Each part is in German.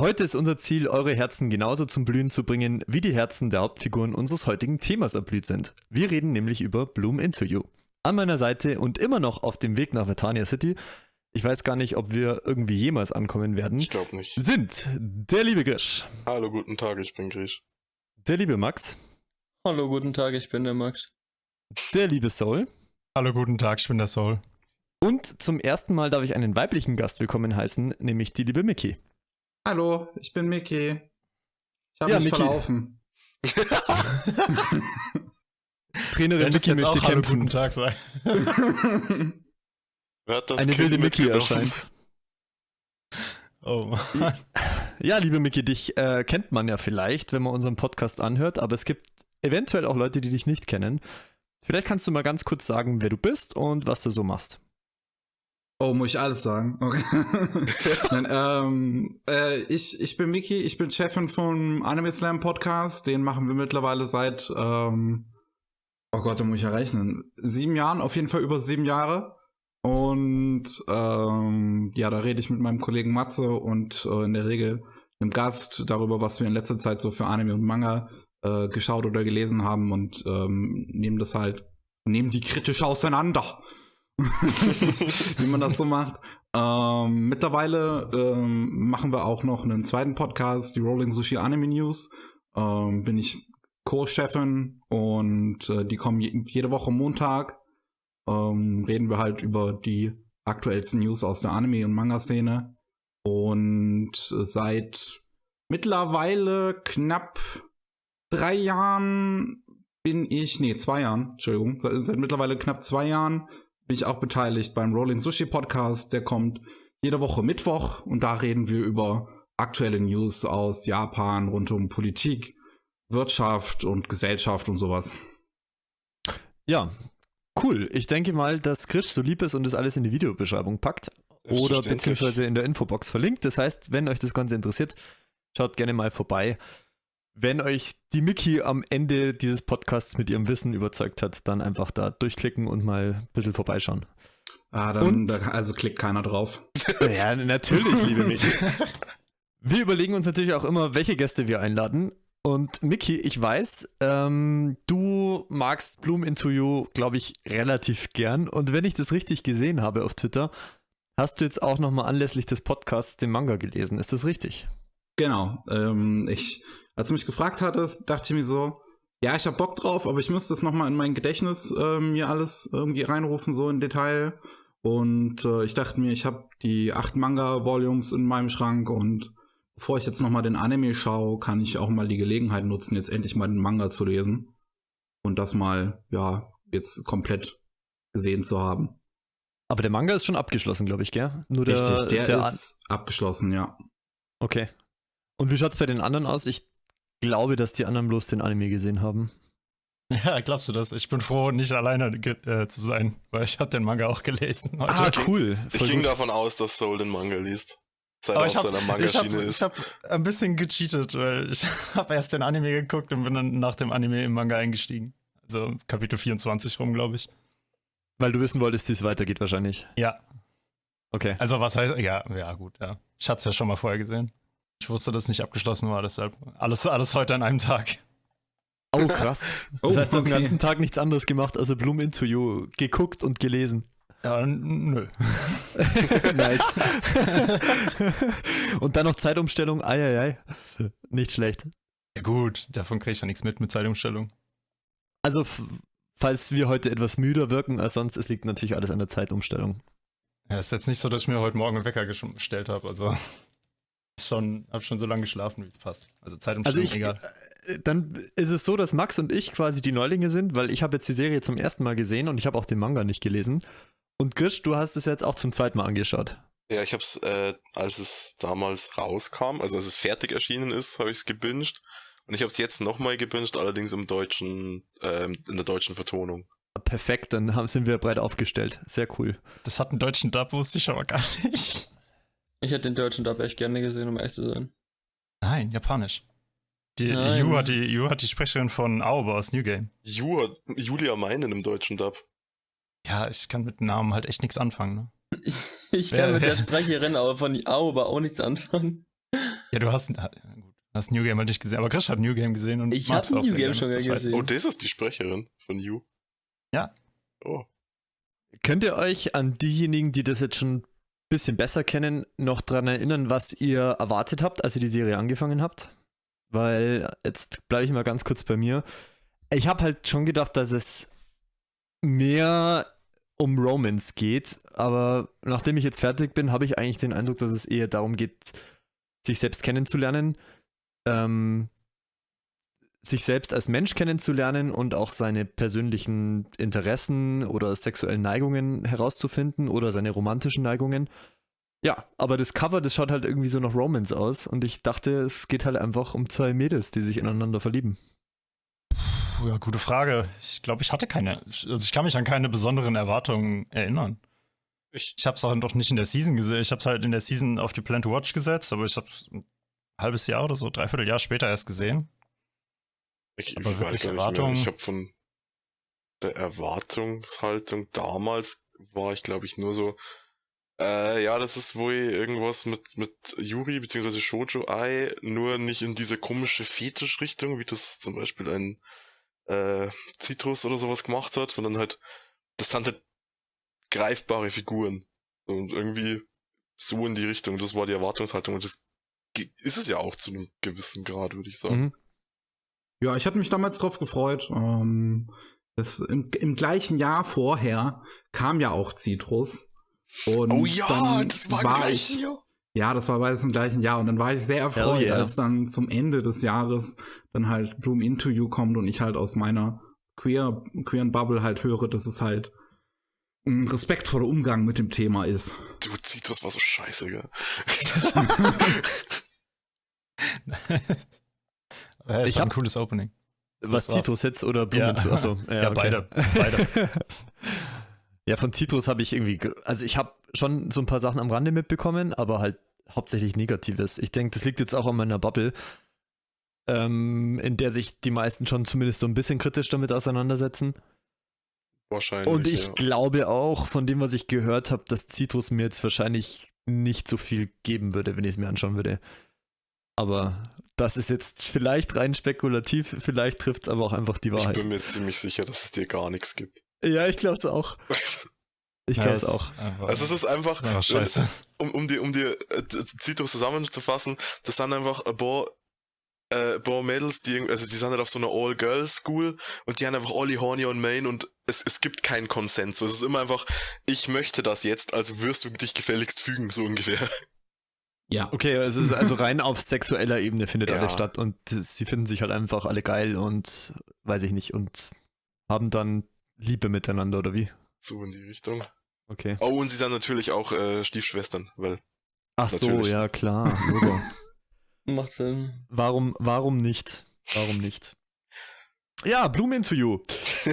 Heute ist unser Ziel, eure Herzen genauso zum Blühen zu bringen, wie die Herzen der Hauptfiguren unseres heutigen Themas erblüht sind. Wir reden nämlich über Bloom Into You. An meiner Seite und immer noch auf dem Weg nach Vertania City, ich weiß gar nicht, ob wir irgendwie jemals ankommen werden, Ich glaube nicht. sind der liebe Grisch, Hallo, guten Tag, ich bin Griech. der liebe Max, Hallo, guten Tag, ich bin der Max. der liebe Soul Hallo, guten Tag, ich bin der Soul. und zum ersten Mal darf ich einen weiblichen Gast willkommen heißen, nämlich die liebe Mickey. Hallo, ich bin Mickey. Ich habe Ja, mich Mickey. verlaufen. Trainerin Mickey auch möchte Hallo, kämpfen. guten Tag sagen. Wer hat das Eine wilde Mickey erscheint. Oh Mann. Ja, liebe Mickey, dich äh, kennt man ja vielleicht, wenn man unseren Podcast anhört, aber es gibt eventuell auch Leute, die dich nicht kennen. Vielleicht kannst du mal ganz kurz sagen, wer du bist und was du so machst. Oh, muss ich alles sagen? Okay. Nein, ähm, äh, ich, ich bin Mickey, ich bin Chefin vom Anime Slam Podcast. Den machen wir mittlerweile seit, ähm, oh Gott, da muss ich ja rechnen. Sieben Jahren, auf jeden Fall über sieben Jahre. Und ähm, ja, da rede ich mit meinem Kollegen Matze und äh, in der Regel einem Gast darüber, was wir in letzter Zeit so für Anime und Manga äh, geschaut oder gelesen haben und ähm, nehmen das halt, nehmen die kritisch auseinander. Wie man das so macht. Ähm, mittlerweile ähm, machen wir auch noch einen zweiten Podcast, die Rolling Sushi Anime News. Ähm, bin ich Co-Chefin und äh, die kommen je jede Woche Montag. Ähm, reden wir halt über die aktuellsten News aus der Anime- und Manga-Szene. Und seit mittlerweile knapp drei Jahren bin ich, nee, zwei Jahren, Entschuldigung, seit, seit mittlerweile knapp zwei Jahren bin ich auch beteiligt beim Rolling Sushi Podcast. Der kommt jede Woche Mittwoch und da reden wir über aktuelle News aus Japan rund um Politik, Wirtschaft und Gesellschaft und sowas. Ja, cool. Ich denke mal, dass Grisch so lieb ist und das alles in die Videobeschreibung packt oder beziehungsweise in der Infobox verlinkt. Das heißt, wenn euch das Ganze interessiert, schaut gerne mal vorbei. Wenn euch die Mickey am Ende dieses Podcasts mit ihrem Wissen überzeugt hat, dann einfach da durchklicken und mal ein bisschen vorbeischauen. Ah, dann, Und- da, also klickt keiner drauf. Ja, natürlich, liebe Mickey. Wir überlegen uns natürlich auch immer, welche Gäste wir einladen. Und Mickey, ich weiß, ähm, du magst Bloom Into You, glaube ich, relativ gern. Und wenn ich das richtig gesehen habe auf Twitter, hast du jetzt auch nochmal anlässlich des Podcasts den Manga gelesen. Ist das richtig? Genau. Ähm, ich, als du mich gefragt hattest, dachte ich mir so, ja, ich hab Bock drauf, aber ich müsste es nochmal in mein Gedächtnis ähm, mir alles irgendwie reinrufen, so in Detail. Und äh, ich dachte mir, ich habe die acht Manga-Volumes in meinem Schrank und bevor ich jetzt nochmal den Anime schaue, kann ich auch mal die Gelegenheit nutzen, jetzt endlich mal den Manga zu lesen. Und das mal, ja, jetzt komplett gesehen zu haben. Aber der Manga ist schon abgeschlossen, glaube ich, gell? Nur der, Richtig, der, An- ist abgeschlossen, ja. Okay. Und wie schaut es bei den anderen aus? Ich glaube, dass die anderen bloß den Anime gesehen haben. Ja, glaubst du das? Ich bin froh, nicht alleine äh, zu sein, weil ich habe den Manga auch gelesen heute. Ah, cool. Ich Voll ging gut. davon aus, dass Soul den Manga liest. Seit Aber er ich auf habe seiner ich Manga-Schiene hab, hab ein bisschen gecheatet, weil ich habe erst den Anime geguckt und bin dann nach dem Anime im Manga eingestiegen. Also Kapitel 24 rum, glaube ich. Weil du wissen wolltest, wie es weitergeht, wahrscheinlich. Ja, Okay. also was heißt, ja, ja gut, ja. Ich hatte es ja schon mal vorher gesehen. Ich wusste, dass es nicht abgeschlossen war, deshalb alles, alles heute an einem Tag. Oh, krass. Das Oh, heißt, du hast den okay. ganzen Tag nichts anderes gemacht, also Bloom Into You geguckt und gelesen. Ja, nö. nice. und dann noch Zeitumstellung, eieiei. Nicht schlecht. Ja gut, davon kriege ich ja nichts mit mit Zeitumstellung. Also, falls wir heute etwas müder wirken als sonst, es liegt natürlich alles an der Zeitumstellung. Ja, ist jetzt nicht so, dass ich mir heute Morgen einen Wecker gestellt habe. Also schon, habe schon so lange geschlafen, wie es passt. Also Also Zeitumstellung ich, egal. äh, dann ist es so, dass Max und ich quasi die Neulinge sind, weil ich habe jetzt die Serie zum ersten Mal gesehen und ich habe auch den Manga nicht gelesen. Und Grisch, du hast es jetzt auch zum zweiten Mal angeschaut. Ja, ich hab's, äh, als es damals rauskam, also als es fertig erschienen ist, habe ich es gebinged. Und ich habe es jetzt nochmal gebinged, allerdings im deutschen, ähm, in der deutschen Vertonung. Perfekt, dann haben, sind wir breit aufgestellt. Sehr cool. Das hat einen deutschen Dub, wusste ich aber gar nicht. Ich hätte den deutschen Dub echt gerne gesehen, um ehrlich zu sein. Nein, japanisch. Die, Nein. Yu, hat die, Yu hat die Sprecherin von Aoba aus New Game. Ju hat Julia meinen im deutschen Dub. Ja, ich kann mit Namen halt echt nichts anfangen. Ne? Ich, ich Wer- kann mit wer- der Sprecherin aber von Aoba auch nichts anfangen. Ja, du hast, gut, hast New Game halt nicht gesehen, aber Chris hat New Game gesehen und Ich mag's hab auch New sehr Game gerne, schon das weiß gesehen. Oh, das ist die Sprecherin von You. Ja. Oh. Könnt ihr euch an diejenigen, die das jetzt schon ein bisschen besser kennen, noch dran erinnern, was ihr erwartet habt, als ihr die Serie angefangen habt? Weil jetzt bleibe ich mal ganz kurz bei mir. Ich habe halt schon gedacht, dass es mehr um Romance geht, aber nachdem ich jetzt fertig bin, habe ich eigentlich den Eindruck, dass es eher darum geht, sich selbst kennenzulernen, ähm, sich selbst als Mensch kennenzulernen und auch seine persönlichen Interessen oder sexuellen Neigungen herauszufinden oder seine romantischen Neigungen. Ja, aber das Cover, das schaut halt irgendwie so nach Romance aus und ich dachte, es geht halt einfach um zwei Mädels, die sich ineinander verlieben. Puh, ja, gute Frage. Ich glaube, ich hatte keine, also ich kann mich an keine besonderen Erwartungen erinnern. Ich, Ich habe es auch noch nicht in der Season gesehen. Ich habe es halt in der Season auf die Plan to Watch gesetzt, aber ich habe es ein halbes Jahr oder so, dreiviertel Jahr später erst gesehen. Ich, ich Aber weiß nicht mehr. Erwartungen? Ich habe von der Erwartungshaltung damals war ich, glaube ich, nur so, äh, ja, das ist wohl irgendwas mit, mit Yuri bzw. Shoujo Ai, nur nicht in diese komische Fetischrichtung, wie das zum Beispiel ein äh, Citrus oder sowas gemacht hat, sondern halt, das sind halt greifbare Figuren. Und irgendwie so in die Richtung, das war die Erwartungshaltung und das ist es ja auch zu einem gewissen Grad, würde ich sagen. Mhm. Ja, ich hatte mich damals drauf gefreut. Ähm, das, im, Im gleichen Jahr vorher kam ja auch Citrus. Und Oh ja, dann das war, war im gleichen ich, Jahr. Ja, das war beides im gleichen Jahr und dann war ich sehr erfreut, yeah. als dann zum Ende des Jahres dann halt Bloom Into You kommt und ich halt aus meiner queer, queeren Bubble halt höre, dass es halt ein respektvoller Umgang mit dem Thema ist. Du, Citrus war so scheiße, gell? Ja, Ich war ein cooles Opening. Was war's. Citrus jetzt oder Blumen? Ja. Achso, Ja, beide, beide. ja, von Citrus habe ich irgendwie, ge- also ich habe schon so ein paar Sachen am Rande mitbekommen, aber halt hauptsächlich Negatives. Ich denke, das liegt jetzt auch an meiner Bubble, ähm, in der sich die meisten schon zumindest so ein bisschen kritisch damit auseinandersetzen. Wahrscheinlich. Und ich ja. glaube auch, von dem, was ich gehört habe, dass Citrus mir jetzt wahrscheinlich nicht so viel geben würde, wenn ich es mir anschauen würde. Aber das ist jetzt vielleicht rein spekulativ, vielleicht trifft es aber auch einfach die Ich Wahrheit. bin mir ziemlich sicher, dass es dir gar nichts gibt. Ja, ich glaube es auch. Ich glaube es auch. Also es ist einfach, ist einfach scheiße. um, um die, um die äh, Citrus zusammenzufassen, das sind einfach ein paar, äh, ein paar Mädels, die, irgendwie- also die sind halt auf so einer All-Girls-School und die haben einfach alle horny on Main und es, es gibt keinen Konsens. So, es ist immer einfach, ich möchte das jetzt, also wirst du dich gefälligst fügen, so ungefähr. Ja. Okay, es ist also rein auf sexueller Ebene findet Ja. alles statt und sie finden sich halt einfach alle geil und weiß ich nicht und haben dann Liebe miteinander oder wie? So in die Richtung. Okay. Oh, und sie sind natürlich auch äh, Stiefschwestern, weil Ach so, Natürlich. ja klar. Logo. Macht Sinn. warum, warum nicht? Warum nicht? Ja, Bloom into You.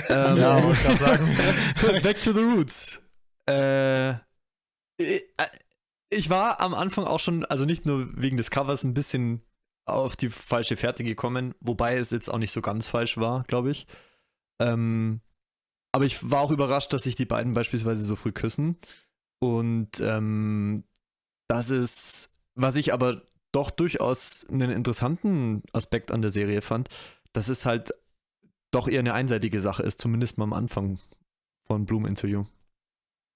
Ähm, Ja, wollte gerade sagen. Back to the Roots. Äh, äh, ich war am Anfang auch schon, also nicht nur wegen des Covers, ein bisschen auf die falsche Fährte gekommen, wobei es jetzt auch nicht so ganz falsch war, glaube ich. Ähm, aber ich war auch überrascht, dass sich die beiden beispielsweise so früh küssen. Und ähm, das ist, was ich aber doch durchaus einen interessanten Aspekt an der Serie fand, dass es halt doch eher eine einseitige Sache ist, zumindest mal am Anfang von Bloom You.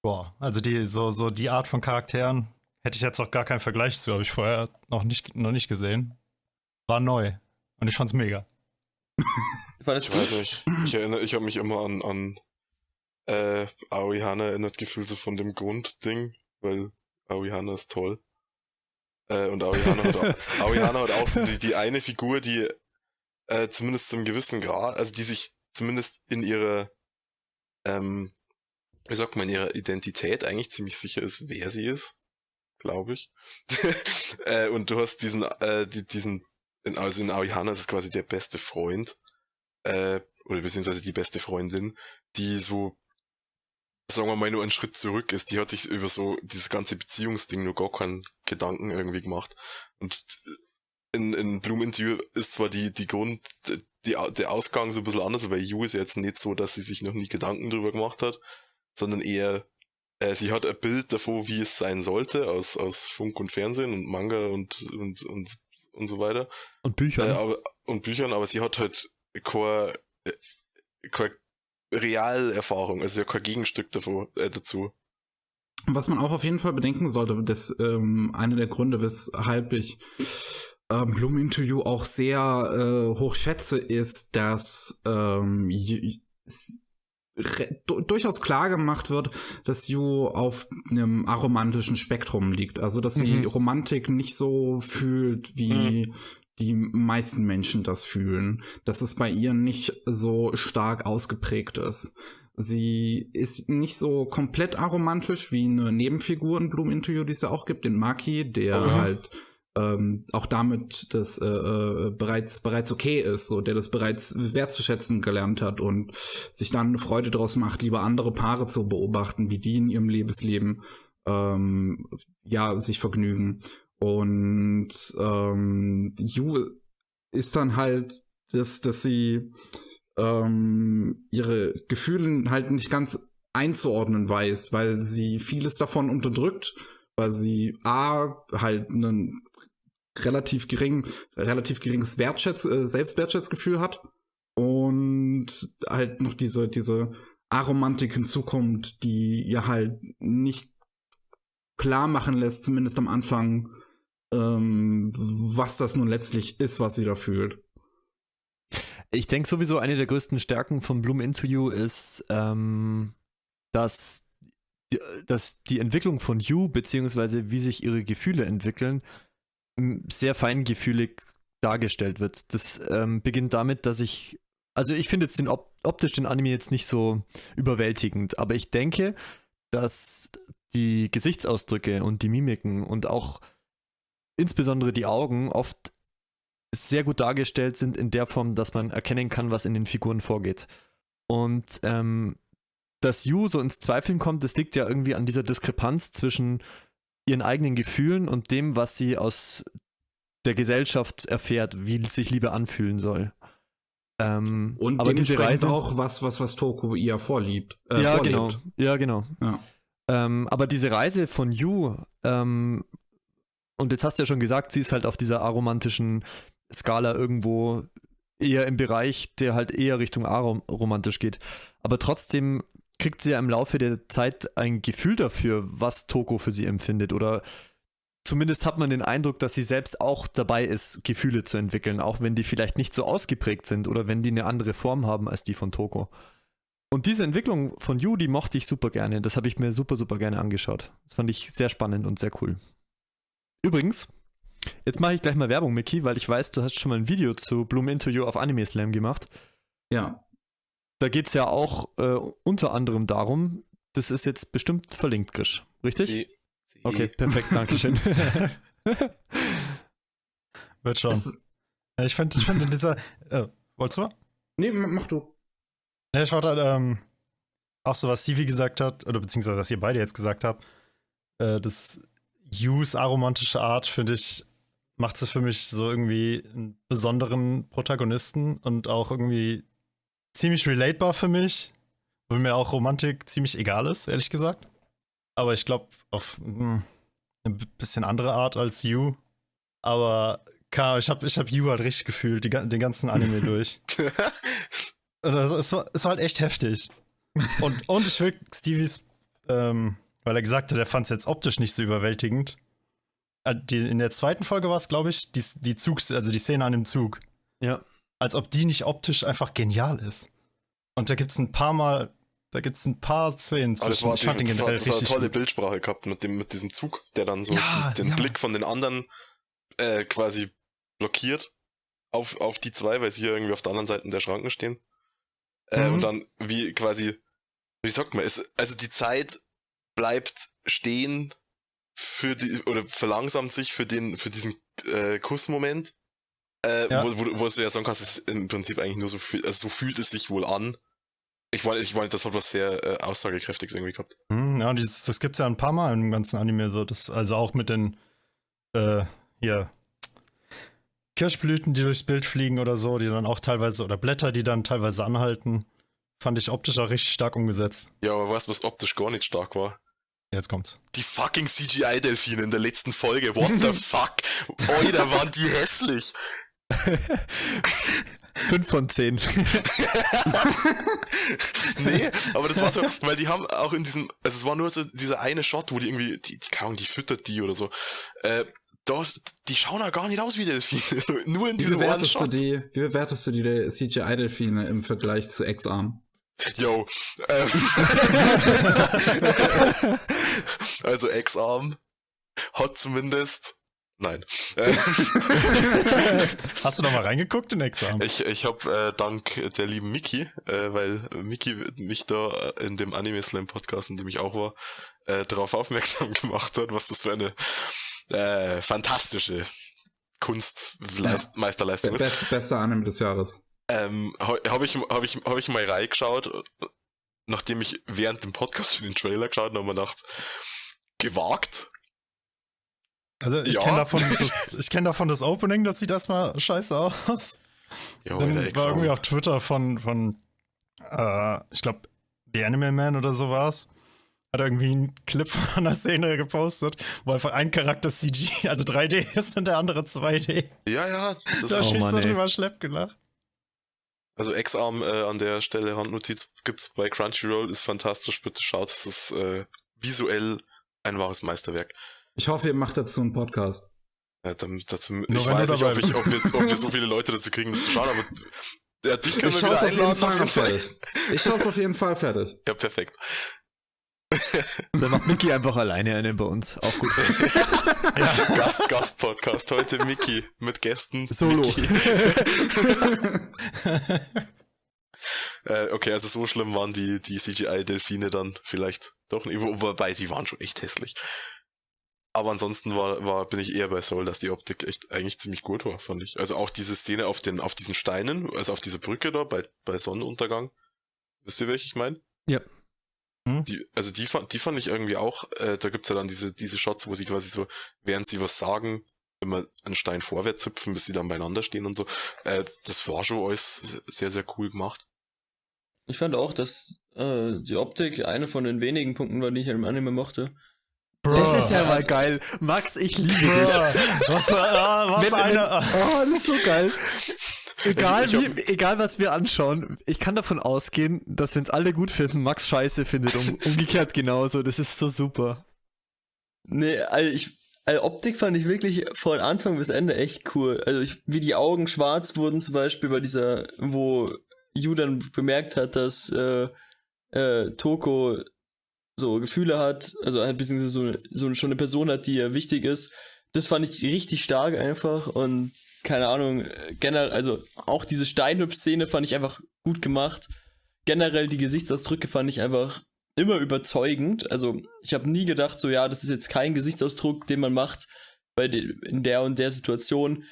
Boah, also die, so, so die Art von Charakteren hätte ich jetzt auch gar keinen Vergleich zu, habe ich vorher noch nicht, noch nicht gesehen. War neu. Und ich fand's mega. Das ich weiß nicht. Ich erinnere, ich habe mich immer an, an äh, Aoi Hana erinnert gefühlt so von dem Grundding, weil Aoi Hana ist toll. Äh, und Aoi Hana hat auch, Aoi Hana hat auch so die, die eine Figur, die äh, zumindest zum gewissen Grad, also die sich zumindest in ihrer, ähm, wie sagt man, in ihrer Identität eigentlich ziemlich sicher ist, wer sie ist, glaube ich. äh, und du hast diesen, äh, die, diesen, in, also in Aoi Hana ist es quasi der beste Freund, äh, oder beziehungsweise die beste Freundin, die so, sagen wir mal, nur einen Schritt zurück ist. Die hat sich über so dieses ganze Beziehungsding nur gar keinen Gedanken irgendwie gemacht. Und in, in Bloom Interview ist zwar die, die Grund, die, der Ausgang so ein bisschen anders, weil Yu ist jetzt nicht so, dass sie sich noch nie Gedanken drüber gemacht hat, sondern eher, äh, sie hat ein Bild davon, wie es sein sollte, aus, aus Funk und Fernsehen und Manga und, und, und und so weiter. Und Bücher. Äh, aber, und Büchern, aber sie hat halt keine, äh, keine Realerfahrung, also ja kein Gegenstück davor, äh, dazu. Was man auch auf jeden Fall bedenken sollte, das ähm, einer der Gründe, weshalb ich äh, Bloom Interview auch sehr äh, hoch schätze, ist, dass ähm, durchaus klar gemacht wird, dass Yu auf einem aromantischen Spektrum liegt. Also dass sie Mhm. Romantik nicht so fühlt, wie die meisten Menschen das fühlen. Dass es bei ihr nicht so stark ausgeprägt ist. Sie ist nicht so komplett aromantisch wie eine Nebenfigur in Bloom Interview, die es ja auch gibt, den Maki, der Mhm. halt ähm, auch damit das äh, äh, bereits bereits okay ist, so der das bereits wertzuschätzen gelernt hat und sich dann eine Freude daraus macht, lieber andere Paare zu beobachten, wie die in ihrem Lebensleben ähm, ja sich vergnügen. Und ähm, Yu ist dann halt, dass dass sie ähm, ihre Gefühle halt nicht ganz einzuordnen weiß, weil sie vieles davon unterdrückt, weil sie A halt einen relativ gering, relativ geringes Wertschätz, äh, Selbstwertschätzgefühl hat und halt noch diese, diese Aromantik hinzukommt, die ihr halt nicht klar machen lässt, zumindest am Anfang, ähm, was das nun letztlich ist, was sie da fühlt. Ich denke sowieso, eine der größten Stärken von Bloom You ist, ähm, dass, die- dass die Entwicklung von You, beziehungsweise wie sich ihre Gefühle entwickeln, sehr feingefühlig dargestellt wird. Das ähm, beginnt damit, dass ich, also ich finde jetzt den op optisch den Anime jetzt nicht so überwältigend, aber ich denke, dass die Gesichtsausdrücke und die Mimiken und auch insbesondere die Augen oft sehr gut dargestellt sind in der Form, dass man erkennen kann, was in den Figuren vorgeht. Und ähm, dass Yu so ins Zweifeln kommt, das liegt ja irgendwie an dieser Diskrepanz zwischen ihren eigenen Gefühlen und dem, was sie aus der Gesellschaft erfährt, wie sich Liebe anfühlen soll. Ähm, Und aber diese Reise auch was, was, was Toku ihr vorliebt. Äh, ja, vorlebt. genau. Ja, genau. Ja. Ähm, aber diese Reise von Yu, ähm, und jetzt hast du ja schon gesagt, sie ist halt auf dieser aromantischen Skala irgendwo eher im Bereich, der halt eher Richtung aromantisch geht. Aber trotzdem kriegt sie ja im Laufe der Zeit ein Gefühl dafür, was Toko für sie empfindet. Oder zumindest hat man den Eindruck, dass sie selbst auch dabei ist, Gefühle zu entwickeln, auch wenn die vielleicht nicht so ausgeprägt sind oder wenn die eine andere Form haben als die von Toko. Und diese Entwicklung von Yu, die mochte ich super gerne. Das habe ich mir super, super gerne angeschaut. Das fand ich sehr spannend und sehr cool. Übrigens, jetzt mache ich gleich mal Werbung, Mickey, weil ich weiß, du hast schon mal ein Video zu Bloom Into You auf Anime Slam gemacht. Ja. Da geht es ja auch äh, unter anderem darum, das ist jetzt bestimmt verlinkt, Grisch. Richtig? Sie, sie, Okay, perfekt, Dankeschön. Wird schon. Es, ich finde, ich find in dieser. Äh, wolltest du mal? nee, mach du. Ja, ich wollte halt, ähm, auch so, was Stevie gesagt hat, oder beziehungsweise was ihr beide jetzt gesagt habt, äh, das Yus aromantische Art, finde ich, macht sie für mich so irgendwie einen besonderen Protagonisten und auch irgendwie ziemlich relatbar für mich, weil mir auch Romantik ziemlich egal ist, ehrlich gesagt. Aber ich glaube, auf hm, eine b- bisschen andere Art als You. Aber keine Ahnung, ich habe ich hab You halt richtig gefühlt, die, den ganzen Anime durch. Und das, es, war, es war halt echt heftig. Und, und ich will Stevies, ähm, weil er gesagt hat, er fand es jetzt optisch nicht so überwältigend. Äh, Die, in der zweiten Folge war es, glaube ich, die, die Zugs, also die Szene an dem Zug. ja. Als ob die nicht optisch einfach genial ist. Und da gibt es ein paar Mal, da gibt es ein paar Szenen das zwischen. war, ich fand den das generell das war eine richtig tolle. Bildsprache gehabt mit dem, mit diesem Zug, der dann so Ja, die, den ja. Blick von den anderen äh, quasi blockiert auf, auf die zwei, weil sie ja irgendwie auf der anderen Seite der Schranken stehen. Äh, Mhm. Und dann wie quasi, wie sagt man, es, also die Zeit bleibt stehen für die, oder verlangsamt sich für den, für diesen äh, Kussmoment. Äh, Ja. wo, wo, wo du ja sagen kannst, ist im Prinzip eigentlich nur so fühlt, also so fühlt es sich wohl an. Ich wollte, ich das hat was sehr äh, aussagekräftiges irgendwie gehabt. Hm, ja, das gibt es ja ein paar Mal im ganzen Anime so. Das, also auch mit den äh, hier Kirschblüten, die durchs Bild fliegen oder so, die dann auch teilweise, oder Blätter, die dann teilweise anhalten. Fand ich optisch auch richtig stark umgesetzt. Ja, aber weißt du, was optisch gar nicht stark war? Jetzt kommt's. Die fucking CGI-Delfine in der letzten Folge. What the fuck? Alter, waren die hässlich. 5 von 10. nee, aber das war so, weil die haben auch in diesem, also es war nur so dieser eine Shot, wo die irgendwie, die, die, keine Ahnung, die füttert die oder so. Äh, das, die schauen ja gar nicht aus wie Delfine. nur in Wie diesem einen bewertest, du Shot. die, wie bewertest du die CGI-Delfine im Vergleich zu X-Arm? Yo. Ähm. also X-Arm hat zumindest. Nein. Hast du noch mal reingeguckt in Examen? ich ich habe äh, dank der lieben Miki, äh, weil Miki mich da in dem Anime Slam Podcast, in dem ich auch war, äh, darauf aufmerksam gemacht hat, was das für eine äh, fantastische Kunst Meisterleistung ist. Best, bester Anime des Jahres. Ähm, habe ich, hab ich, hab ich mal reingeschaut, nachdem ich während dem Podcast schon den Trailer geschaut habe und mir gedacht, gewagt. Also ich Ja. kenne davon, das, ich kenn davon das Opening, das sieht erstmal scheiße aus. Ja, Dann war Examen. irgendwie auf Twitter von, von äh, ich glaube, The Anime Man oder so war's. Hat irgendwie einen Clip von einer Szene gepostet, wo einfach ein Charakter CG, also 3D ist und der andere 2D. Ja, ja, das Da ist, ich mich Mann, drüber schlepp gelacht. also X-Arm äh, an der Stelle Handnotiz gibt's bei Crunchyroll, ist fantastisch, bitte schaut, es ist äh, visuell ein wahres Meisterwerk. Ich hoffe, ihr macht dazu einen Podcast. Ja, dann, dazu, ich weiß nicht, ob, ich, ob, wir, ob wir so viele Leute dazu kriegen, das zu schauen, aber ja, dich können Ich wir schaue wieder es auf jeden einladen, Fall auf jeden noch Fall. fertig. Ich schaue es auf jeden Fall fertig. Ja, perfekt. Dann macht Mickey einfach alleine einen bei uns. Auch gut. Gast, Gast-Podcast, heute Mickey mit Gästen. Solo. Äh, okay, also so schlimm waren die, die CGI-Delfine dann vielleicht doch nicht, wo- wobei sie waren schon echt hässlich. Aber ansonsten war, war, bin ich eher bei Soul, dass die Optik echt eigentlich ziemlich gut war, fand ich. Also auch diese Szene auf den, auf diesen Steinen, also auf dieser Brücke da bei, bei Sonnenuntergang. Wisst ihr, welche ich meine? Ja. Hm? Die, also die fand, die fand ich irgendwie auch, äh, da gibt's ja dann diese, diese Shots, wo sie quasi so, während sie was sagen, immer einen Stein vorwärts hüpfen, bis sie dann beieinander stehen und so. Äh, das war schon alles sehr, sehr cool gemacht. Ich fand auch, dass äh, die Optik eine von den wenigen Punkten war, die ich an dem Anime mochte. Das ist ja mal geil. Max, ich liebe dich. Bro, was, ah, was Wenn- wenn- eine. Oh, das ist so geil. Egal, wie, egal was wir anschauen, ich kann davon ausgehen, dass wenn es alle gut finden, Max scheiße findet. Um, umgekehrt genauso. Das ist so super. Nee, also ich. Also Optik fand ich wirklich von Anfang bis Ende echt cool. Also ich, wie die Augen schwarz wurden, zum Beispiel bei dieser, wo Yu dann bemerkt hat, dass äh, äh, Toko so Gefühle hat, also halt beziehungsweise so, so schon eine Person hat, die ihr wichtig ist. Das fand ich richtig stark einfach und keine Ahnung, generell, also auch diese Steinhüpf-Szene fand ich einfach gut gemacht. Generell die Gesichtsausdrücke fand ich einfach immer überzeugend. Also ich habe nie gedacht, so ja, das ist jetzt kein Gesichtsausdruck, den man macht bei de in der und der Situation,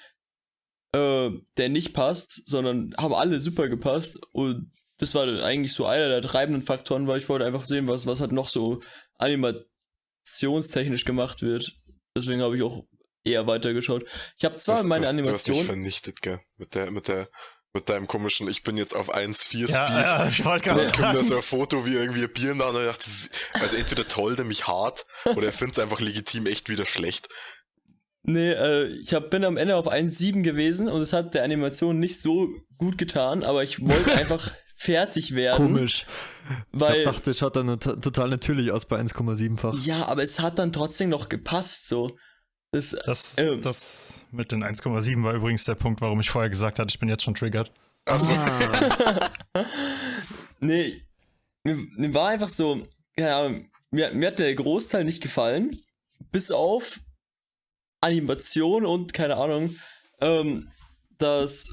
äh, der nicht passt, sondern haben alle super gepasst und das war eigentlich so einer der treibenden Faktoren, weil ich wollte einfach sehen, was, was halt noch so animationstechnisch gemacht wird. Deswegen habe ich auch eher weitergeschaut. Ich habe zwar Du hast- meine du hast, Du hast dich Animation. vernichtet, gell? Mit der, mit der, mit deinem komischen, ich bin jetzt auf 1,4 Speed. Ja, ja, ich wollte gerade dann kommt da sagen. so ein Foto, wie irgendwie ein Bier der Hand und ich dachte, also entweder toll, nämlich hart, oder er findet es einfach legitim echt wieder schlecht. Nee, äh, ich hab, bin am Ende auf 1,7 gewesen und es hat der Animation nicht so gut getan, aber ich wollte einfach fertig werden. Komisch. Weil, ich dachte, das schaut dann total natürlich aus bei 1,7-fach. ja, aber es hat dann trotzdem noch gepasst, so. Das, Das, Ähm. das mit den 1,7 war übrigens der Punkt, warum ich vorher gesagt hatte, ich bin jetzt schon triggert. Also, Ah. nee, mir, mir war einfach so, keine Ahnung, mir, mir hat der Großteil nicht gefallen, bis auf Animation und, keine Ahnung, ähm, das,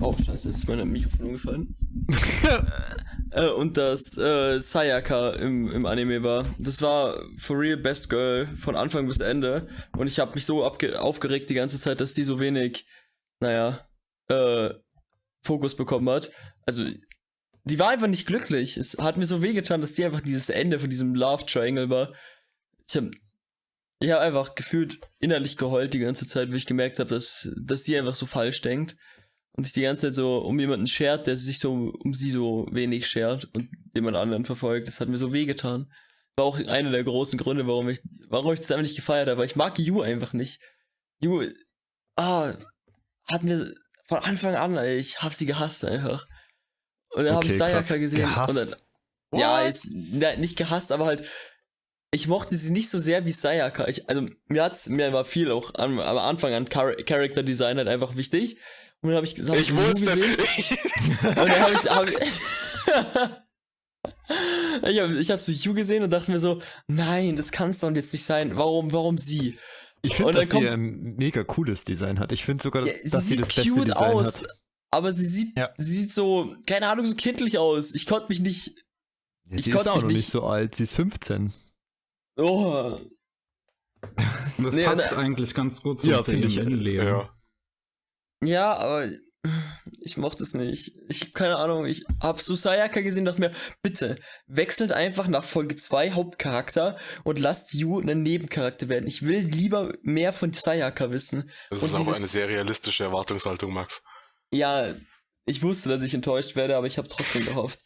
oh, scheiße, ist mein Mikrofon umgefallen. äh, und das äh, Sayaka im, im Anime war. Das war for real Best Girl von Anfang bis Ende. Und ich habe mich so aufgeregt die ganze Zeit, dass die so wenig, naja, äh, Fokus bekommen hat. Also, die war einfach nicht glücklich. Es hat mir so wehgetan, dass die einfach dieses Ende von diesem Love Triangle war. Ich habe hab einfach gefühlt innerlich geheult die ganze Zeit, wie ich gemerkt habe, dass, dass die einfach so falsch denkt und sich die ganze Zeit so um jemanden schert, der sich so um sie so wenig schert und jemand anderen verfolgt. Das hat mir so wehgetan. war auch einer der großen Gründe, warum ich, warum ich das einfach nicht gefeiert habe. Ich mag Yu einfach nicht. Yu, ah, hat mir von Anfang an, ey, ich hab sie gehasst einfach. Und dann habe ich Okay. Sayaka gesehen. Gehasst? Und dann, ja, jetzt na, nicht gehasst, aber halt, ich mochte sie nicht so sehr wie Sayaka. Ich, also mir hat's, mir war viel auch am, am Anfang an Char Character Design halt einfach wichtig. Und dann habe ich gesagt, Ich wusste. und dann habe ich, hab ich, ich habe ich hab so Yu gesehen und dachte mir so, nein, das kann's doch jetzt nicht sein. Warum, warum sie? Ich finde, dass sie kommt- ein mega cooles Design hat. Ich finde sogar, Ja, dass sie das beste Design aus, hat. aber sie sieht, Ja. sie sieht so, keine Ahnung, so kindlich aus. Ich konnte mich nicht, Ja, ich sie konnte ist auch mich noch nicht nicht- so alt. Sie ist 15. oh, Und das Nee, passt und- eigentlich ganz gut zu Ja, ihrem ich, Innenleben. ja. Ja, aber ich mochte es nicht. Ich, keine Ahnung, ich hab so Sayaka gesehen und dachte mir, bitte, wechselt einfach nach Folge 2 Hauptcharakter und lasst Yu einen Nebencharakter werden. Ich will lieber mehr von Sayaka wissen. Das Und ist aber dieses- eine sehr realistische Erwartungshaltung, Max. Ja, ich wusste, dass ich enttäuscht werde, aber ich habe trotzdem gehofft.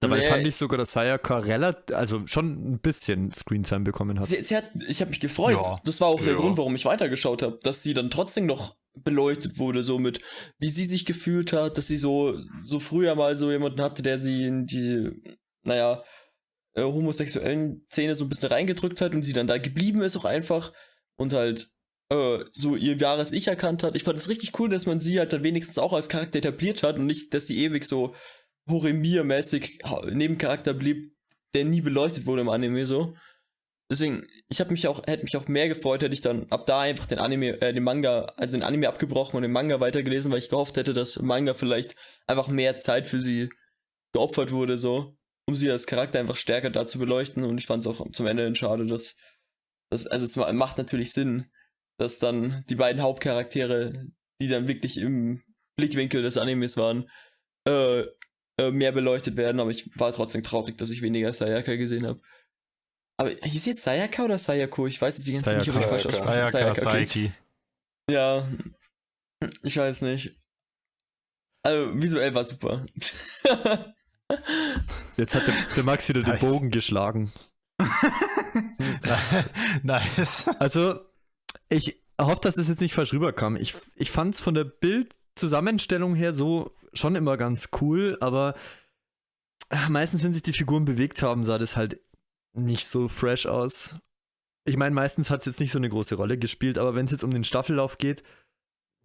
Dabei Nee. fand ich sogar, dass Sayaka relativ, also schon ein bisschen Screentime bekommen hat. Sie, sie hat, ich habe mich gefreut. Ja. Das war auch der Ja. Grund, warum ich weitergeschaut habe, dass sie dann trotzdem noch beleuchtet wurde, so mit, wie sie sich gefühlt hat, dass sie so, so früher mal so jemanden hatte, der sie in die, naja, äh, homosexuellen Szene so ein bisschen reingedrückt hat und sie dann da geblieben ist auch einfach und halt äh, so ihr wahres Ich erkannt hat. Ich fand es richtig cool, dass man sie halt dann wenigstens auch als Charakter etabliert hat und nicht, dass sie ewig so Horemir-mäßig ha- Nebencharakter blieb, der nie beleuchtet wurde im Anime so. Deswegen, ich habe mich auch, hätte mich auch mehr gefreut, hätte ich dann ab da einfach den Anime, äh, den Manga, also den Anime abgebrochen und den Manga weitergelesen, weil ich gehofft hätte, dass im Manga vielleicht einfach mehr Zeit für sie geopfert wurde, so, um sie als Charakter einfach stärker da zu beleuchten. Und ich fand es auch zum Ende schade, dass, dass, also es ma- macht natürlich Sinn, dass dann die beiden Hauptcharaktere, die dann wirklich im Blickwinkel des Animes waren, äh, äh, mehr beleuchtet werden, aber ich war trotzdem traurig, dass ich weniger Sayaka gesehen habe. Aber hieß jetzt Sayaka oder Sayako? Ich weiß jetzt die ganze Zeit nicht, ob ich Sayaka. falsch aus- Sayaka, okay. Saiki. Ja, ich weiß nicht. Also visuell war super. Jetzt hat der, der Max wieder Nice. den Bogen geschlagen. nice. Also, ich hoffe, dass es jetzt nicht falsch rüberkam. Ich, ich fand es von der Bildzusammenstellung her so schon immer ganz cool, aber meistens, wenn sich die Figuren bewegt haben, sah das halt nicht so fresh aus. Ich meine, meistens hat es jetzt nicht so eine große Rolle gespielt, aber wenn es jetzt um den Staffellauf geht,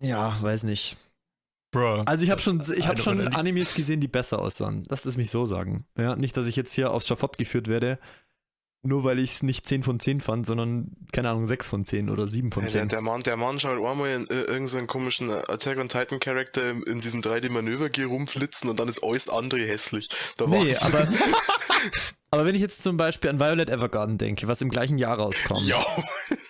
ja, weiß nicht. Bro. Also ich habe schon, ich habe eine schon Animes gesehen, die besser aussahen. Lass es mich so sagen. Ja, nicht, dass ich jetzt hier aufs Schafott geführt werde, nur weil ich es nicht 10 von 10 fand, sondern, keine Ahnung, 6 von 10 oder 7 von Ja, der, 10. der, Mann, der Mann schaut einmal in äh, irgendeinen komischen Attack on Titan Charakter in, in diesem 3D-Manöver rumflitzen und dann ist alles andere hässlich. Da Nee, aber, aber wenn ich jetzt zum Beispiel an Violet Evergarden denke, was im gleichen Jahr rauskommt. Ja,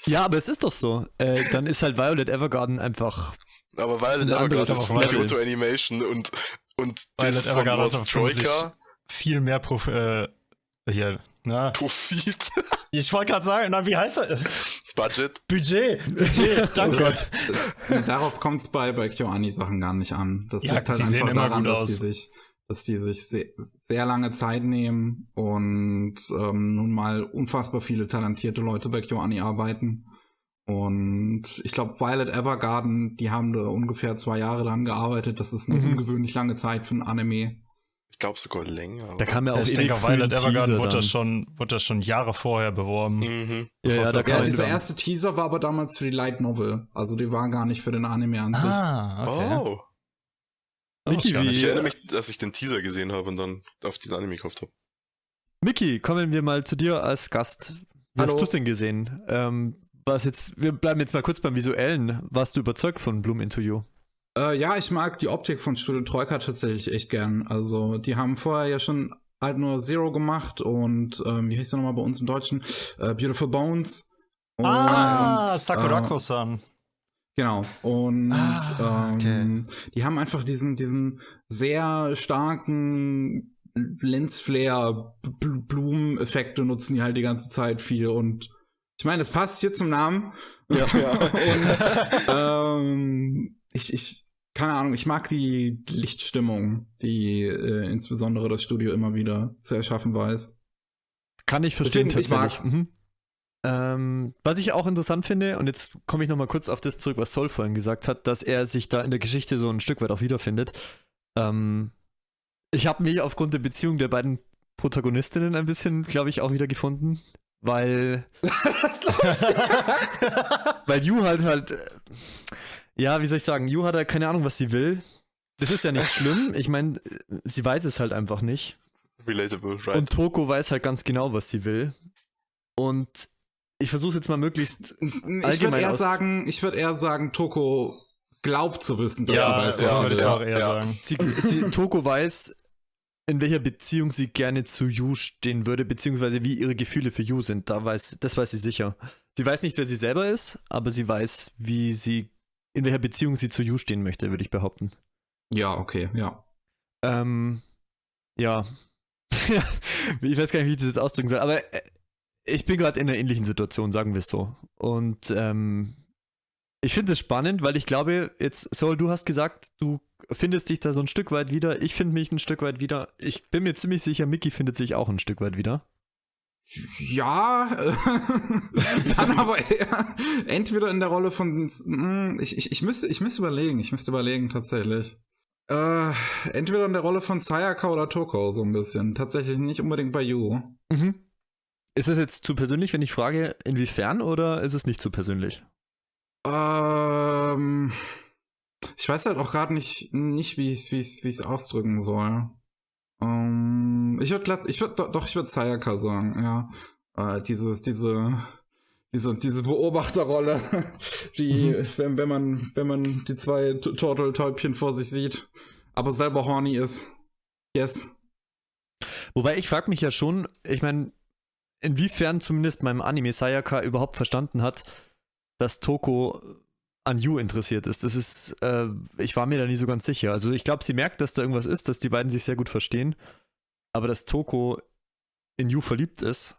Ja, aber es ist doch so. Äh, dann ist halt Violet Evergarden einfach. aber Violet Ein Evergarden ist. Kyoto Animation und, und Violet das von Evergarden vermutlich- Troika Viel mehr Prof äh, hier, na. Profit Ich wollte gerade sagen, na, wie heißt er? Budget. Budget. Budget, danke. Oh Gott. Darauf kommt es bei, bei KyoAni-Sachen gar nicht an. Das Ja, liegt halt die sehen einfach immer daran, gut dass aus. die sich, dass die sich sehr, sehr lange Zeit nehmen und ähm, nun mal unfassbar viele talentierte Leute bei KyoAni arbeiten. Und ich glaube, Violet Evergarden, die haben da ungefähr zwei Jahre dran gearbeitet. Das ist eine Mhm. ungewöhnlich lange Zeit für ein Anime. Ich glaube sogar länger. Da kam ja auch ich denke, ein Violet Evergarden Teaser wurde das, schon, wurde das schon Jahre vorher beworben. Mhm. Ja, ja, da Ja, kam Ja, ein- dieser erste Teaser war aber damals für die Light Novel. Also die war gar nicht für den Anime an sich. Ah, okay. Oh. Niki, nicht. Ich wie, erinnere mich, dass ich den Teaser gesehen habe und dann auf den Anime gekauft habe. Miki, kommen wir mal zu dir als Gast. Wie hast Hallo. du es denn gesehen? Ähm, was jetzt, wir bleiben jetzt mal kurz beim Visuellen. Warst du überzeugt von Bloom Into You? Äh, ja, ich mag die Optik von Studio Troika tatsächlich echt gern. Also, die haben vorher ja schon halt nur Zero gemacht und ähm, wie heißt der nochmal bei uns im Deutschen? Äh, Beautiful Bones. Und, Ah, äh, Sakurako-san. Genau. Und Ah, ähm, die haben einfach diesen, diesen sehr starken Lensflare, Bl- Blumeneffekte nutzen die halt die ganze Zeit viel und ich meine, es passt hier zum Namen. Ja. und ähm, ich, ich, keine Ahnung, ich mag die Lichtstimmung, die äh, insbesondere das Studio immer wieder zu erschaffen weiß. Kann ich verstehen, Deswegen, ich tatsächlich. Mhm. Ähm, was ich auch interessant finde, und jetzt komme ich nochmal kurz auf das zurück, was Sol vorhin gesagt hat, dass er sich da in der Geschichte so ein Stück weit auch wiederfindet. Ähm, ich habe mich aufgrund der Beziehung der beiden Protagonistinnen ein bisschen, glaube ich, auch wieder gefunden, weil, weil Yu halt halt, äh, ja, wie soll ich sagen, Yu hat halt keine Ahnung, was sie will. Das ist ja nicht schlimm. Ich meine, sie weiß es halt einfach nicht. Relatable, right? Und Toko weiß halt ganz genau, was sie will. Und ich versuche jetzt mal möglichst. Ich würde Allgemein eher aus- sagen, ich würde eher sagen, Toko glaubt zu wissen, dass Ja, sie weiß, was sie würde ich will. auch eher Ja. sagen. Sie, sie, Toko weiß, in welcher Beziehung sie gerne zu Yu stehen würde, beziehungsweise wie ihre Gefühle für Yu sind. Da weiß, das weiß sie sicher. Sie weiß nicht, wer sie selber ist, aber sie weiß, wie sie, in welcher Beziehung sie zu Yu stehen möchte, würde ich behaupten. Ja, okay, ja. Ähm, ja. ich weiß gar nicht, wie ich das jetzt ausdrücken soll, aber äh, ich bin gerade in einer ähnlichen Situation, sagen wir es so. Und ähm, ich finde es spannend, weil ich glaube, jetzt, Sol, du hast gesagt, du findest dich da so ein Stück weit wieder. Ich finde mich ein Stück weit wieder. Ich bin mir ziemlich sicher, Mickey findet sich auch ein Stück weit wieder. Ja, äh, dann aber eher entweder in der Rolle von, hm, ich, ich, ich müsste, ich müsste überlegen, ich müsste überlegen tatsächlich. Äh, entweder in der Rolle von Sayaka oder Toko so ein bisschen. Tatsächlich nicht unbedingt bei Yu. Mhm. Ist es jetzt zu persönlich, wenn ich frage, inwiefern, oder ist es nicht zu persönlich? Ähm, ich weiß halt auch gerade nicht, nicht wie ich es wie ich's ausdrücken soll. Ähm, ich würde ich würde doch, ich würde Sayaka sagen, ja. Äh, dieses, diese, diese, diese Beobachterrolle, die, wenn, wenn man, wenn man die zwei T- Turtle-Täubchen vor sich sieht, aber selber horny ist. Yes. Wobei ich frage mich ja schon, ich meine, inwiefern zumindest meinem Anime Sayaka überhaupt verstanden hat, dass Toko an Yu interessiert ist. Das ist, äh, ich war mir da nie so ganz sicher. Also ich glaube, sie merkt, dass da irgendwas ist, dass die beiden sich sehr gut verstehen. Aber dass Toko in Yu verliebt ist,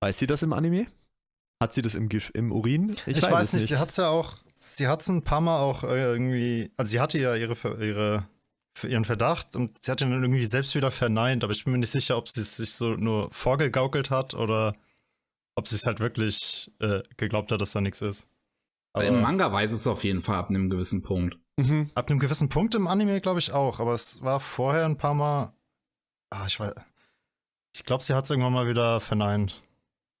weiß sie das im Anime? Hat sie das im, im Urin? Ich, weiß, nicht, sie hat es ja auch, sie hat es ein paar Mal auch äh, irgendwie, also sie hatte ja ihre, ihre, für ihren Verdacht und sie hat ihn dann irgendwie selbst wieder verneint, aber ich bin mir nicht sicher, ob sie es sich so nur vorgegaukelt hat oder ob sie es halt wirklich äh, geglaubt hat, dass da nichts ist. Aber Im Manga weiß es auf jeden Fall ab einem gewissen Punkt. Mhm. ab einem gewissen Punkt im Anime glaube ich auch, aber es war vorher ein paar Mal, ah, ich weiß, ich glaube, sie hat es irgendwann mal wieder verneint.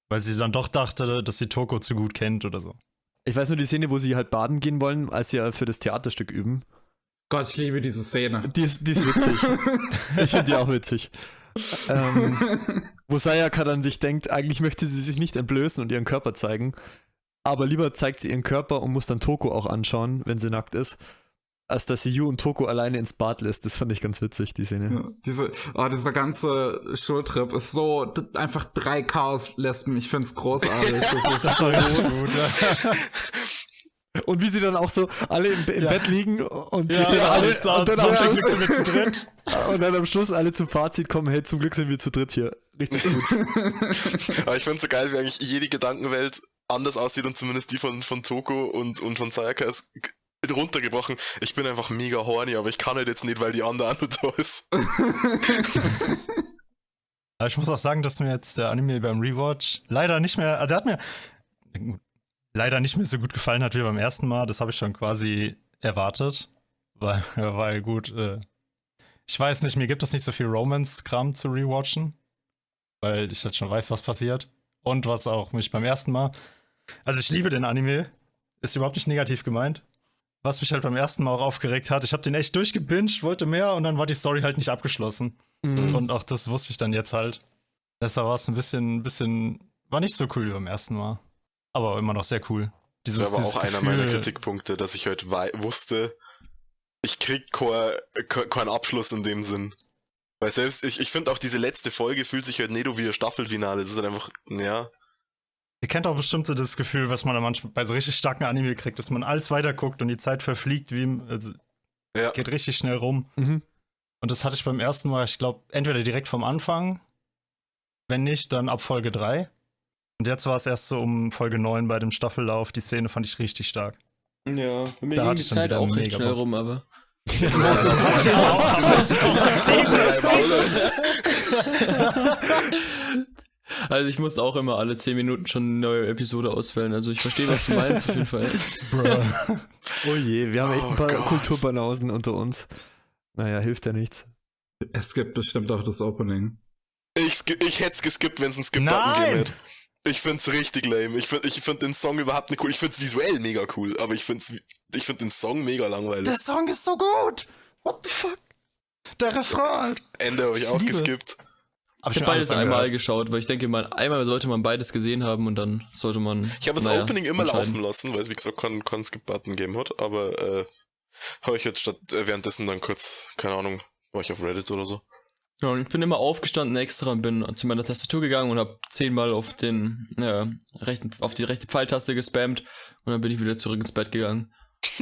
Weil sie dann doch dachte, dass sie Toko zu gut kennt oder so. Ich weiß nur die Szene, wo sie halt baden gehen wollen, als sie ja für das Theaterstück üben. Gott, ich liebe diese Szene. Die ist, die ist witzig. ich finde die auch witzig. Ähm, wo Sayaka dann sich denkt, eigentlich möchte sie sich nicht entblößen und ihren Körper zeigen, aber lieber zeigt sie ihren Körper und muss dann Toko auch anschauen, wenn sie nackt ist, als dass sie Yu und Toko alleine ins Bad lässt. Das fand ich ganz witzig, die Szene. Ja, diese, oh, dieser ganze Schultrip ist so einfach drei Chaos-Lesben. Ich find's großartig. Das ist Das war so gut. Und wie sie dann auch so alle im, im Ja. Bett liegen und sich Ja, dann alle und- und, dann am zum Schluss, Glück sind wir zu dritt. und dann am Schluss alle zum Fazit kommen, hey, zum Glück sind wir zu dritt hier. Richtig gut. Aber ich finde so geil, wie eigentlich jede Gedankenwelt anders aussieht und zumindest die von, von Toko und, und von Sayaka ist runtergebrochen. Ich bin einfach mega horny, aber ich kann halt jetzt nicht, weil die andere auch nur da ist. Aber ich muss auch sagen, dass mir jetzt der Anime beim Rewatch leider nicht mehr, also er hat mir leider nicht mehr so gut gefallen hat wie beim ersten Mal. Das habe ich schon quasi erwartet. Weil, weil gut, äh, ich weiß nicht, mir gibt es nicht so viel Romance-Kram zu rewatchen. Weil ich halt schon weiß, was passiert. Und was auch mich beim ersten Mal. Also ich liebe den Anime. Ist überhaupt nicht negativ gemeint. Was mich halt beim ersten Mal auch aufgeregt hat, ich habe den echt durchgebinged, wollte mehr und dann war die Story halt nicht abgeschlossen. Mhm. Und auch das wusste ich dann jetzt halt. Deshalb war es ein bisschen, ein bisschen, war nicht so cool wie beim ersten Mal. Aber immer noch sehr cool. Dieses, Das war auch einer Gefühl- meiner Kritikpunkte, dass ich heute wusste, ich krieg kein- kein- keinen Abschluss in dem Sinn. Weil selbst, ich, ich finde auch diese letzte Folge fühlt sich halt nicht so wie ein Staffelfinale. Das ist halt einfach, ja. Ihr kennt auch bestimmt so das Gefühl, was man dann manchmal bei so richtig starken Anime kriegt, dass man alles weiterguckt und die Zeit verfliegt, wie im, also Ja. geht richtig schnell rum. Mhm. Und das hatte ich beim ersten Mal, ich glaube, entweder direkt vom Anfang, wenn nicht, dann ab Folge 3. Und jetzt war es erst so um Folge 9 bei dem Staffellauf. Die Szene fand ich richtig stark. Ja, bei mir Da ging die Zeit wieder auch recht mega schnell rum, aber. Also ich musste auch immer alle 10 Minuten schon eine neue Episode auswählen. Also ich verstehe, was du meinst auf jeden Fall. Bruh. Oh je, wir haben echt Oh ein paar. Kulturbanausen unter uns. Naja, hilft ja nichts. Es gibt bestimmt auch das Opening. Ich, ich hätte es geskippt, wenn es einen Skip-Button Nein! Ich find's richtig lame. Ich find, ich find den Song überhaupt nicht cool. Ich find's visuell mega cool, aber ich find's, ich find den Song mega langweilig. Der Song ist so gut. What the fuck? Der Refrain. halt. Ende habe ich, Ich auch es. geskippt. Hab Ich habe beides einmal geschaut, weil ich denke, man, einmal sollte man beides gesehen haben und dann sollte man. Ich habe das naja, Opening immer laufen lassen, weil es wie gesagt keinen keinen Skip-Button gegeben hat, aber äh, habe ich jetzt statt äh, währenddessen dann kurz, keine Ahnung, war ich auf Reddit oder so. Ja, und ich bin immer aufgestanden extra und bin zu meiner Tastatur gegangen und habe zehnmal auf den äh, rechten, auf die rechte Pfeiltaste gespammt und dann bin ich wieder zurück ins Bett gegangen,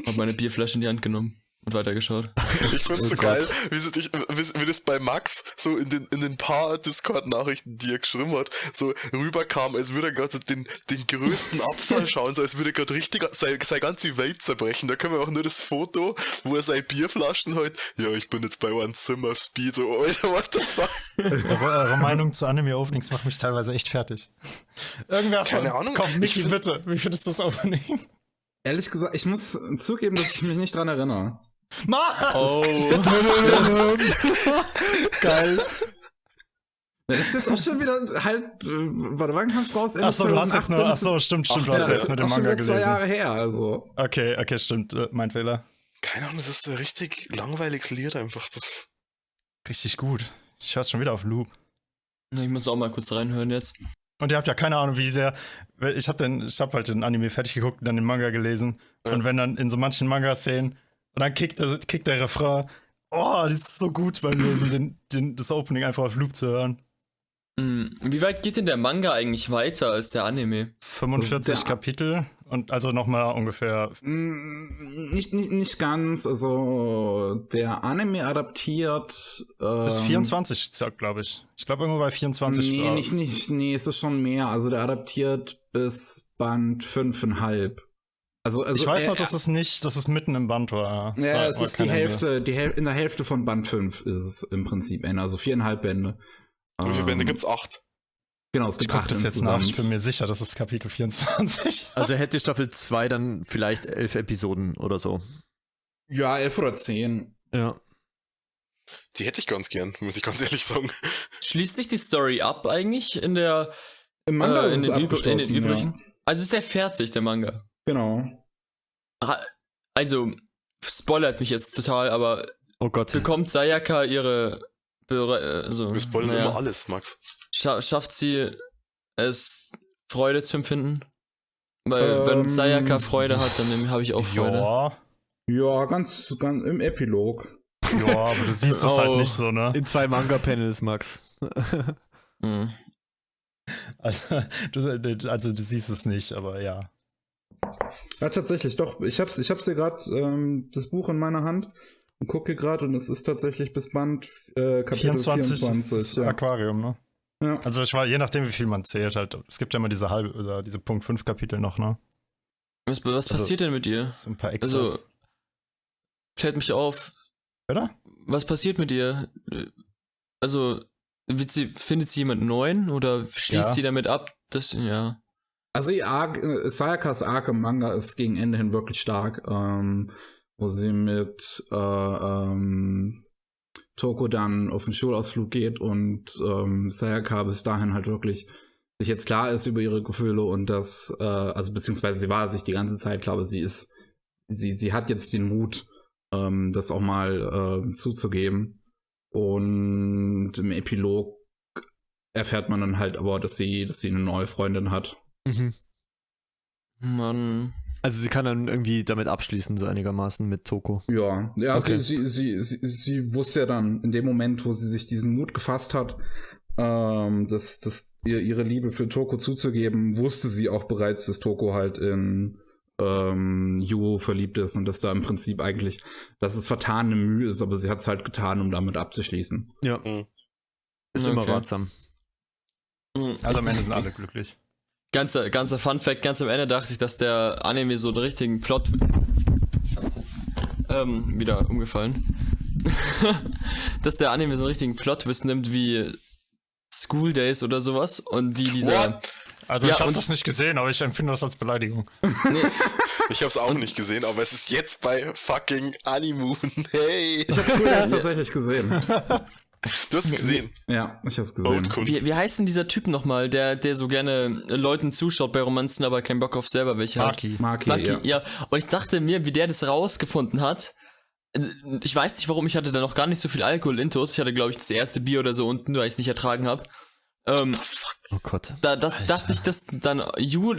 habe meine Bierflasche in die Hand genommen und weitergeschaut. Ich find's Oh so Gott. geil, wie, sie dich, wie, wie das bei Max so in den, in den paar Discord-Nachrichten, die er geschrieben hat, so rüberkam, als würde er gerade den, den größten Abfall schauen, so als würde er gerade richtig seine, seine ganze Welt zerbrechen. Da können wir auch nur das Foto, wo er seine Bierflaschen halt, ja, ich bin jetzt bei One Zimmer auf Speed, so, Alter, what the fuck? Eure, eure Meinung zu Anime-Openings macht mich teilweise echt fertig. Irgendwer von- Keine Ahnung, Komm, ich Niki, find- bitte. Wie findest du das Opening? Ehrlich gesagt, ich muss zugeben, dass ich mich nicht dran erinnere. Mach! Oh, Geil. Das ist jetzt auch schon wieder halt, äh, warte, wann kam's raus? Ende Achso, du hast jetzt 2018, nur. das ist- Achso, stimmt, stimmt. Du hast ja, jetzt nur den Manga wieder zwei gelesen. Jahre her, also. Okay, okay, stimmt. äh, Mein Fehler. Keine Ahnung, das ist so richtig langweiliges Lied einfach. Das, Richtig gut. Ich hör's schon wieder auf Loop. ich muss auch mal kurz reinhören jetzt. Und ihr habt ja keine Ahnung, wie sehr. Ich hab den, ich hab halt den Anime fertig geguckt und dann den Manga gelesen. Ja. Und wenn dann in so manchen Manga-Szenen und dann kickt, der- kickt der Refrain. Oh, das ist so gut beim Lesen, den, den, das Opening einfach auf Loop zu hören. Hm, Wie weit geht denn der Manga eigentlich weiter als der Anime? 45 Der- Kapitel und also nochmal ungefähr. Mm, Nicht, nicht, nicht ganz, also der Anime adaptiert. Ähm, Bis 24, glaube ich. Ich glaube irgendwo bei 24. Nee, war- nicht, nicht, nee, es ist schon mehr. Also der adaptiert bis Band 5,5. Also, also ich weiß noch, dass es nicht, dass es mitten im Band war. Es Ja, war, es war ist die Ende. Hälfte, die Häl in der Hälfte von Band 5 ist es im Prinzip Ende, also viereinhalb Bände. wie viele Bände Ähm, gibt's? Acht. Genau, es Ich gibt gucke acht das jetzt nach. Ich bin mir sicher, das ist Kapitel 24. Also hätte Staffel 2 dann vielleicht elf Episoden oder so. Ja, elf oder zehn. Ja. Die hätte ich ganz gern, muss ich ganz ehrlich sagen. Schließt sich die Story ab eigentlich in der Im Manga äh, in, den in den abgeschlossen, übrigen? Ja. Also ist der fertig, der Manga. Genau. Also, spoilert mich jetzt total, aber Oh Gott. bekommt Sayaka ihre Bere also, Wir spoilern naja, immer alles, Max. scha schafft sie es, Freude zu empfinden? Weil Ähm, wenn Sayaka Freude hat, dann habe ich auch Freude. Ja, Ja, ganz, ganz im Epilog. ja, aber du siehst das halt Oh. nicht so, ne? In zwei Manga-Panels, Max. Hm. Also du, also du siehst es nicht, aber ja. Ja, tatsächlich, doch. Ich hab's, ich hab's hier gerade, ähm, das Buch in meiner Hand und gucke gerade und es ist tatsächlich bis Band äh, Kapitel 24, 24. ist das ja. Aquarium, ne? Ja. Also ich war, je nachdem, wie viel man zählt, halt. Es gibt ja immer diese halbe oder diese Punkt 5 Kapitel noch, ne? Was, was Also- passiert denn mit ihr? So ein paar Extras. Also, klärt mich auf. Oder? Was passiert mit ihr? Also, wird sie, findet sie jemanden neuen oder schließt Ja. sie damit ab, dass, ja. Also ihr Arc, äh, Sayakas Arc im Manga ist gegen Ende hin wirklich stark, ähm, wo sie mit äh, ähm, Toko dann auf den Schulausflug geht und ähm, Sayaka bis dahin halt wirklich sich jetzt klar ist über ihre Gefühle und das, äh, also beziehungsweise sie war sich die ganze Zeit klar, aber sie ist, sie, sie hat jetzt den Mut, ähm, das auch mal äh, zuzugeben. Und im Epilog erfährt man dann halt aber, dass sie, dass sie eine neue Freundin hat. Mhm. Mann. Also sie kann dann irgendwie damit abschließen, so einigermaßen mit Toko. Ja, ja Okay. sie, sie, sie, sie, sie wusste ja dann in dem Moment, wo sie sich diesen Mut gefasst hat, ähm, dass, dass ihr ihre Liebe für Toko zuzugeben, wusste sie auch bereits, dass Toko halt in ähm, Yuo verliebt ist und dass da im Prinzip eigentlich, dass es vertane Mühe ist, aber sie hat es halt getan, um damit abzuschließen. Ja. Mhm. Ist immer Okay. ratsam. Also am Ende sind alle glücklich. Ganzer, ganzer Fun Fact, ganz am Ende dachte ich, dass der Anime so einen richtigen Plot. ähm, wieder umgefallen. dass der Anime so einen richtigen Plot-Twist nimmt wie School Days oder sowas und wie dieser. What? Also Ja, ich habe das nicht gesehen, aber ich empfinde das als Beleidigung. Ich hab's auch nicht gesehen, aber es ist jetzt bei fucking Animoon. Hey! Ich habe School Days tatsächlich gesehen. Du hast es gesehen. Ja, ich habe es gesehen. Wie, wie heißt denn dieser Typ nochmal, der, der so gerne Leuten zuschaut bei Romanzen, aber keinen Bock auf selber welche hat? Maki. Maki, Maki, ja. ja. Und ich dachte mir, wie der das rausgefunden hat. Ich weiß nicht warum, ich hatte da noch gar nicht so viel Alkohol intus. Ich hatte, glaube ich, das erste Bier oder so unten, weil ich es nicht ertragen habe. Ähm, Oh Gott. da das, dachte ich, dass dann Ju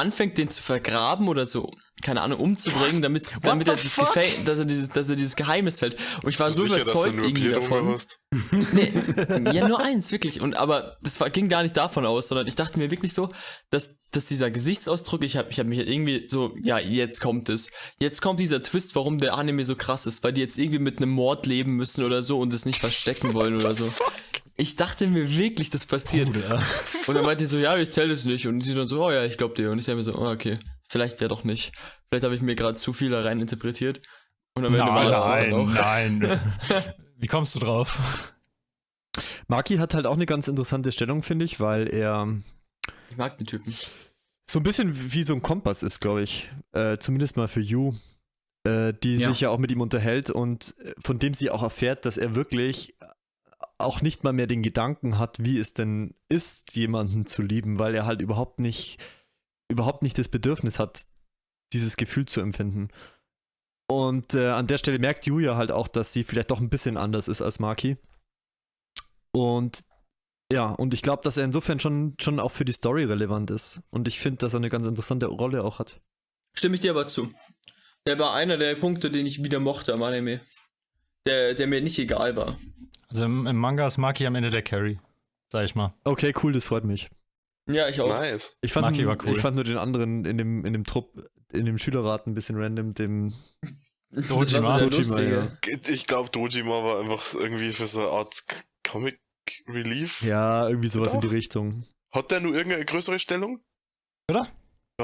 anfängt, den zu vergraben oder so, keine Ahnung, umzubringen, damit, damit er, dieses fuck? Gefa- dass, er dieses, dass er dieses Geheimnis hält. Und ich war so sicher, dass du überzeugt irgendwie davon. Nee, ja, nur eins, wirklich. Und aber das war, ging gar nicht davon aus, sondern ich dachte mir wirklich so, dass, dass dieser Gesichtsausdruck, ich habe ich hab mich halt irgendwie so, ja, jetzt kommt es. Jetzt kommt dieser Twist, warum der Anime so krass ist, weil die jetzt irgendwie mit einem Mord leben müssen oder so und es nicht verstecken wollen oder so. Ich dachte mir wirklich, das passiert. Und dann meinte ich so, ja, ich zähle es nicht. Und sie dann so, oh ja, ich glaub dir. Und ich dachte mir so, oh, okay, vielleicht ja doch nicht. Vielleicht habe ich mir gerade zu viel da rein interpretiert. Und am Ende war das dann auch. nein, nein. Wie kommst du drauf? Maki hat halt auch eine ganz interessante Stellung, finde ich, weil er Ich mag den Typen. so ein bisschen wie so ein Kompass ist, glaube ich. Äh, zumindest mal für Yu, äh, die Ja. sich ja auch mit ihm unterhält und äh, von dem sie auch erfährt, dass er wirklich auch nicht mal mehr den Gedanken hat, wie es denn ist, jemanden zu lieben, weil er halt überhaupt nicht, überhaupt nicht das Bedürfnis hat, dieses Gefühl zu empfinden. Und äh, an der Stelle merkt Julia halt auch, dass sie vielleicht doch ein bisschen anders ist als Maki. Und ja, und ich glaube, dass er insofern schon, schon auch für die Story relevant ist. Und ich finde, dass er eine ganz interessante Rolle auch hat. Stimme ich dir aber zu. Der war einer der Punkte, den ich wieder mochte am Anime. Der, der mir nicht egal war. Also im, im Manga ist Maki am Ende der Carry, sag ich mal. Okay, cool, das freut mich. Ja, ich auch. Nice. Ich fand, Maki war cool. ich fand nur den anderen in dem, in dem Trupp, in dem Schülerrat ein bisschen random, dem der Dojima, Lustige. Ich glaube, Dojima war einfach irgendwie für so eine Art Comic Relief. ja, irgendwie sowas in die Doch. Richtung. Hat der nur irgendeine größere Stellung? Oder?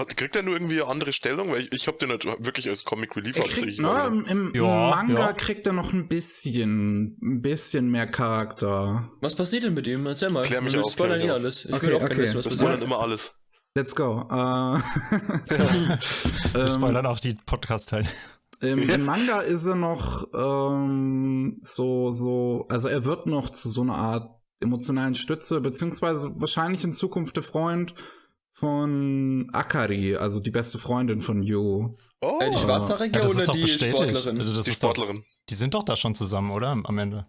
Kriegt der nur irgendwie eine andere Stellung? Weil ich, ich habe den nicht wirklich als Comic Relief Er hauptsächlich kriegt, wahrgenommen. im, im, Ja, Manga ja. kriegt er noch ein bisschen, ein bisschen mehr Charakter. Was passiert denn mit ihm? Erzähl mal. Klär mich Wir auf, spoilern klär eh alles. Ich Okay, will auch okay. wissen, was Das passiert. immer alles. Let's go. Äh, Wir ähm, spoilern auch die Podcast-Teile. Im, Im Manga ist er noch ähm, so, so, also er wird noch zu so einer Art emotionalen Stütze, beziehungsweise wahrscheinlich in Zukunft der Freund von Akari, also die beste Freundin von Yu. Oh, Äh, die Schwarzhaarige Ja, das oder ist doch die bestätigt. Sportlerin? Also das die ist doch, Sportlerin. die sind doch da schon zusammen, oder? Am Ende.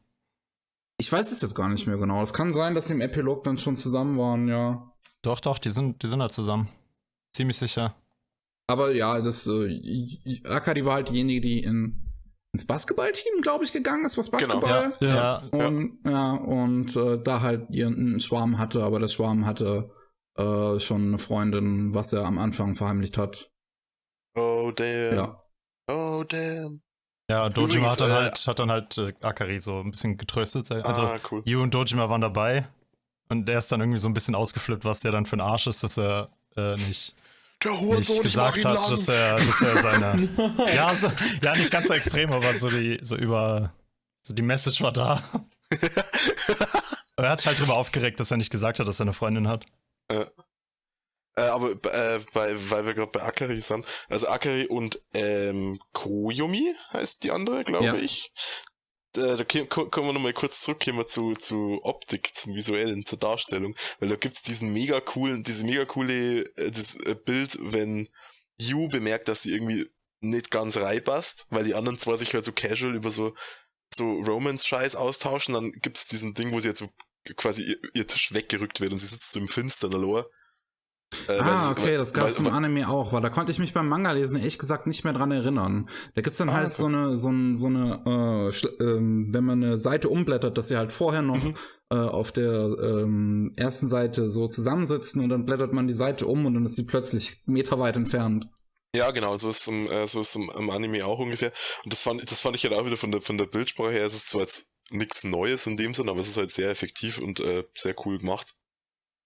Ich weiß es jetzt gar nicht mehr genau. Es kann sein, dass sie im Epilog dann schon zusammen waren, ja. Doch, doch, die sind, die sind da zusammen. Ziemlich sicher. Aber ja, das äh, Akari war halt diejenige, die in, ins Basketballteam, glaube ich, gegangen ist, was Genau, Basketball. Ja, Und ja, und äh, da halt ihren Schwarm hatte, aber der Schwarm hatte äh, schon eine Freundin, was er am Anfang verheimlicht hat. Oh, damn. Ja. Oh, damn. ja Dojima Übrigens, hat dann äh, halt, hat dann halt äh, Akari so ein bisschen getröstet. Also ah, cool. Yu und Dojima waren dabei. Und der ist dann irgendwie so ein bisschen ausgeflippt, was der dann für ein Arsch ist, dass er äh, nicht, Der nicht Hurensohn, gesagt hat, dass er, dass er seine. ja, so, ja, nicht ganz so extrem, aber so die, so über. So die Message war da. Aber er hat sich halt drüber aufgeregt, dass er nicht gesagt hat, dass er eine Freundin hat. Äh, aber äh, bei, weil wir gerade bei Akari sind, also Akari und ähm, Koyomi heißt die andere, glaube Ja. ich. Äh, da ko- kommen wir nochmal kurz zurück, gehen wir zu, zu Optik, zum Visuellen, zur Darstellung, weil da gibt's diesen mega coolen, diese mega coole äh, das, äh, Bild, wenn Yu bemerkt, dass sie irgendwie nicht ganz reinpasst, weil die anderen zwei sich halt so casual über so so Romance-Scheiß austauschen, dann gibt's diesen Ding, wo sie jetzt so quasi ihr, ihr Tisch weggerückt wird und sie sitzt so im Finstern Lor. Äh, ah, okay, das gab's weil- im Anime auch, weil da konnte ich mich beim Manga lesen ehrlich gesagt nicht mehr dran erinnern. Da gibt's dann Ah, halt okay. so eine, so, ein, so eine, äh, ähm, wenn man eine Seite umblättert, dass sie halt vorher noch Mhm. äh, auf der ähm, ersten Seite so zusammensitzen und dann blättert man die Seite um und dann ist sie plötzlich meterweit entfernt. Ja, genau, so ist im, äh, so ist im, im Anime auch ungefähr. Und das fand, das fand ich halt auch wieder von der, von der Bildsprache her, es ist zwar jetzt nichts Neues in dem Sinn, aber es ist halt sehr effektiv und äh, sehr cool gemacht.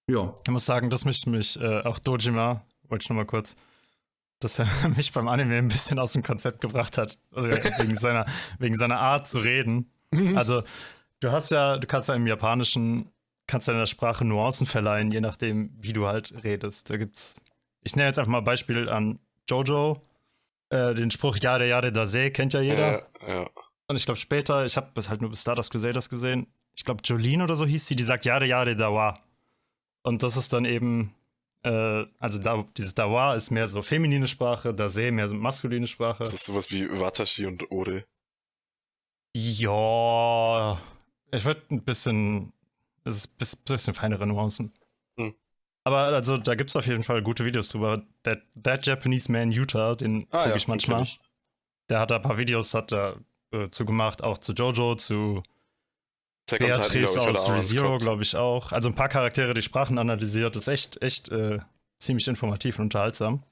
Ja. Ich muss sagen, dass mich, mich äh, auch Dojima, wollte ich noch mal kurz, dass er mich beim Anime ein bisschen aus dem Konzept gebracht hat, also wegen, seiner, wegen seiner Art zu reden. Also, du hast ja, du kannst ja im Japanischen, kannst deiner Sprache Nuancen verleihen, je nachdem, wie du halt redest. Da gibt's, ich nenne jetzt einfach mal ein Beispiel an Jojo. Äh, den Spruch Jade Jade Dase kennt ja jeder. Ja, ja. Und ich glaube später, ich habe das halt nur bis Stardust Crusaders gesehen. Ich glaube Jolene oder so hieß sie, die sagt Jade Jade Dawa. Und das ist dann eben, äh, also da, dieses Dawa ist mehr so feminine Sprache, Dase mehr so maskuline Sprache. Das ist sowas wie Watashi und Ore. Ja, ich würde ein bisschen, es ist ein bis- bisschen feinere Nuancen. Hm. Aber also da gibt es auf jeden Fall gute Videos drüber. That, That Japanese Man Utah, den Ah, gucke ja, ich manchmal. ich. Der hat da ein paar Videos hat er, äh, zu gemacht, auch zu Jojo, zu Titan, Beatrice er aus ReZero, glaube ich auch. Also ein paar Charaktere, die Sprachen analysiert, ist echt, echt äh, ziemlich informativ und unterhaltsam.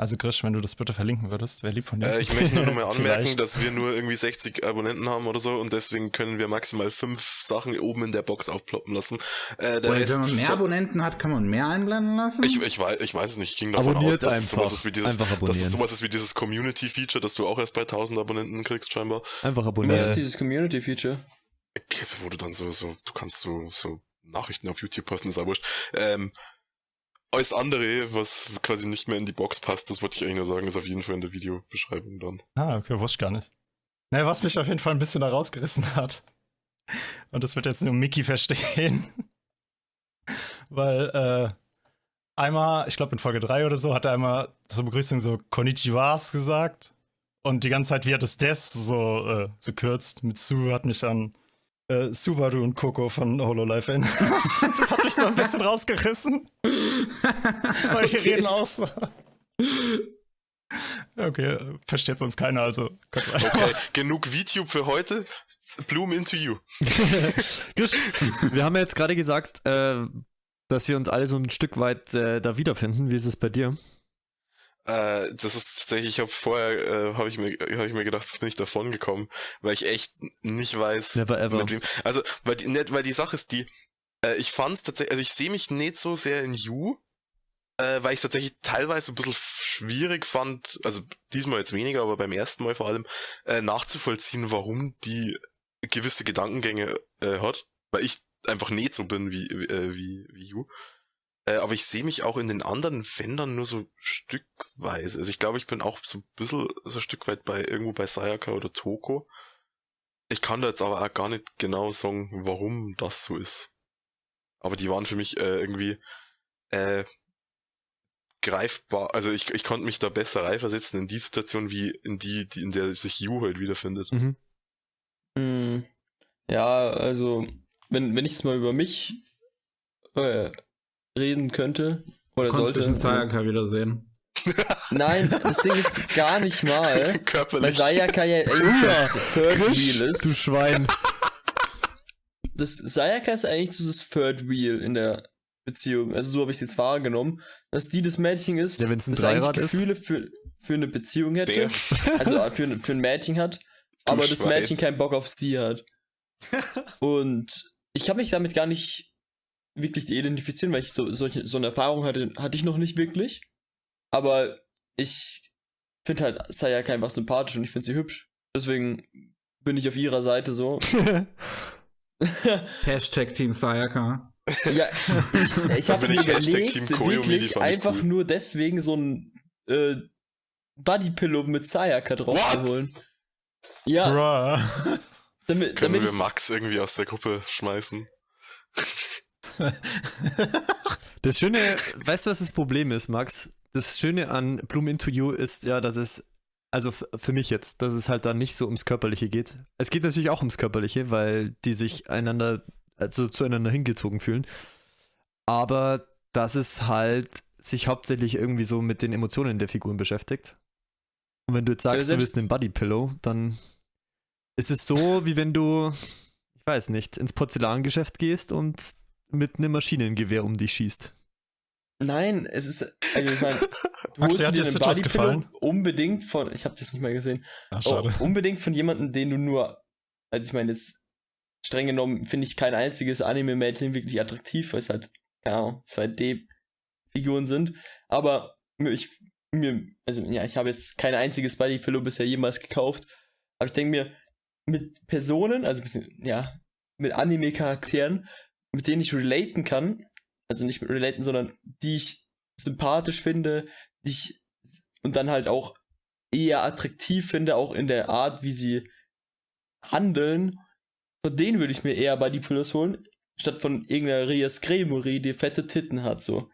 Also Grisch, wenn du das bitte verlinken würdest, wäre lieb von dir. Äh, ich möchte nur noch mal anmerken, dass wir nur irgendwie 60 Abonnenten haben oder so und deswegen können wir maximal fünf Sachen oben in der Box aufploppen lassen. Äh, der Weil Rest wenn man mehr Abonnenten hat, kann man mehr einblenden lassen. ich, ich, weiß, ich weiß es nicht, ich ging davon Abonniert aus, dass es sowas einfach. ist wie dieses, Einfach dass es abonnieren. sowas ist wie dieses Community-Feature, dass du auch erst bei 1000 Abonnenten kriegst scheinbar. Einfach Was abonnieren. ist dieses Community-Feature? Wo du dann so, so, du kannst so, so Nachrichten auf YouTube posten, ist auch wurscht. Ähm, alles andere, was quasi nicht mehr in die Box passt, das wollte ich eigentlich nur sagen, ist auf jeden Fall in der Videobeschreibung dann. Ah, okay, wusste ich gar nicht. Naja, was mich auf jeden Fall ein bisschen da rausgerissen hat, und das wird jetzt nur Mickey verstehen, weil äh, einmal, ich glaube in Folge 3 oder so, hat er einmal zur Begrüßung so Konnichiwas gesagt und die ganze Zeit, wie er das Des so, äh, so kürzt mit Su, hat mich an äh, Subaru und Coco von Hololive erinnert. das hat mich so ein bisschen rausgerissen, weil die Okay. reden auch so. Okay, versteht sonst keiner, also. Okay, genug VTube für heute. Bloom into you. Wir haben ja jetzt gerade gesagt, äh, dass wir uns alle so ein Stück weit äh, da wiederfinden. Wie ist es bei dir? Äh, das ist tatsächlich, ich habe vorher, äh, habe ich, mir hab ich mir gedacht, das bin ich davon gekommen, weil ich echt nicht weiß, Never ever. mit wem. Also, weil die, nicht, weil die Sache ist die, äh, ich fand's tatsächlich, also ich sehe mich nicht so sehr in You, äh, weil ich tatsächlich teilweise ein bisschen schwierig fand, also diesmal jetzt weniger, aber beim ersten Mal vor allem, äh, nachzuvollziehen, warum die gewisse Gedankengänge äh, hat, weil ich einfach nicht so bin wie, äh, wie, wie You. Äh, aber ich sehe mich auch in den anderen Wendern nur so stückweise. Also ich glaube, ich bin auch so ein bisschen so ein Stück weit bei irgendwo bei Sayaka oder Toko. Ich kann da jetzt aber auch gar nicht genau sagen, warum das so ist. Aber die waren für mich äh, irgendwie äh, greifbar. Also ich, ich konnte mich da besser reinversetzen in die Situation, wie in die, die in der sich Yu halt wiederfindet. Mhm. Hm. Ja, also, wenn, wenn ich jetzt mal über mich äh, reden könnte oder Konntest dich in sollte. Sayaka wiedersehen. Nein, das Ding ist gar nicht mal. Weil Körperlich. Sayaka ja eigentlich das Third Wheel ist. Du Schwein. das Sayaka ist eigentlich so das Third Wheel in der Beziehung. Also so habe ich es jetzt wahrgenommen, dass die das Mädchen ist, Ja, wenn's ein das eigentlich Dreirad ist. Gefühle für, für eine Beziehung hätte. Der. Also äh, für, ein- für ein Mädchen hat, Du aber das Schwein. Mädchen keinen Bock auf sie hat. Und ich habe mich damit gar nicht wirklich identifizieren, weil ich so, solche, so eine Erfahrung hatte, hatte ich noch nicht wirklich. Aber ich finde halt Sayaka einfach sympathisch und ich finde sie hübsch. Deswegen bin ich auf ihrer Seite so. Hashtag Team Sayaka. Ja, ich, ich habe mir ich Hashtag überlegt, wirklich einfach cool. nur deswegen so ein äh, Bodypillow mit Sayaka drauf zu holen. Ja, Bruh. damit, Können damit wir ich, Max irgendwie aus der Gruppe schmeißen? Das Schöne, weißt du, was das Problem ist, Max? Das Schöne an Bloom Into You ist ja, dass es, also für mich jetzt, dass es halt dann nicht so ums Körperliche geht. Es geht natürlich auch ums Körperliche, weil die sich einander, also zueinander hingezogen fühlen. Aber dass es halt sich hauptsächlich irgendwie so mit den Emotionen der Figuren beschäftigt. Und wenn du jetzt sagst, Ja, du willst einen Buddy Pillow, dann ist es so, wie wenn du, ich weiß nicht, ins Porzellangeschäft gehst und mit einem Maschinengewehr um dich schießt. Nein, es ist, also ich meine, du wie hat dir Citrus Bodypillow gefallen? unbedingt von, ich habe das nicht mal gesehen, Ach, oh, schade. unbedingt von jemandem, den du nur, also ich meine jetzt, streng genommen finde ich kein einziges Anime-Mädchen wirklich attraktiv, weil es halt, keine Ahnung, 2D-Figuren sind, aber ich, mir, also ja, ich habe jetzt kein einziges Bodypillow bisher jemals gekauft, aber ich denke mir, mit Personen, also ein bisschen, ja, mit Anime-Charakteren, mit denen ich relaten kann, also nicht mit relaten, sondern die ich sympathisch finde, die ich und dann halt auch eher attraktiv finde, auch in der Art, wie sie handeln, von denen würde ich mir eher Buddy Plus holen, statt von irgendeiner Rias Gremory, die fette Titten hat, so.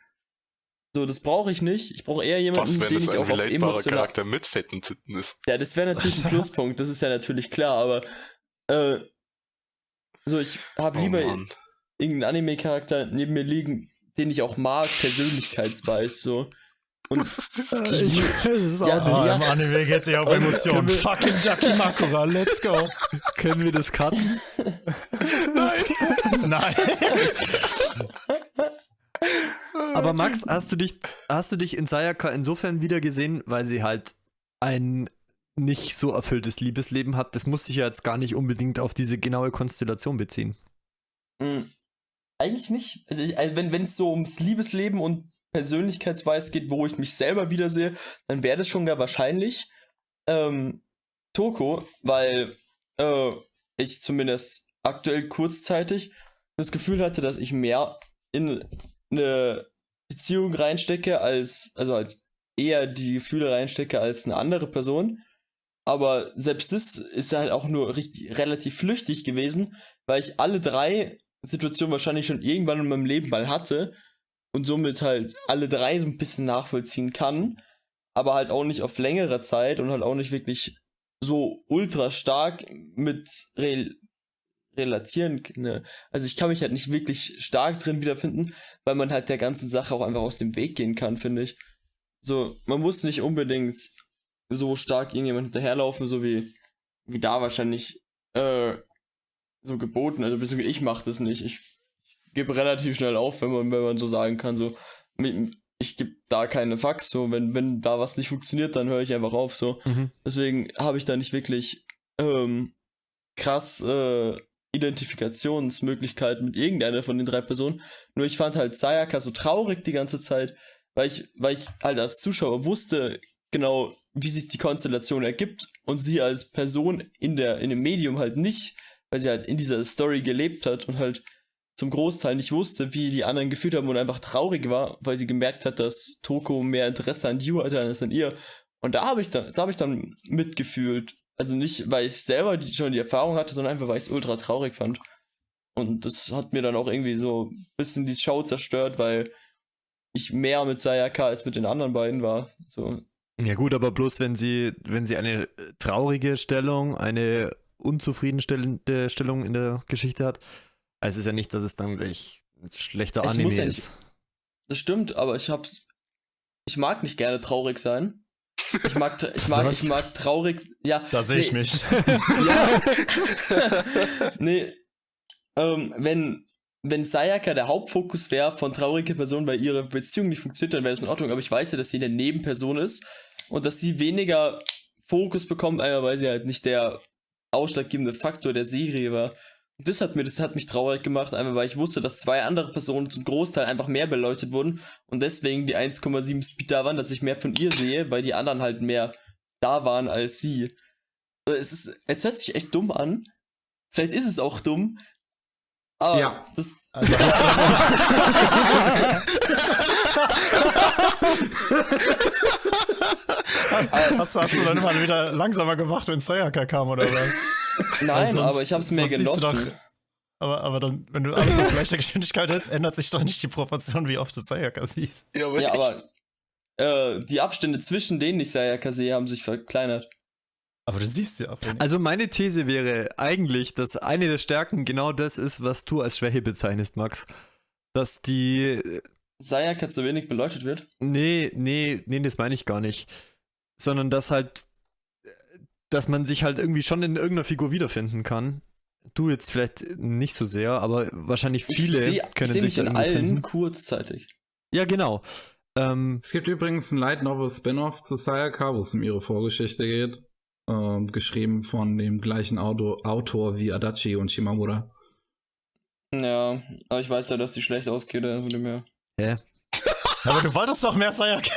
So, das brauche ich nicht. Ich brauche eher jemanden, Was, wenn den das ich ein auch auf emotional... Charakter mit fetten Titten ist? Ja, das wäre natürlich ein Pluspunkt, das ist ja natürlich klar, aber äh, so, ich habe Oh lieber Mann. Irgendeinen Anime-Charakter neben mir liegen, den ich auch mag, persönlichkeitsweise, so. Und Ich, das ist Ja, auch, Ah, ja. Im Anime geht's ja auch Und Emotionen. wir- Fucking Jackie Makura, let's go. können wir das cutten? Nein. Aber Max, hast du dich, hast du dich in Sayaka insofern wiedergesehen, weil sie halt ein nicht so erfülltes Liebesleben hat? Das muss sich ja jetzt gar nicht unbedingt auf diese genaue Konstellation beziehen. mh, eigentlich nicht. Also, ich, also wenn es so ums Liebesleben und Persönlichkeitsweise geht, wo ich mich selber wiedersehe, dann wäre das schon gar wahrscheinlich ähm, Toko, weil äh, ich zumindest aktuell kurzzeitig das Gefühl hatte, dass ich mehr in eine Beziehung reinstecke als, also halt eher die Gefühle reinstecke als eine andere Person. Aber selbst das ist halt auch nur richtig, relativ flüchtig gewesen, weil ich alle drei Situationen wahrscheinlich schon irgendwann in meinem Leben mal hatte und somit halt alle drei so ein bisschen nachvollziehen kann, aber halt auch nicht auf längere Zeit und halt auch nicht wirklich so ultra stark mit rel relatieren. Ne? Also ich kann mich halt nicht wirklich stark drin wiederfinden, weil man halt der ganzen Sache auch einfach aus dem Weg gehen kann, finde ich. So, man muss nicht unbedingt so stark irgendjemand hinterherlaufen, so wie, wie da wahrscheinlich äh, so geboten. Also beziehungsweise ich mache das nicht. Ich, ich gebe relativ schnell auf, wenn man, wenn man so sagen kann, so ich gebe da keine Fax, so wenn, wenn da was nicht funktioniert, dann höre ich einfach auf, so. Mhm. Deswegen habe ich da nicht wirklich ähm, krass äh, Identifikationsmöglichkeiten mit irgendeiner von den drei Personen. Nur ich fand halt Sayaka so traurig die ganze Zeit, weil ich, weil ich halt als Zuschauer wusste genau, wie sich die Konstellation ergibt und sie als Person in der in dem Medium halt nicht, weil sie halt in dieser Story gelebt hat und halt zum Großteil nicht wusste, wie die anderen gefühlt haben und einfach traurig war, weil sie gemerkt hat, dass Toko mehr Interesse an Yu hatte als an ihr. Und da habe ich dann, da habe ich dann mitgefühlt. Also nicht, weil ich selber die, schon die Erfahrung hatte, sondern einfach, weil ich es ultra traurig fand. Und das hat mir dann auch irgendwie so ein bisschen die Show zerstört, weil ich mehr mit Sayaka als mit den anderen beiden war. So, Ja gut, aber bloß wenn sie, wenn sie eine traurige Stellung, eine unzufriedenstellende Stellung in der Geschichte hat, heißt es ja nicht, dass es dann gleich ein schlechter Es Anime muss ja nicht- ist. das stimmt, aber ich hab's. Ich mag nicht gerne traurig sein. Ich mag, ich mag, Was? ich mag traurig. Ja, Da sehe ich nee, mich. Ja. nee. Ähm, wenn, wenn Sayaka der Hauptfokus wäre von trauriger Person, weil ihre Beziehung nicht funktioniert, dann wäre das in Ordnung. Aber ich weiß ja, dass sie eine Nebenperson ist und dass sie weniger Fokus bekommt, einmal weil sie halt nicht der ausschlaggebende Faktor der Serie war. Und das hat mir, das hat mich traurig gemacht, einfach weil ich wusste, dass zwei andere Personen zum Großteil einfach mehr beleuchtet wurden und deswegen die 1,7 Speed da waren, dass ich mehr von ihr sehe, weil die anderen halt mehr da waren als sie. Äh, Es ist, es hört sich echt dumm an. Vielleicht ist es auch dumm. Aber Ja. das, Also hast du, hast, du- dann immer wieder langsamer gemacht, wenn Sayaka kam, oder was? nein, sonst- aber ich habe es mehr du genossen. doch- Aber, aber dann, wenn du alles auf gleicher Geschwindigkeit hast, ändert sich doch nicht die Proportion, wie oft du Sayaka siehst. Ja, aber, Ja, aber äh, die Abstände zwischen denen ich Sayaka sehe, haben sich verkleinert. Aber du siehst ja auch. wenig. Also meine These wäre eigentlich, dass eine der Stärken genau das ist, was du als Schwäche bezeichnest, Max. Dass die Sayaka zu wenig beleuchtet wird. Nee, nee, nee, das meine ich gar nicht. Sondern dass halt, dass man sich halt irgendwie schon in irgendeiner Figur wiederfinden kann. Du jetzt vielleicht nicht so sehr, aber wahrscheinlich viele ich seh, können ich sich in allen finden. kurzzeitig. Ja, genau. Ähm, Es gibt übrigens ein Light Novel Spin-off zu Sayaka, wo es um ihre Vorgeschichte geht. Ähm, geschrieben von dem gleichen Auto, Autor wie Adachi und Shimamura. Ja, aber ich weiß ja, dass die schlecht ausgeht, also von dem her. hä? aber du wolltest doch mehr Sayaka.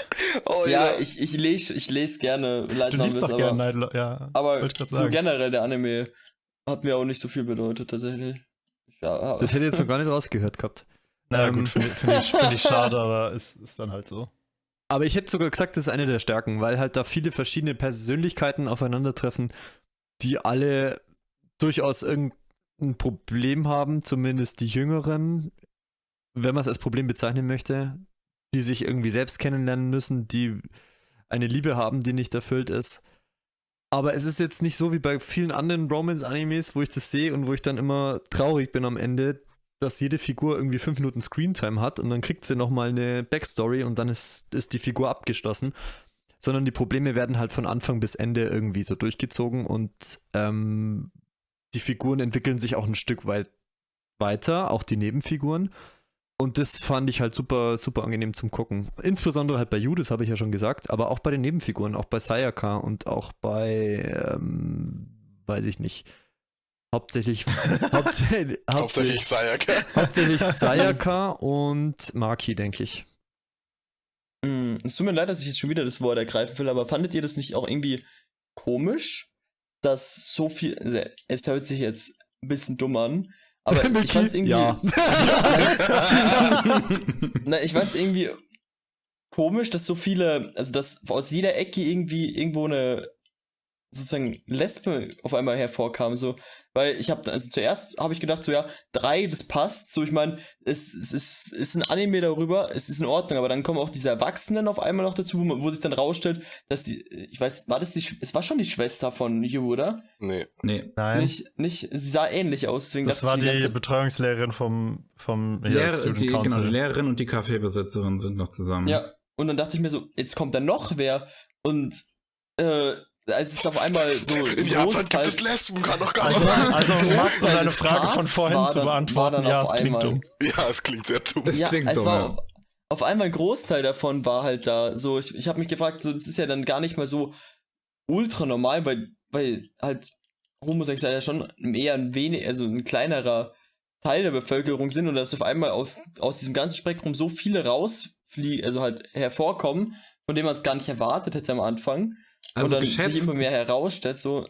oh, Ja, ich, ich lese ich les gerne Light Du liest Novels, doch aber, gerne Night ja. aber so generell der Anime hat mir auch nicht so viel bedeutet, tatsächlich. Ja, Das hätte ich jetzt noch gar nicht rausgehört gehabt. Naja, Ähm. gut, finde find ich, find ich schade, aber es ist dann halt so. Aber ich hätte sogar gesagt, das ist eine der Stärken, weil halt da viele verschiedene Persönlichkeiten aufeinandertreffen, die alle durchaus irgendein Problem haben, zumindest die Jüngeren, wenn man es als Problem bezeichnen möchte, die sich irgendwie selbst kennenlernen müssen, die eine Liebe haben, die nicht erfüllt ist. Aber es ist jetzt nicht so wie bei vielen anderen Romance-Animes, wo ich das sehe und wo ich dann immer traurig bin am Ende, dass jede Figur irgendwie fünf Minuten Screentime hat und dann kriegt sie nochmal eine Backstory und dann ist, ist die Figur abgeschlossen. Sondern die Probleme werden halt von Anfang bis Ende irgendwie so durchgezogen und ähm, die Figuren entwickeln sich auch ein Stück weit weiter, auch die Nebenfiguren. Und das fand ich halt super, super angenehm zum Gucken. Insbesondere halt bei Yu, das habe ich ja schon gesagt, aber auch bei den Nebenfiguren, auch bei Sayaka und auch bei, ähm, weiß ich nicht, hauptsächlich, hauptsächlich, Hauptsächlich hauptsächlich, Sayaka. hauptsächlich Sayaka und Maki, denke ich. Mm, Es tut mir leid, dass ich jetzt schon wieder das Wort ergreifen will, aber fandet ihr das nicht auch irgendwie komisch, dass so viel. also, Es hört sich jetzt ein bisschen dumm an, aber ich fand's irgendwie. ja. Na, ich fand's irgendwie komisch, dass so viele, also dass aus jeder Ecke irgendwie irgendwo eine sozusagen Lesbe auf einmal hervorkam, so, weil ich habe, also zuerst habe ich gedacht, so ja, drei, das passt, so ich meine, es, es ist, ist ein Anime darüber, es ist in Ordnung, aber dann kommen auch diese Erwachsenen auf einmal noch dazu, wo, wo sich dann rausstellt, dass die, ich weiß, war das die, es war schon die Schwester von Yu, oder? Nee. Nee. Nein, Nicht, nicht, sie sah ähnlich aus, deswegen das war die ganze- Betreuungslehrerin vom, vom ja, Lehrer, Student die, genau, Council. die Lehrerin und die Kaffeebesitzerin sind noch zusammen. Ja, und dann dachte ich mir so, jetzt kommt da noch wer und äh, als es auf einmal so In Japan Großteil, gibt es Lesben, kann doch gar nicht Also, sein. also um Max, um deine Frage von vorhin zu dann- war beantworten, ja, auf es klingt einmal- dumm. Ja, es klingt sehr dumm. Das ja, klingt es dumm, war ja. auf, einmal ein Großteil davon war halt da so, ich, ich habe mich gefragt, so das ist ja dann gar nicht mal so ultra normal, weil, weil halt Homosexuelle ja schon eher ein wenig, also ein kleinerer Teil der Bevölkerung sind und dass auf einmal aus, aus diesem ganzen Spektrum so viele rausfliegen, also halt hervorkommen, von denen man es gar nicht erwartet hätte am Anfang. Also und dann sich geschätzt, immer mehr herausstellt, so,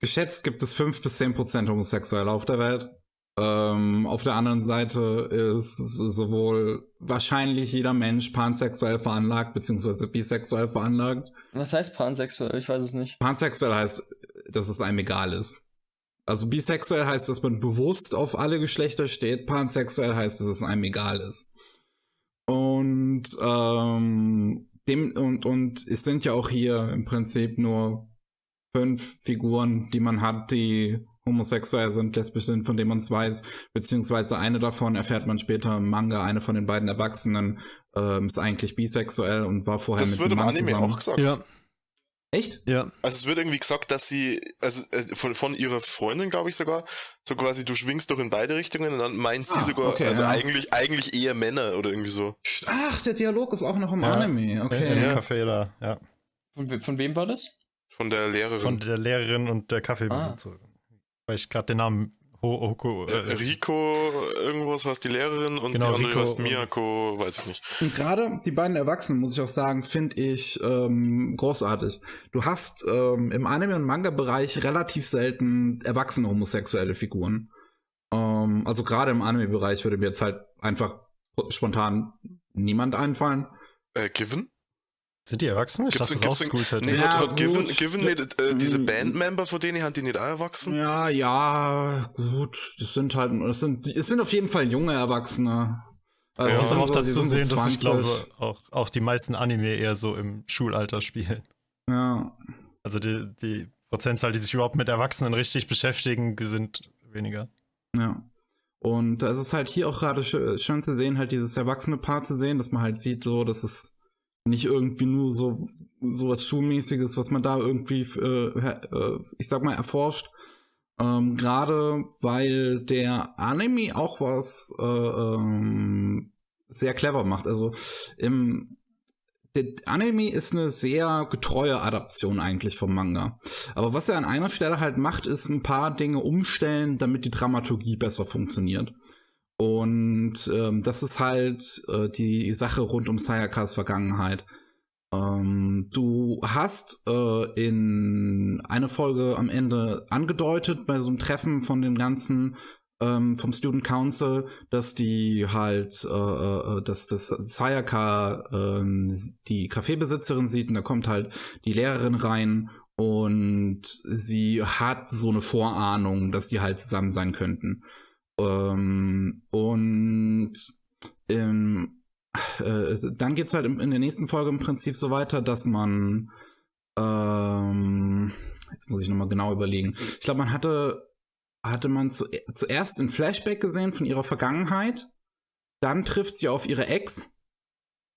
geschätzt gibt es 5 bis 10 Prozent Homosexuelle auf der Welt. Ähm, auf der anderen Seite ist sowohl wahrscheinlich jeder Mensch pansexuell veranlagt, beziehungsweise bisexuell veranlagt. was heißt pansexuell? Ich weiß es nicht. Pansexuell heißt, dass es einem egal ist. Also bisexuell heißt, dass man bewusst auf alle Geschlechter steht. Pansexuell heißt, dass es einem egal ist. Und ähm, dem und und es sind ja auch hier im Prinzip nur fünf Figuren, die man hat, die homosexuell sind, lesbisch sind, von denen man es weiß, beziehungsweise eine davon erfährt man später im Manga, eine von den beiden Erwachsenen ähm, ist eigentlich bisexuell und war vorher Das mit wird einem im Mann Anime zusammen. auch gesagt. Ja, Echt? ja. Also es wird irgendwie gesagt, dass sie, also äh, von, von ihrer Freundin, glaube ich sogar, so quasi du schwingst doch in beide Richtungen und dann meint sie Ah, sogar, okay, also ja. eigentlich, eigentlich eher Männer oder irgendwie so. Ach, der Dialog ist auch noch im Ja. Anime, okay. Im Ja. Café da, ja. Von, von wem war das? Von der Lehrerin. Von der Lehrerin und der Kaffeebesitzerin. Weil ich gerade den Namen Ho Hoko. äh, Äh, Rico, irgendwas war es die Lehrerin und Genau, die andere Rico war und- Miyako, weiß ich nicht. Und gerade die beiden Erwachsenen, muss ich auch sagen, finde ich ähm, großartig. Du hast ähm, im Anime- und Manga-Bereich relativ selten erwachsene homosexuelle Figuren. Ähm, also gerade im Anime-Bereich würde mir jetzt halt einfach spontan niemand einfallen. Äh, Given? Sind die erwachsen? Ich Gibt's- dachte, das ist auch Schoolzeit. Nee, Ja, hat, Given. Given nicht, äh, diese Mm. Bandmember, von denen haben die nicht auch erwachsen? Ja, ja, gut. Das sind halt, das sind, es sind auf jeden Fall junge Erwachsene. Also Ich es muss aber auch so- dazu sehen, dass ich 20. glaube, auch, auch die meisten Anime eher so im Schulalter spielen. Ja. Also die, die Prozentzahl, die sich überhaupt mit Erwachsenen richtig beschäftigen, die sind weniger. Ja. Und es ist halt hier auch gerade schö- schön zu sehen, halt dieses erwachsene Paar zu sehen, dass man halt sieht, so, dass es nicht irgendwie nur so, so was Schulmäßiges, was man da irgendwie, äh, äh, ich sag mal, erforscht. Ähm, gerade weil der Anime auch was äh, ähm, sehr clever macht. Also im der Anime ist eine sehr getreue Adaption eigentlich vom Manga. Aber was er an einer Stelle halt macht, ist ein paar Dinge umstellen, damit die Dramaturgie besser funktioniert. Und ähm, das ist halt äh, die Sache rund um Sayakas Vergangenheit. Ähm, du hast äh, in eine Folge am Ende angedeutet bei so einem Treffen von den ganzen ähm, vom Student Council, dass die halt, äh, äh, dass das Sayaka ähm, die Kaffeebesitzerin sieht und da kommt halt die Lehrerin rein und sie hat so eine Vorahnung, dass die halt zusammen sein könnten. Ähm, und ähm, äh, dann geht's halt in, in der nächsten Folge im Prinzip so weiter, dass man ähm, jetzt muss ich nochmal genau überlegen. Ich glaube, man hatte, hatte man zu, zuerst ein Flashback gesehen von ihrer Vergangenheit. Dann trifft sie auf ihre Ex.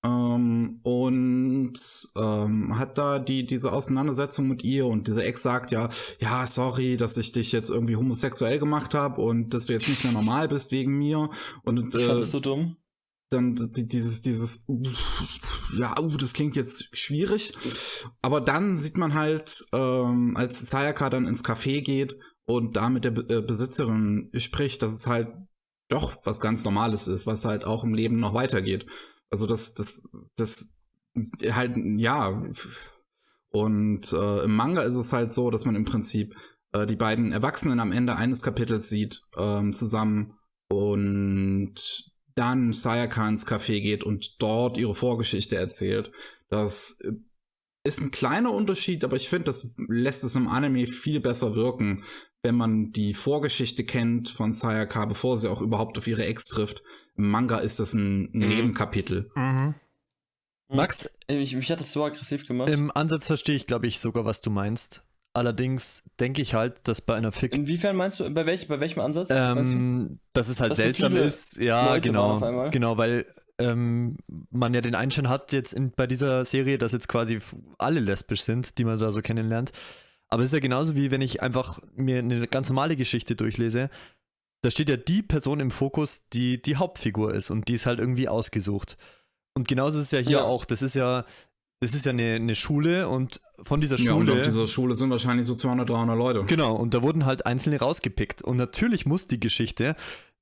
Ähm, und ähm, hat da die diese Auseinandersetzung mit ihr und diese Ex sagt ja ja sorry dass ich dich jetzt irgendwie homosexuell gemacht habe und dass du jetzt nicht mehr normal bist wegen mir und äh, das so dumm. dann die- dieses, dieses, ja, uh, das klingt jetzt schwierig. Aber dann sieht man halt, ähm, als Sayaka dann ins Café geht und da mit der Be äh, Besitzerin spricht, dass es halt doch was ganz Normales ist, was halt auch im Leben noch weitergeht. Also das, das, das halt, ja. Und äh, im Manga ist es halt so, dass man im Prinzip äh, die beiden Erwachsenen am Ende eines Kapitels sieht, ähm, zusammen und dann Sayaka ins Café geht und dort ihre Vorgeschichte erzählt. Das äh, ist ein kleiner Unterschied, aber ich finde, das lässt es im Anime viel besser wirken, wenn man die Vorgeschichte kennt von Sayaka, bevor sie auch überhaupt auf ihre Ex trifft. Im Manga ist das ein Mhm. Nebenkapitel. Mhm. Max, Mich, mich hat das so aggressiv gemacht. im Ansatz verstehe ich, glaube ich, sogar, was du meinst. Allerdings denke ich halt, dass bei einer Fick Inwiefern meinst du, bei, welch, bei welchem Ansatz? ähm, dass es halt Dass so seltsam viele ist. Ja, Leute waren auf genau. einmal? Genau, weil ähm, man ja den Einschein hat jetzt in, bei dieser Serie, dass jetzt quasi alle lesbisch sind, die man da so kennenlernt. Aber es ist ja genauso wie wenn ich einfach mir eine ganz normale Geschichte durchlese. Da steht ja die Person im Fokus, die die Hauptfigur ist und die ist halt irgendwie ausgesucht. Und genauso ist es ja hier Ja. auch. Das ist ja, das ist ja eine, eine Schule und von dieser Ja, und Schule. auf dieser Schule sind wahrscheinlich so 200, 300 Leute. Genau, und da wurden halt einzelne rausgepickt. Und natürlich muss die Geschichte,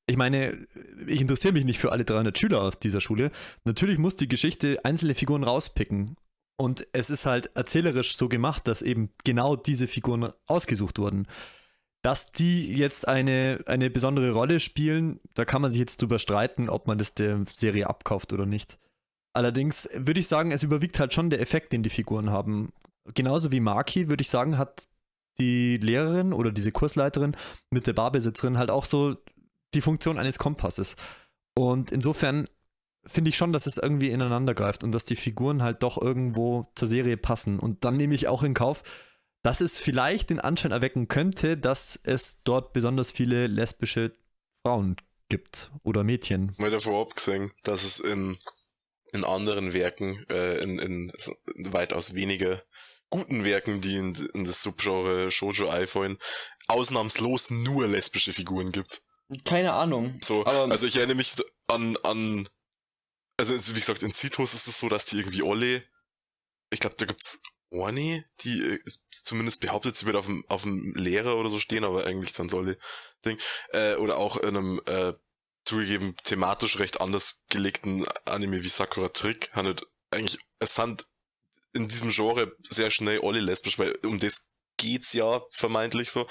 ich meine, ich interessiere mich nicht für alle 300 Schüler auf dieser Schule, natürlich muss die Geschichte einzelne Figuren rauspicken. Und es ist halt erzählerisch so gemacht, dass eben genau diese Figuren ausgesucht wurden. Dass die jetzt eine, eine besondere Rolle spielen, da kann man sich jetzt drüber streiten, ob man das der Serie abkauft oder nicht. Allerdings würde ich sagen, es überwiegt halt schon der Effekt, den die Figuren haben. Genauso wie Maki, würde ich sagen, hat die Lehrerin oder diese Kursleiterin mit der Barbesitzerin halt auch so die Funktion eines Kompasses. Und insofern finde ich schon, dass es irgendwie ineinander greift und dass die Figuren halt doch irgendwo zur Serie passen. Und dann nehme ich auch in Kauf, dass es vielleicht den Anschein erwecken könnte, dass es dort besonders viele lesbische Frauen gibt oder Mädchen. Mal davor abgesehen, dass es in, in anderen Werken, äh, in, in, weitaus weniger guten Werken, die in, in das Subgenre Shoujo einfallen, ausnahmslos nur lesbische Figuren gibt. Keine Ahnung. So, Aber- also ich erinnere mich an, an, also es- wie gesagt, in Citrus ist es so, dass die irgendwie alle, ich glaube, da gibt's eine, die äh, zumindest behauptet, sie wird auf dem, auf dem Lehrer oder so stehen, aber eigentlich sind so alle Ding, äh, oder auch in einem, äh, zugegeben thematisch recht anders gelegten Anime wie Sakura Trick, handelt eigentlich, es sind in diesem Genre sehr schnell alle lesbisch, weil um das geht's ja vermeintlich so.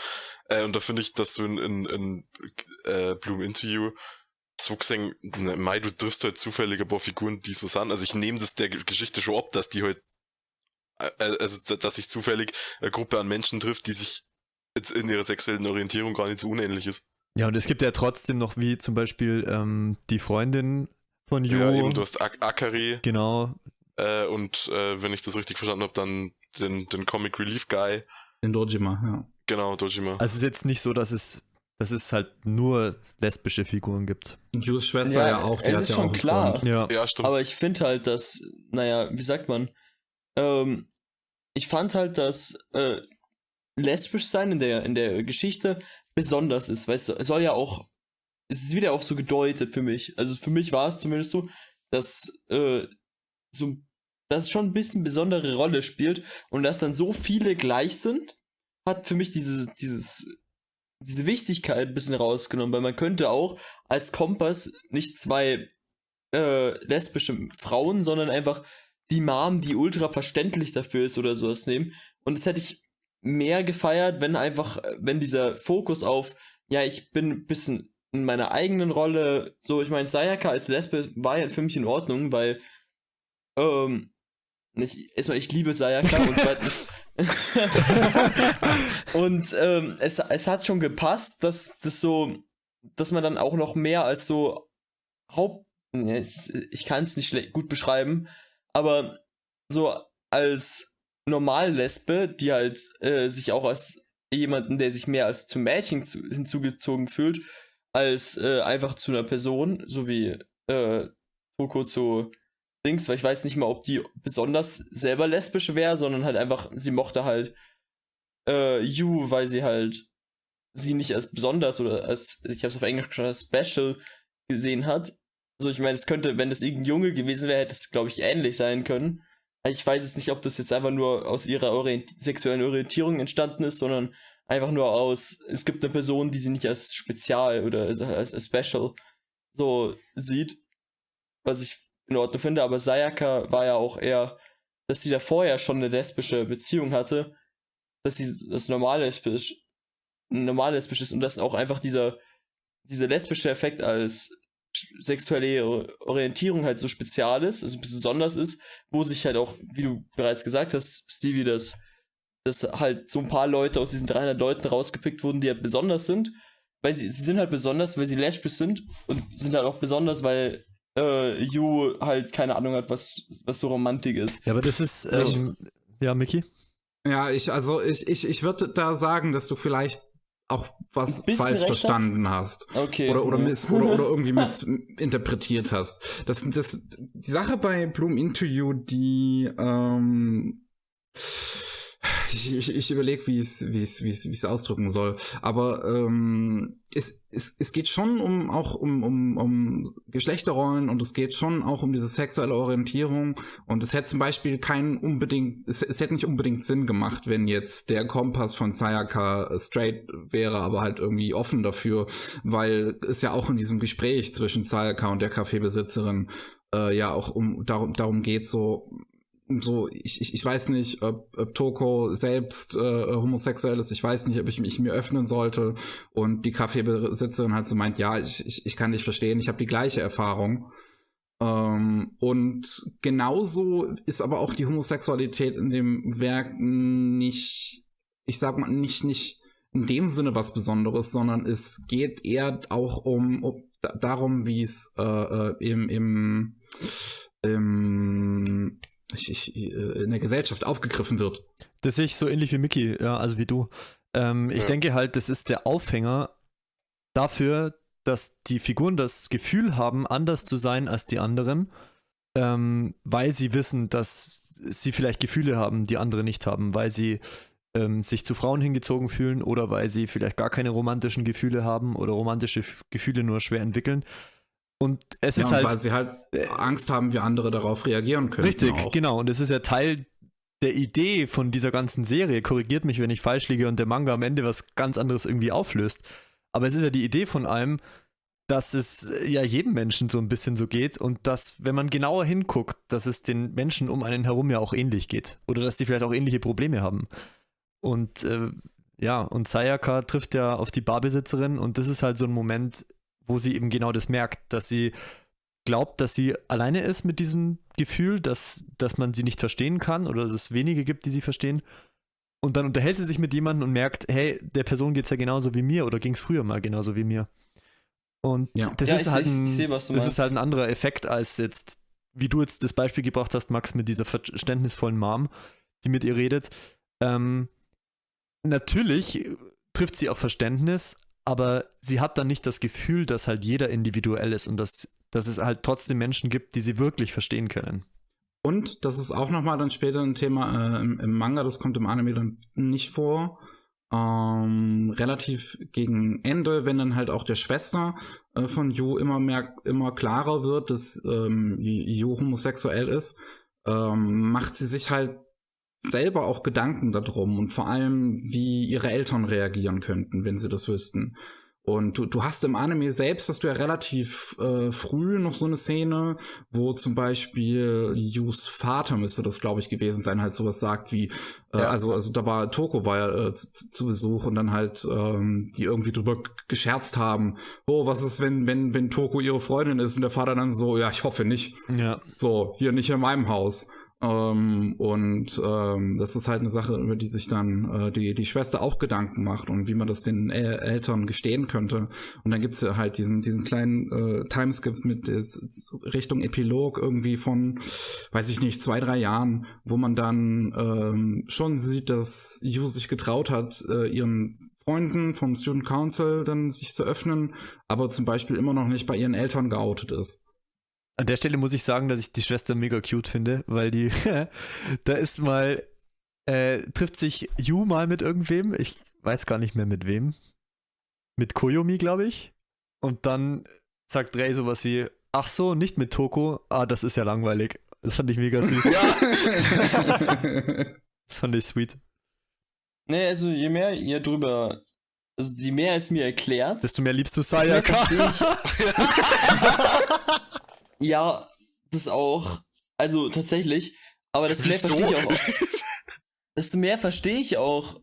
Äh, und da finde ich, dass du in, in, in äh, Bloom Interview so gesehen, Mai, du triffst halt zufällig ein paar Figuren, die so sind. Also ich nehme das der Geschichte schon ab, dass die halt, also d- dass sich zufällig eine Gruppe an Menschen trifft, die sich jetzt in ihrer sexuellen Orientierung gar nicht so unähnlich ist. Ja, und es gibt ja trotzdem noch wie zum Beispiel ähm, die Freundin von Yu. Ja, eben, du hast Ak Akari genau, äh, und äh, wenn ich das richtig verstanden habe, dann den, den Comic Relief Guy. In Dojima, ja. Genau, Dojima. Also es ist jetzt nicht so, dass es, dass es halt nur lesbische Figuren gibt. Und Jules Schwester ja, auch, die es hat ist ja schon klar. Ja. ja, stimmt. Aber ich finde halt, dass, naja, wie sagt man, ähm, ich fand halt, dass äh, lesbisch sein in der, in der Geschichte besonders ist, du, es soll ja auch, es ist wieder auch so gedeutet für mich. Also für mich war es zumindest so, dass äh, so, dass es schon ein bisschen besondere Rolle spielt und dass dann so viele gleich sind, hat für mich diese, dieses, diese Wichtigkeit ein bisschen rausgenommen, weil man könnte auch als Kompass nicht zwei äh, lesbische Frauen, sondern einfach die Mom, die ultra verständlich dafür ist oder sowas nehmen. Und das hätte ich mehr gefeiert, wenn einfach, wenn dieser Fokus auf, ja, ich bin ein bisschen in meiner eigenen Rolle, so, ich meine, Sayaka als Lesbe war ja für mich in Ordnung, weil, ähm, ich, erstmal, ich liebe Sayaka und zweitens, und ähm, es, es hat schon gepasst, dass das so, dass man dann auch noch mehr als so Haupt, ich kann es nicht gut beschreiben, aber so als normale Lesbe, die halt äh, sich auch als jemanden, der sich mehr als zum Mädchen zu, hinzugezogen fühlt, als äh, einfach zu einer Person, so wie äh, Toko zu Dings, weil ich weiß nicht mal, ob die besonders selber lesbisch wäre, sondern halt einfach, sie mochte halt äh, Yu, weil sie halt sie nicht als besonders oder als, ich habe es auf Englisch als special gesehen hat. So, ich meine, es könnte, wenn das irgendein Junge gewesen wäre, hätte es, glaube ich, ähnlich sein können. Ich weiß jetzt nicht, ob das jetzt einfach nur aus ihrer Orient sexuellen Orientierung entstanden ist, sondern einfach nur aus, es gibt eine Person, die sie nicht als spezial oder als, als special so sieht. Was ich in Ordnung finde, aber Sayaka war ja auch eher, dass sie da vorher schon eine lesbische Beziehung hatte, dass sie das normal lesbisch, normal lesbisch ist und dass auch einfach dieser, dieser lesbische Effekt als sexuelle Orientierung halt so spezial ist, also besonders ist, wo sich halt auch, wie du bereits gesagt hast, Stevie, dass, dass halt so ein paar Leute aus diesen 300 Leuten rausgepickt wurden, die halt besonders sind, weil sie, sie sind halt besonders, weil sie lesbisch sind und sind halt auch besonders, weil äh, Yu halt keine Ahnung hat, was, was so Romantik ist. Ja, aber das ist, ähm, ja, Mickey? Ja, ich, also ich, ich, ich würde da sagen, dass du vielleicht auch was falsch verstanden hast. Okay. Oder, oder, miss, oder, oder irgendwie missinterpretiert hast. Das, das, die Sache bei Bloom You, die, ähm, ich, ich, ich überlege, wie es wie es wie es wie es ausdrücken soll. Aber ähm, es, es, es geht schon um auch um, um, um Geschlechterrollen und es geht schon auch um diese sexuelle Orientierung. Und es hätte zum Beispiel keinen unbedingt, es, es hätte nicht unbedingt Sinn gemacht, wenn jetzt der Kompass von Sayaka straight wäre, aber halt irgendwie offen dafür, weil es ja auch in diesem Gespräch zwischen Sayaka und der Kaffeebesitzerin äh, ja auch um darum, darum geht, so so, ich, ich, ich weiß nicht, ob, ob Toko selbst äh, homosexuell ist, ich weiß nicht, ob ich mich mir öffnen sollte. Und die Kaffeebesitzerin halt so meint, ja, ich, ich, ich kann dich verstehen, ich habe die gleiche Erfahrung. Ähm, und genauso ist aber auch die Homosexualität in dem Werk nicht, ich sag mal, nicht, nicht in dem Sinne was Besonderes, sondern es geht eher auch um, um darum, wie es äh, äh, im, im, im ich, ich, äh, in der Gesellschaft aufgegriffen wird. Das sehe ich so ähnlich wie Mickey, ja, also wie du. Ähm, ich denke halt, das ist der Aufhänger dafür, dass die Figuren das Gefühl haben, anders zu sein als die anderen, ähm, weil sie wissen, dass sie vielleicht Gefühle haben, die andere nicht haben, weil sie ähm, sich zu Frauen hingezogen fühlen oder weil sie vielleicht gar keine romantischen Gefühle haben oder romantische Gefühle nur schwer entwickeln. Und es ja, ist halt. Weil sie halt äh, Angst haben, wie andere darauf reagieren können. Richtig, auch. genau. Und es ist ja Teil der Idee von dieser ganzen Serie. Korrigiert mich, wenn ich falsch liege und der Manga am Ende was ganz anderes irgendwie auflöst. Aber es ist ja die Idee von allem, dass es ja jedem Menschen so ein bisschen so geht und dass, wenn man genauer hinguckt, dass es den Menschen um einen herum ja auch ähnlich geht. Oder dass die vielleicht auch ähnliche Probleme haben. Und äh, ja, und Sayaka trifft ja auf die Barbesitzerin und das ist halt so ein Moment, wo sie eben genau das merkt, dass sie glaubt, dass sie alleine ist mit diesem Gefühl, dass, dass man sie nicht verstehen kann oder dass es wenige gibt, die sie verstehen. Und dann unterhält sie sich mit jemandem und merkt, hey, der Person geht es ja genauso wie mir oder ging es früher mal genauso wie mir. Und ja. das, ja, ist, ich, halt ein, ich, ich das ist halt ein anderer Effekt als jetzt, wie du jetzt das Beispiel gebracht hast, Max, mit dieser verständnisvollen Mom, die mit ihr redet. Ähm, natürlich trifft sie auf Verständnis, aber sie hat dann nicht das Gefühl, dass halt jeder individuell ist und dass, dass es halt trotzdem Menschen gibt, die sie wirklich verstehen können. Und das ist auch nochmal dann später ein Thema äh, im, im, Manga, das kommt im Anime dann nicht vor. Ähm, relativ gegen Ende, wenn dann halt auch der Schwester äh, von Yu immer mehr, immer klarer wird, dass ähm, Yu homosexuell ist, ähm, macht sie sich halt selber auch Gedanken darum und vor allem, wie ihre Eltern reagieren könnten, wenn sie das wüssten. Und du, du hast im Anime selbst, hast du ja relativ äh, früh noch so eine Szene, wo zum Beispiel Yus Vater müsste das, glaube ich, gewesen sein, halt sowas sagt wie, äh, Ja. also, also da war Toko war ja äh, zu, zu Besuch und dann halt ähm, die irgendwie drüber gescherzt haben, oh, was ist, wenn, wenn, wenn Toko ihre Freundin ist und der Vater dann so, ja, ich hoffe nicht. Ja. So, hier nicht in meinem Haus. Ähm, und ähm, das ist halt eine Sache, über die sich dann äh, die, die Schwester auch Gedanken macht und wie man das den El Eltern gestehen könnte. Und dann gibt's ja halt diesen, diesen kleinen äh, Timeskip mit des, Richtung Epilog irgendwie von, weiß ich nicht, zwei, drei Jahren, wo man dann ähm, schon sieht, dass Yu sich getraut hat, äh, ihren Freunden vom Student Council dann sich zu öffnen, aber zum Beispiel immer noch nicht bei ihren Eltern geoutet ist. An der Stelle muss ich sagen, dass ich die Schwester mega cute finde, weil die, da ist mal, äh, trifft sich Yu mal mit irgendwem, ich weiß gar nicht mehr mit wem. Mit Koyomi, glaube ich. Und dann sagt Rei sowas wie, ach so, nicht mit Toko, ah, das ist ja langweilig. Das fand ich mega süß. Das fand ich sweet. Nee, also je mehr ihr drüber, also je mehr es mir erklärt, Desto mehr liebst du desto mehr Sayaka. ich. ja, das auch. Also tatsächlich. Aber desto mehr verstehe ich auch. Desto mehr verstehe ich auch,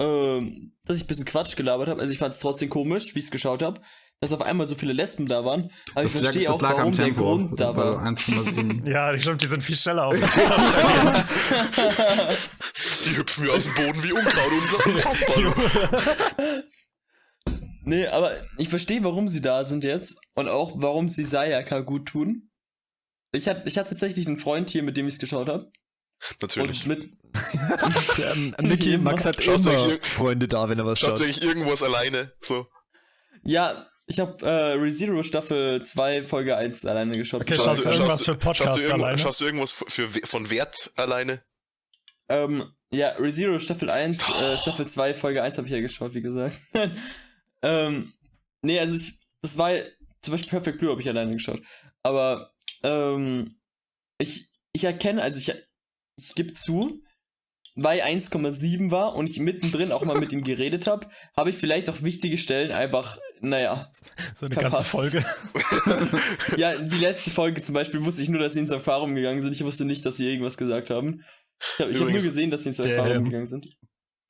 ähm, dass ich ein bisschen Quatsch gelabert habe. Also ich fand es trotzdem komisch, wie ich es geschaut habe, dass auf einmal so viele Lesben da waren. Aber ich Das, lag, verstehe das auch, lag am warum der. Grund da weil war. 1,7. Ja, stimmt, die sind viel schneller auf. Die hüpfen mir aus dem Boden wie Unkraut und unfassbar. Nee, aber ich verstehe, warum sie da sind jetzt und auch, warum sie Sayaka gut tun. Ich hatte, ich hatte tatsächlich einen Freund hier, mit dem ich es geschaut habe. Natürlich. Und mit. Ähm, Mickey, Max hat Schaust immer Freunde da, wenn er was Schaust schaut. du eigentlich irgendwas alleine? So. Ja, ich habe äh, ReZero Staffel 2 Folge 1 alleine geschaut. Okay, Schaust schaust du irgendwas für Podcasts schaust alleine? schaust du irgendwas für, für, von Wert alleine? Ähm, ja, ReZero Staffel 1, Oh. äh, Staffel 2, Folge 1 habe ich ja geschaut, wie gesagt. ähm, nee, also ich, das war zum Beispiel Perfect Blue habe ich alleine geschaut. Aber ähm, ich, ich erkenne, also ich, ich gebe zu, weil 1,7 war und ich mittendrin auch mal mit ihm geredet habe, habe ich vielleicht auch wichtige Stellen einfach, naja, So eine ganze Verpasst. Folge. ja, die letzte Folge zum Beispiel wusste ich nur, dass sie ins Aquarium gegangen sind. Ich wusste nicht, dass sie irgendwas gesagt haben. Ich habe hab nur gesehen, dass sie ins Aquarium ähm, gegangen sind.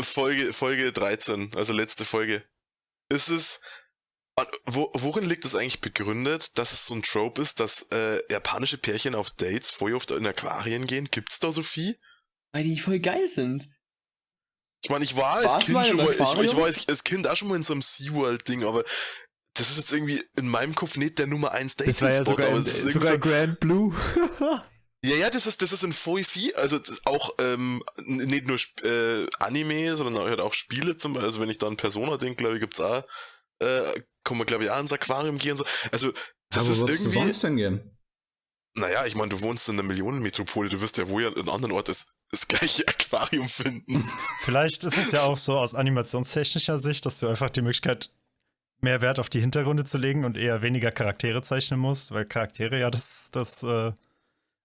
Folge, Folge 13, also letzte Folge. Ist es. Wo, worin liegt es eigentlich begründet, dass es so ein Trope ist, dass äh, japanische Pärchen auf Dates vorher oft in Aquarien gehen? Gibt's da so viel? Weil die voll geil sind. Ich meine, ich war als mal Kind schon mal, ich, ich war als, Kind auch schon mal in so einem SeaWorld-Ding, aber das ist jetzt irgendwie in meinem Kopf nicht der Nummer 1 Das war ja Dating-Spot, sogar, in, sogar irgendwie Grand Blue. Ja, ja, das ist, das ist in viel, also auch ähm, nicht nur Sp- äh, Anime, sondern halt auch Spiele zum Beispiel, also wenn ich da an Persona denke, glaube ich, gibt's auch, äh, kann man glaube ich auch ins Aquarium gehen, so. also das Aber ist würdest du irgendwie, sonst denn gehen? naja, ich meine, du wohnst in einer Millionenmetropole, du wirst ja wohl an einem anderen Ort das, das gleiche Aquarium finden. Vielleicht ist es ja auch so aus animationstechnischer Sicht, dass du einfach die Möglichkeit mehr Wert auf die Hintergründe zu legen und eher weniger Charaktere zeichnen musst, weil Charaktere ja das, das äh,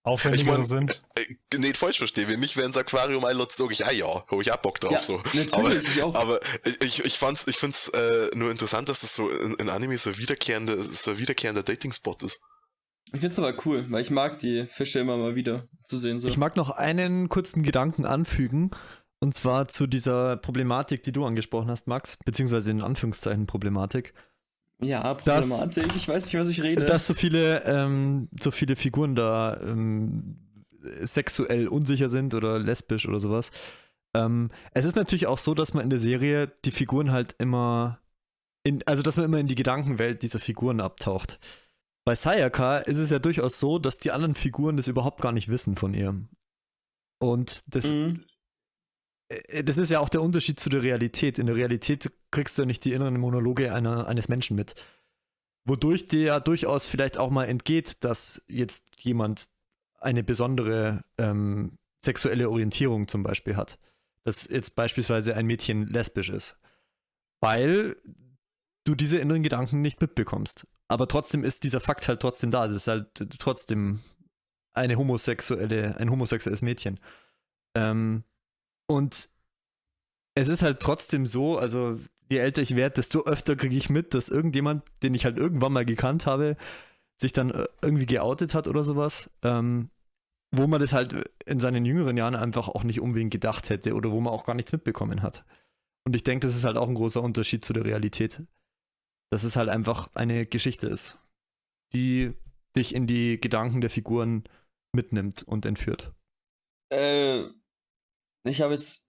aufwendigere mein, sind. Äh, nicht falsch verstehe, wenn mich wer ins Aquarium einlädt, sag ich, ah ja, hab ich auch Bock drauf, ja, so. natürlich, Aber, ich auch. aber ich, ich fand's, ich find's äh, nur interessant, dass das so in, in Anime so wiederkehrende, so ein wiederkehrender Dating-Spot ist. Ich find's aber cool, weil ich mag die Fische immer mal wieder zu sehen. So. Ich mag noch einen kurzen Gedanken anfügen. Und zwar zu dieser Problematik, die du angesprochen hast, Max, beziehungsweise in Anführungszeichen Problematik, ja, Problematik, ich weiß nicht, was ich rede. dass so viele, ähm, so viele Figuren da ähm, sexuell unsicher sind oder lesbisch oder sowas. Ähm, es ist natürlich auch so, dass man in der Serie die Figuren halt immer in, also dass man immer in die Gedankenwelt dieser Figuren abtaucht. Bei Sayaka ist es ja durchaus so, dass die anderen Figuren das überhaupt gar nicht wissen von ihr. Und das, Mhm. Äh, das ist ja auch der Unterschied zu der Realität. In der Realität kriegst du ja nicht die inneren Monologe einer, eines Menschen mit. Wodurch dir ja durchaus vielleicht auch mal entgeht, dass jetzt jemand eine besondere ähm, sexuelle Orientierung zum Beispiel hat. Dass jetzt beispielsweise ein Mädchen lesbisch ist. Weil du diese inneren Gedanken nicht mitbekommst. Aber trotzdem ist dieser Fakt halt trotzdem da. Es ist halt trotzdem eine homosexuelle, ein homosexuelles Mädchen. Ähm, und es ist halt trotzdem so, also je älter ich werde, desto öfter kriege ich mit, dass irgendjemand, den ich halt irgendwann mal gekannt habe, sich dann äh, irgendwie geoutet hat oder sowas. Ähm, wo man das halt in seinen jüngeren Jahren einfach auch nicht unbedingt gedacht hätte oder wo man auch gar nichts mitbekommen hat. Und ich denke, das ist halt auch ein großer Unterschied zu der Realität. Dass es halt einfach eine Geschichte ist, die dich in die Gedanken der Figuren mitnimmt und entführt. Äh, ich habe jetzt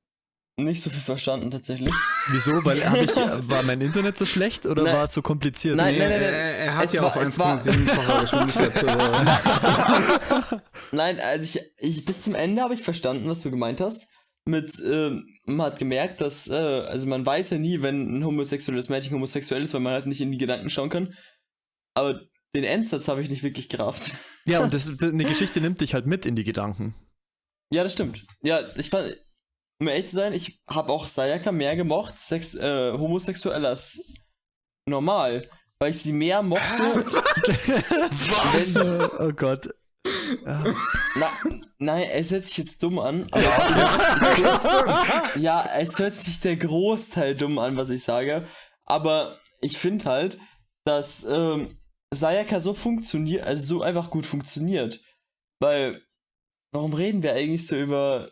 nicht so viel verstanden tatsächlich. Wieso? Weil ich, war mein Internet so schlecht oder Nein. war es so kompliziert? Nein, Nee, nein, nein, nein. Er, er hat Es ja war- auch es war- 1,7-fache Geschwindigkeit. Also. Nein, also ich, ich bis zum Ende habe ich verstanden, was du gemeint hast. Mit, ähm, man hat gemerkt, dass, äh, also man weiß ja nie, wenn ein homosexuelles Mädchen homosexuell ist, weil man halt nicht in die Gedanken schauen kann. Aber den Endsatz habe ich nicht wirklich gerafft. Ja, und das, eine Geschichte nimmt dich halt mit in die Gedanken. Ja, das stimmt. Ja, ich fand, um ehrlich zu sein, ich habe auch Sayaka mehr gemocht, sex, äh, homosexuell als normal, weil ich sie mehr mochte. Was? wenn, oh Gott. Ja. na, nein, es hört sich jetzt dumm an, aber ja, es hört sich der Großteil dumm an, was ich sage. Aber ich finde halt, dass ähm, Sayaka so funktioniert, also so einfach gut funktioniert. Weil, warum reden wir eigentlich so über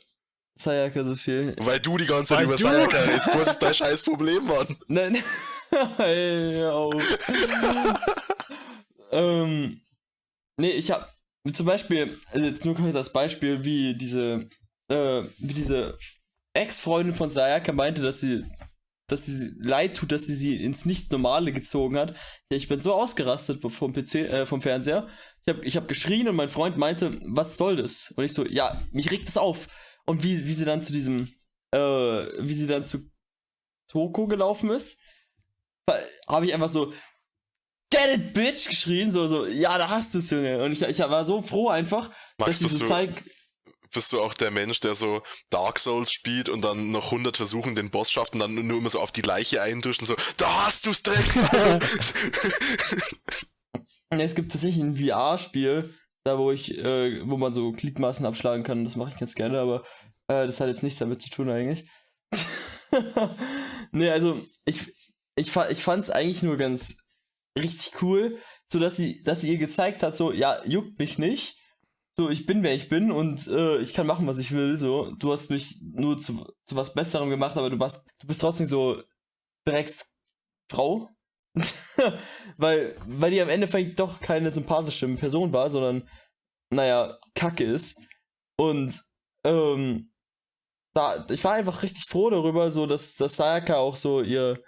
Sayaka so viel? Weil du die ganze Zeit Weil über du- Sayaka redest. Was ist dein scheiß Problem, Mann? Nein. Hey, auf. ähm, nee, ich hab zum Beispiel, also jetzt nur konkret als Beispiel, wie diese, äh, wie diese Ex-Freundin von Sayaka meinte, dass sie, dass sie leid tut, dass sie sie ins Nicht-Normale gezogen hat. Ja, ich bin so ausgerastet vom PC, äh, vom Fernseher. Ich hab, ich hab geschrien und mein Freund meinte, was soll das? Und ich so, ja, mich regt das auf. Und wie, wie sie dann zu diesem, äh, wie sie dann zu Toko gelaufen ist, habe ich einfach so Get it, bitch! geschrien, so, so, ja, da hast du's, Junge. Und ich, ich war so froh einfach, Max, dass sie so du, zeigen. Bist du auch der Mensch, der so Dark Souls spielt und dann noch 100 Versuchen den Boss schafft und dann nur immer so auf die Leiche einduscht und so, da hast du's, Drecksau! Es gibt tatsächlich ein VR-Spiel, da wo ich, äh, wo man so Gliedmaßen abschlagen kann. Das mache ich ganz gerne, aber äh, das hat jetzt nichts damit zu tun eigentlich. nee, also ich, ich, ich fand's eigentlich nur ganz richtig cool, so dass sie, dass sie ihr gezeigt hat, so, ja, juckt mich nicht. So, ich bin wer ich bin und äh, ich kann machen, was ich will. So, du hast mich nur zu, zu was Besserem gemacht, aber du warst, du bist trotzdem so Drecksfrau. weil, weil die am Endeffekt doch keine sympathische Person war, sondern, naja, Kacke ist. Und, ähm, da, ich war einfach richtig froh darüber, so, dass, dass Sayaka auch so ihr,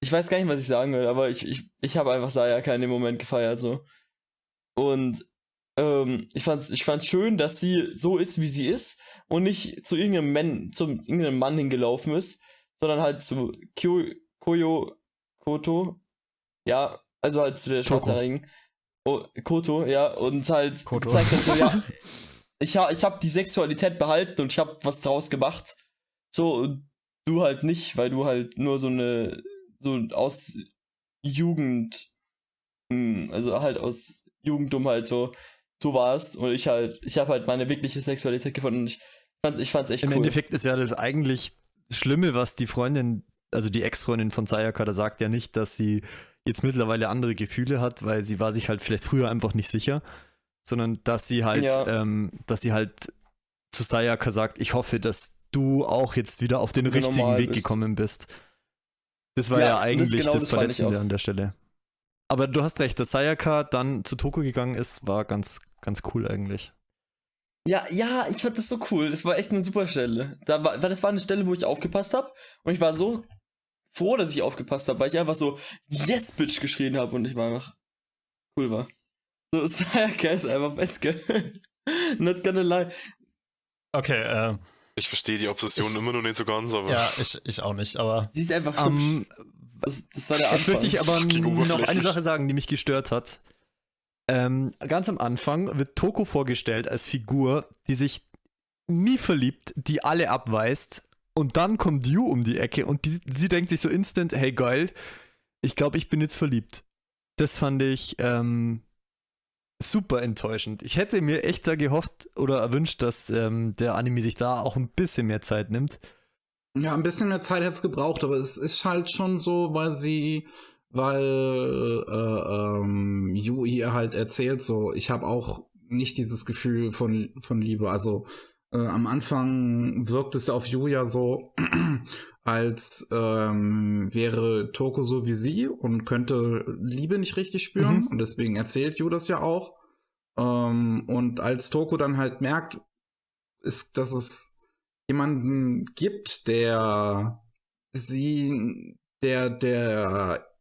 ich weiß gar nicht, was ich sagen will, aber ich, ich, ich habe einfach Sayaka in dem Moment gefeiert, so. Und, ähm, ich fand's, ich fand's schön, dass sie so ist, wie sie ist und nicht zu irgendeinem Mann, zum irgendeinem Mann hingelaufen ist, sondern halt zu Kyo, Koyo, Koto, ja, also halt zu der. Schwarzhaarigen. Oh, Koto, ja, und halt Koto. gezeigt hat so, ja, ich, ha, ich habe die Sexualität behalten und ich habe was draus gemacht. So, und du halt nicht, weil du halt nur so eine, so aus Jugend, hm, also halt aus Jugenddummheit so, so warst und ich halt, ich habe halt meine wirkliche Sexualität gefunden und ich fand's, ich fand's echt Im cool. Endeffekt ist ja das eigentlich Schlimme, was die Freundin, also die Ex-Freundin von Sayaka, da sagt ja nicht, dass sie jetzt mittlerweile andere Gefühle hat, weil sie war sich halt vielleicht früher einfach nicht sicher, sondern dass sie halt, Ja. ähm, dass sie halt zu Sayaka sagt, ich hoffe, dass du auch jetzt wieder auf den richtigen Weg bist. gekommen bist. Das war Ja, ja, das eigentlich das, genau das ich Verletzende an der Stelle. Aber du hast recht, dass Sayaka dann zu Toko gegangen ist, war ganz, ganz cool eigentlich. Ja, ja, ich fand das so cool. Das war echt eine super Stelle. Da war, weil das war eine Stelle, wo ich aufgepasst habe. Und ich war so froh, dass ich aufgepasst habe, weil ich einfach so Yes, Bitch geschrien habe und ich war einfach cool war. So, Sayaka ist einfach Weske. Not gonna lie. Okay, äh, Ich verstehe die Obsession Ich- immer noch nicht so ganz, aber ja, ich, ich auch nicht, aber Sie ist einfach hübsch. Ähm, Das, das war der Jetzt möchte ich aber noch eine. Sache sagen, die mich gestört hat. Ähm, ganz am Anfang wird Toko vorgestellt als Figur, die sich nie verliebt, die alle abweist. Und dann kommt Yu um die Ecke und die, sie denkt sich so instant, hey geil, ich glaube, ich bin jetzt verliebt. Das fand ich ähm, super enttäuschend. Ich hätte mir echt da gehofft oder erwünscht, dass ähm, der Anime sich da auch ein bisschen mehr Zeit nimmt. Ja, ein bisschen mehr Zeit hätte es gebraucht, aber es ist halt schon so, weil sie, weil äh, ähm, Yu hier halt erzählt, so, ich habe auch nicht dieses Gefühl von, von Liebe. Also äh, am Anfang wirkt es auf Yu ja so, als ähm, wäre Toko so wie sie und könnte Liebe nicht richtig spüren. Mhm. Und deswegen erzählt Yu das ja auch. Ähm, und als Toko dann halt merkt, ist, dass es jemanden gibt, der sie, der, der,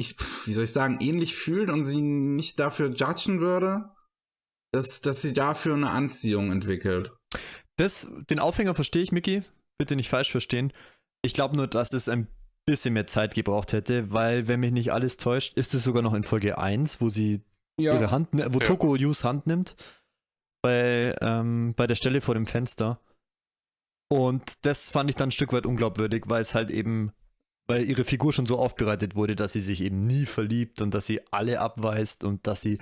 ich, wie soll ich sagen, ähnlich fühlt und sie nicht dafür judgen würde, dass, dass sie dafür eine Anziehung entwickelt. Das, den Aufhänger verstehe ich, Mickey. Bitte nicht falsch verstehen. Ich glaube nur, dass es ein bisschen mehr Zeit gebraucht hätte, weil, wenn mich nicht alles täuscht, ist es sogar noch in Folge 1, wo sie ihre Hand, wo Ja. Toko Yus Hand nimmt. Bei, ähm, bei der Stelle vor dem Fenster. Und das fand ich dann ein Stück weit unglaubwürdig, weil es halt eben, weil ihre Figur schon so aufbereitet wurde, dass sie sich eben nie verliebt und dass sie alle abweist und dass sie,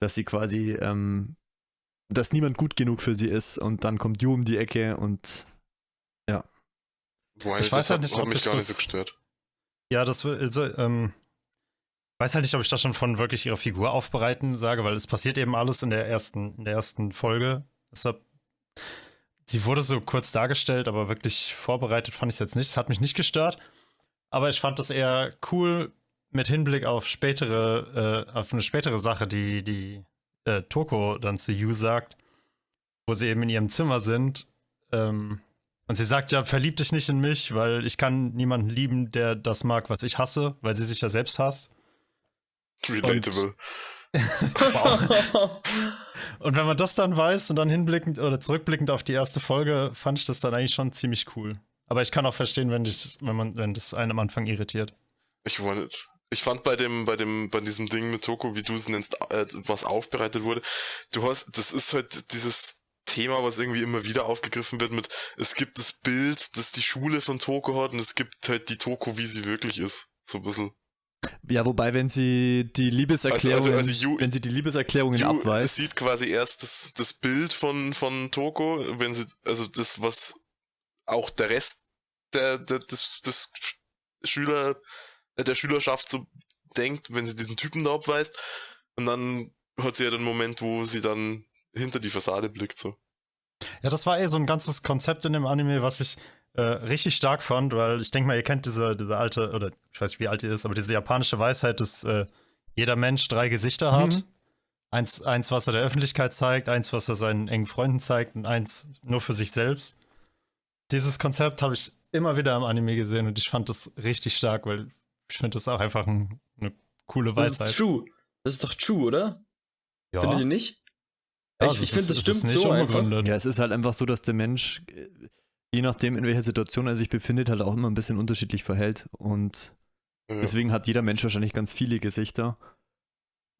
dass sie quasi, ähm, dass niemand gut genug für sie ist und dann kommt Yu um die Ecke und Wobei, Ich das weiß halt nicht, ob mich ich gar nicht das- so gestört. Ja, das will, also, ähm, weiß halt nicht, ob ich das schon von wirklich ihrer Figur aufbereiten sage, weil es passiert eben alles in der ersten, in der ersten Folge. Deshalb, sie wurde so kurz dargestellt, aber wirklich vorbereitet fand ich es jetzt nicht. Es hat mich nicht gestört, aber ich fand das eher cool mit Hinblick auf spätere, äh, auf eine spätere Sache, die, die äh, Toko dann zu Yu sagt, wo sie eben in ihrem Zimmer sind. Ähm, und sie sagt ja, verlieb dich nicht in mich, weil ich kann niemanden lieben, der das mag, was ich hasse, weil sie sich ja selbst hasst. Relatable. Wow. Und wenn man das dann weiß und dann hinblickend oder zurückblickend auf die erste Folge, fand ich das dann eigentlich schon ziemlich cool. Aber ich kann auch verstehen, wenn, ich, wenn, man, wenn das einen am Anfang irritiert. Ich wollte, ich fand bei dem, bei dem, bei diesem Ding mit Toko, wie du es nennst, äh, was aufbereitet wurde, du hast, das ist halt dieses Thema, was irgendwie immer wieder aufgegriffen wird mit, es gibt das Bild, das die Schule von Toko hat und es gibt halt die Toko, wie sie wirklich ist. So ein bisschen. ja, wobei, wenn sie die Liebeserklärungen, also Yu- wenn sie die Liebeserklärungen abweist, sieht quasi erst das, das Bild von, von Toko, wenn sie, also das, was auch der Rest der, der, des, des Schüler, der Schülerschaft so denkt, wenn sie diesen Typen da abweist. Und dann hat sie ja den Moment, wo sie dann hinter die Fassade blickt, so. Ja, das war eh so ein ganzes Konzept in dem Anime, was ich äh, richtig stark fand, weil ich denke mal, ihr kennt diese, diese alte, oder ich weiß nicht, wie alt die ist, aber diese japanische Weisheit, dass äh, jeder Mensch drei Gesichter hat. Mhm. Eins, eins, was er der Öffentlichkeit zeigt, eins, was er seinen engen Freunden zeigt und eins nur für sich selbst. Dieses Konzept habe ich immer wieder im Anime gesehen und ich fand das richtig stark, weil ich finde das auch einfach ein, eine coole Das Weisheit. ist true. Das ist doch true, oder? ja. Findet ihr nicht? Ja, ich das ich finde, das ist stimmt nicht so einfach. Ja, es ist halt einfach so, dass der Mensch, äh, je nachdem, in welcher Situation er sich befindet, halt auch immer ein bisschen unterschiedlich verhält. Und Ja. deswegen hat jeder Mensch wahrscheinlich ganz viele Gesichter.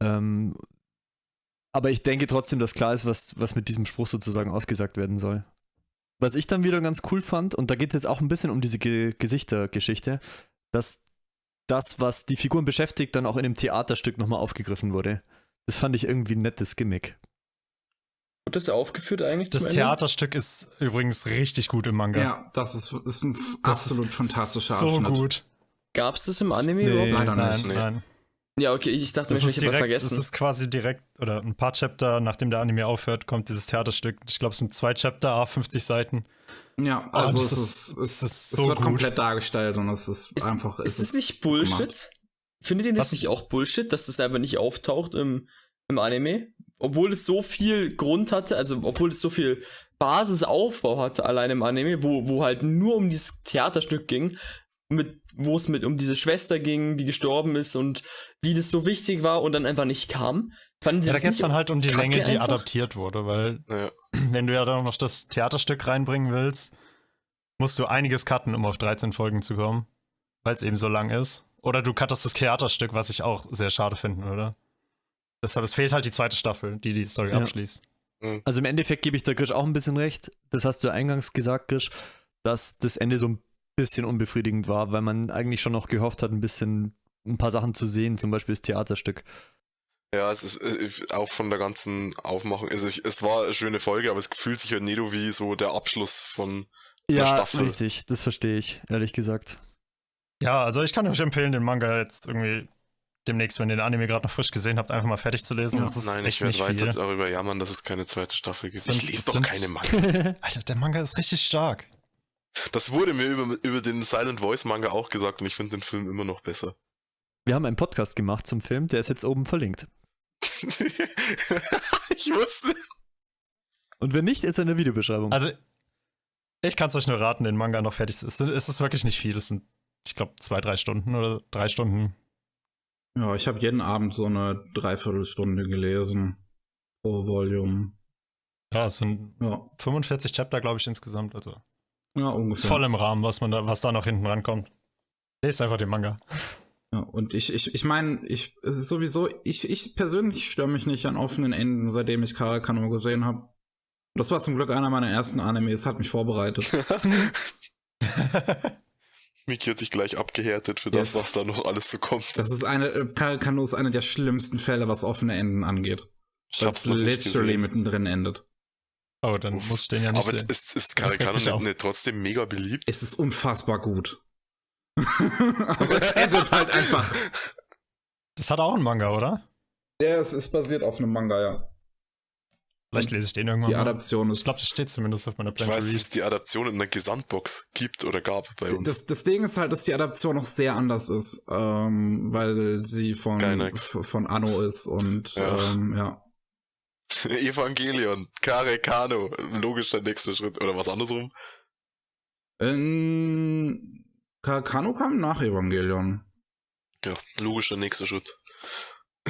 Ähm, aber ich denke trotzdem, dass klar ist, was, was mit diesem Spruch sozusagen ausgesagt werden soll. Was ich dann wieder ganz cool fand, und da geht es jetzt auch ein bisschen um diese Ge Gesichtergeschichte, dass das, was die Figuren beschäftigt, dann auch in dem Theaterstück nochmal aufgegriffen wurde. Das fand ich irgendwie ein nettes Gimmick. Wird das aufgeführt eigentlich? Das zum Ende? Theaterstück ist übrigens richtig gut im Manga. Ja, das ist, ist ein Das absolut ist fantastischer so Abschnitt. gut. Gab es das im Anime Nee. überhaupt? Leider nein, nicht, nee. Ja, okay, ich dachte Das mir, ist ich direkt, das vergessen. ist quasi direkt, oder ein paar Chapter, nachdem der Anime aufhört, kommt dieses Theaterstück. Ich glaube, es sind zwei Chapter, a 50 Seiten. Ja, Ah, also das es ist- ist, es es, ist es so wird gut. komplett dargestellt und es ist, Ist, einfach. ist es das nicht Bullshit? gemacht. Findet ihr das Was? nicht auch Bullshit, dass das einfach nicht auftaucht im, im Anime? Obwohl es so viel Grund hatte, also obwohl es so viel Basisaufbau hatte allein im Anime, wo, wo halt nur um dieses Theaterstück ging, mit, wo es mit um diese Schwester ging, die gestorben ist und wie das so wichtig war und dann einfach nicht kam. Fanden Ja, da geht es dann halt um die kacke Länge, die einfach? adaptiert wurde, weil Ja. wenn du ja dann noch das Theaterstück reinbringen willst, musst du einiges cutten, um auf 13 Folgen zu kommen, weil es eben so lang ist. Oder du cuttest das Theaterstück, was ich auch sehr schade finden würde. Deshalb, es fehlt halt die zweite Staffel, die die Story Ja. abschließt. Also im Endeffekt gebe ich der Grisch auch ein bisschen recht. Das hast du eingangs gesagt, Grisch, dass das Ende so ein bisschen unbefriedigend war, weil man eigentlich schon noch gehofft hat, ein bisschen ein paar Sachen zu sehen, zum Beispiel das Theaterstück. Ja, es ist auch von der ganzen Aufmachung. Also ich, es war eine schöne Folge, aber es fühlt sich halt nicht so wie so der Abschluss von Ja, Staffel. richtig, das verstehe ich, ehrlich gesagt. Ja, also ich kann euch empfehlen, den Manga jetzt irgendwie demnächst, wenn ihr den Anime gerade noch frisch gesehen habt, einfach mal fertig zu lesen. das ist Nein, ich werde nicht weiter viel. darüber jammern, dass es keine zweite Staffel gibt. Sind- ich lese doch sind- keine Manga. Alter, der Manga ist richtig stark. Das wurde mir über, über den Silent Voice Manga auch gesagt und ich finde den Film immer noch besser. Wir haben einen Podcast gemacht zum Film, der ist jetzt oben verlinkt. ich wusste. Und wenn nicht, ist er in der Videobeschreibung. Also, ich kann es euch nur raten, den Manga noch fertig zu. Es ist wirklich nicht viel. Es sind, ich glaube, zwei, drei Stunden oder drei Stunden. Ja, ich habe jeden Abend so eine Dreiviertelstunde gelesen. Pro Volume. Ja, es sind Ja, 45 Chapter, glaube ich, insgesamt. Also ja ist ungefähr. voll im Rahmen, was man da, was da noch hinten rankommt. Lest einfach den Manga. Ja, und ich, ich, ich meine, ich sowieso, ich, ich persönlich störe mich nicht an offenen Enden, seitdem ich Karakano gesehen habe. Das war zum Glück einer meiner ersten Animes, hat mich vorbereitet. Miki hat sich gleich abgehärtet für Yes. das, was da noch alles so kommt. Das ist eine, äh, Karakano ist einer der schlimmsten Fälle, was offene Enden angeht. Ich Weil es literally mittendrin endet. Oh, dann Uff. muss ich den ja nicht Aber sehen. ist, ist mich nicht, trotzdem mega beliebt? Es ist unfassbar gut. Aber es endet halt einfach. Das hat auch einen Manga, oder? Ja, es ist basiert auf einem Manga, ja. Vielleicht lese ich den irgendwann Die mal. Adaption ist. Ich glaube, das steht zumindest auf meiner Ich Plan to weiß, dass es die Adaption in der Gesamtbox gibt oder gab bei uns. Das, das Ding ist halt, dass die Adaption noch sehr anders ist, ähm, weil sie von, Gainax. von Anno ist und ja. Ähm, ja. Evangelion, Kare Kano, logischer nächster Schritt. Oder was andersrum? In Kano kam nach Evangelion. Ja, logischer nächster Schritt.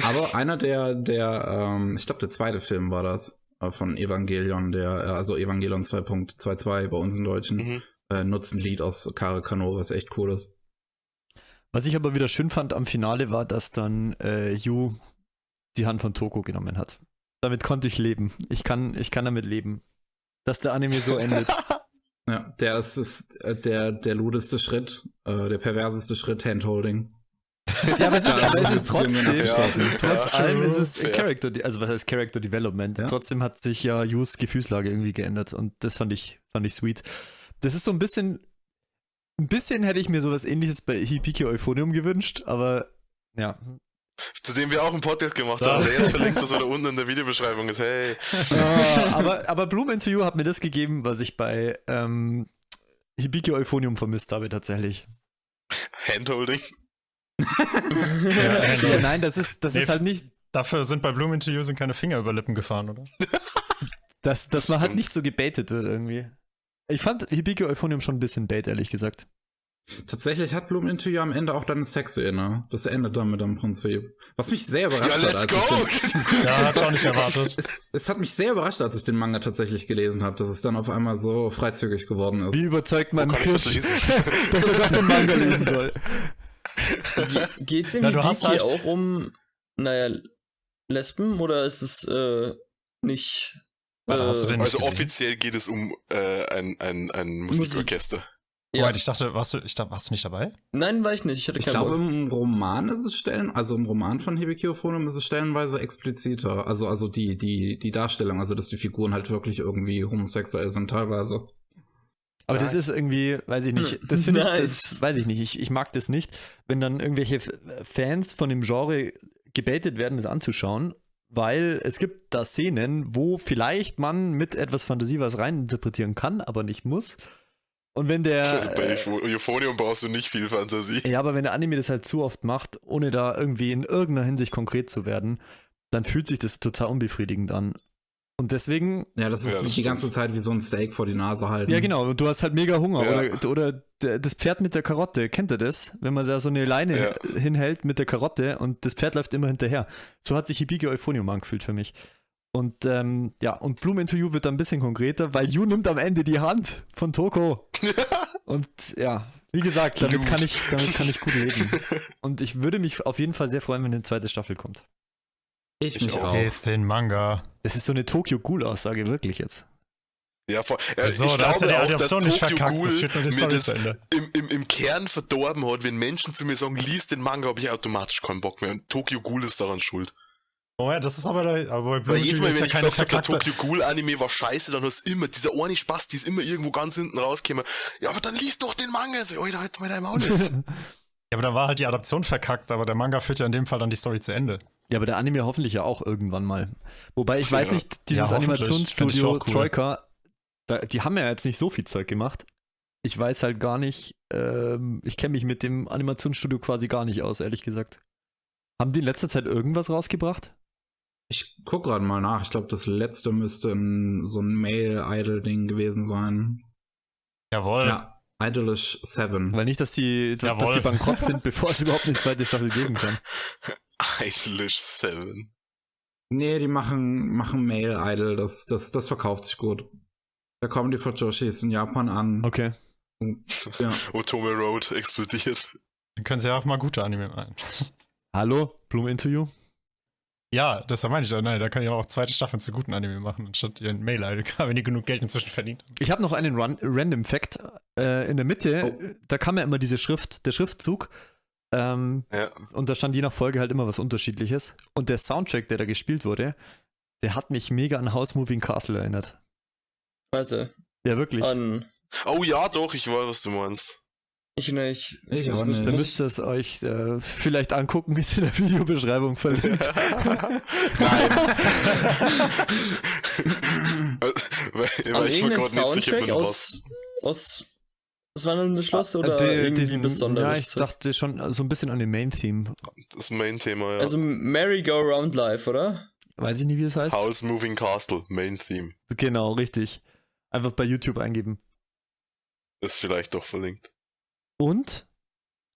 Aber einer der, der, ähm, ich glaube, der zweite Film war das äh, von Evangelion, der, äh, also Evangelion 2.22 bei uns im Deutschen, Mhm. äh, nutzt ein Lied aus Kare Kano, was echt cool ist. Was ich aber wieder schön fand am Finale war, dass dann äh, Yu die Hand von Toko genommen hat. Damit konnte ich leben. Ich kann, ich kann damit leben. Dass der Anime so endet. Ja, der ist, ist äh, der, der ludeste Schritt, äh, der perverseste Schritt, Handholding. ja, aber es ist, Ja, aber es ist trotzdem, abgeschlossen. trotz Ja, allem ist es fair. Character, also was heißt Character Development? Ja. Trotzdem hat sich ja Yus Gefühlslage irgendwie geändert und das fand ich, fand ich sweet. Das ist so ein bisschen, ein bisschen hätte ich mir sowas ähnliches bei Hibiki Euphonium gewünscht, aber ja. Zu dem wir auch einen Podcast gemacht Ja. haben, der jetzt verlinkt ist oder unten in der Videobeschreibung ist. Hey, Äh, aber, aber Bloom into You hat mir das gegeben, was ich bei ähm, Hibiki Euphonium vermisst habe tatsächlich. Handholding. Ja, Ja, nein, das ist, das Nee, ist halt nicht, Dafür sind bei Bloom Into You sind keine Finger über Lippen gefahren, oder? dass, dass Das man halt nicht so gebaitet wird irgendwie. Ich fand Hibiki Euphonium schon ein bisschen bait, ehrlich gesagt. Tatsächlich hat Bloom Into You am Ende auch deine Sexszene. Das endet damit im Prinzip. Was mich sehr Ja, überrascht hat. let's als go! Ich den, Ja, hat ich auch nicht erwartet. es, es hat mich sehr überrascht, als ich den Manga tatsächlich gelesen habe, dass es dann auf einmal so freizügig geworden ist. Wie überzeugt man das Kirsch, lesen? dass er doch den Manga lesen soll? Ge geht's im Na, du hast Hibiki halt- auch um, naja, Lesben oder ist es äh, nicht? Warte, hast du äh, nicht Also gesehen? offiziell geht es um äh, ein, ein, ein Musikorchester. Ja. Moment, ich dachte, warst du, ich dachte, warst du nicht dabei? Nein, war ich nicht. Ich hatte Ich glaube, Bock. im Roman ist es stellen, also im Roman von Hibikiophonium ist es stellenweise expliziter. Also, also die, die, die Darstellung, also dass die Figuren halt wirklich irgendwie homosexuell sind teilweise. Aber das Nein. ist irgendwie, weiß ich nicht, das finde ich, das weiß ich nicht, ich, ich mag das nicht, wenn dann irgendwelche Fans von dem Genre gebaitet werden, das anzuschauen, weil es gibt da Szenen, wo vielleicht man mit etwas Fantasie was reininterpretieren kann, aber nicht muss. Und wenn der. Also bei äh, Eupho- Euphonium brauchst du nicht viel Fantasie. ja, aber wenn der Anime das halt zu oft macht, ohne da irgendwie in irgendeiner Hinsicht konkret zu werden, dann fühlt sich das total unbefriedigend an. Und deswegen Ja, das ist Ja, das die stimmt. ganze Zeit wie so ein Steak vor die Nase halten. Ja, genau. Und du hast halt mega Hunger. Ja. Oder, oder das Pferd mit der Karotte. Kennt ihr das? Wenn man da so eine Leine Ja. hinhält mit der Karotte und das Pferd läuft immer hinterher. So hat sich Hibiki Euphonium angefühlt für mich. Und ähm, ja, und Bloom into You wird dann ein bisschen konkreter, weil You nimmt am Ende die Hand von Toko. und ja, wie gesagt, damit Blut. kann, ich, damit kann ich gut leben. Und ich würde mich auf jeden Fall sehr freuen, wenn eine zweite Staffel kommt. Ich, Ich mich auch. Lest den Manga. Das ist so eine Tokyo Ghoul-Aussage, wirklich jetzt. Ja, vor, äh, Also, ich da hast du glaube die auch, dass Adaption nicht Tokyo verkackt. Das Ghoul führt nur die mir Story das zu Ende. im, im, im Kern verdorben hat, wenn Menschen zu mir sagen, lies den Manga, habe ich automatisch keinen Bock mehr. Und Tokyo Ghoul ist daran schuld. Moment, das ist aber, da, aber bei Weil Blue jedes Mal, ist wenn ja ich gesagt habe, der. Tokyo Ghoul Anime war scheiße, dann hast du immer, dieser eine Spaß, die ist immer irgendwo ganz hinten rausgekommen. Ja, aber dann liest doch den Manga. So, Alter, halt mal dein Maul jetzt. Ja, aber dann war halt die Adaption verkackt, aber der Manga führt ja in dem Fall dann die Story zu Ende. Ja, aber der Anime hoffentlich ja auch irgendwann mal. Wobei ich Ja. weiß nicht, dieses Ja, Animationsstudio cool. Troika, da, die haben ja jetzt nicht so viel Zeug gemacht. Ich weiß halt gar nicht, ähm, ich kenne mich mit dem Animationsstudio quasi gar nicht aus, ehrlich gesagt. Haben die in letzter Zeit irgendwas rausgebracht? Ich guck gerade mal nach. Ich glaube, das letzte müsste ein, so ein Male-Idol-Ding gewesen sein. Jawohl. Ja, Idolish 7. Weil nicht, dass die, dass die bankrott sind, bevor es überhaupt eine zweite Staffel geben kann. Idolish 7. Nee, die machen, machen Male Idol. Das, das, das verkauft sich gut. Da kommen die Fujoshis in Japan an. Okay. Und, ja. Otome Road explodiert. Dann können sie ja auch mal gute Anime machen. Hallo, Bloom Interview? Ja, das meine ich. Nein, da kann ich auch zweite Staffeln zu guten Anime machen, anstatt ihren mail wenn die genug Geld inzwischen verdient. Ich habe noch einen Run Random Fact. Äh, in der Mitte, Oh. da kam ja immer diese Schrift, der Schriftzug. Ähm, Ja. und da stand je nach Folge halt immer was Unterschiedliches. Und der Soundtrack, der da gespielt wurde, der hat mich mega an House Moving Castle erinnert. Warte. Ja, wirklich. An. Oh ja, doch, ich weiß, was du meinst. Ich nicht. Ich auch nicht. Muss- müsst ihr es euch äh, vielleicht angucken, wie es in der Videobeschreibung verlinkt. weil, An weil ich gerade nicht sicher Soundtrack bin, was. aus, aus das wandelnde Schloss oder Die- irgendwie besonderes? Ja, ich dachte schon so ein bisschen an den Main-Theme. Das Main-Thema, ja. Also Merry-Go-Round Live, oder? Weiß ich nicht, wie es heißt. House Moving Castle, Main-Theme. Genau, richtig. Einfach bei YouTube eingeben. Ist vielleicht doch verlinkt. Und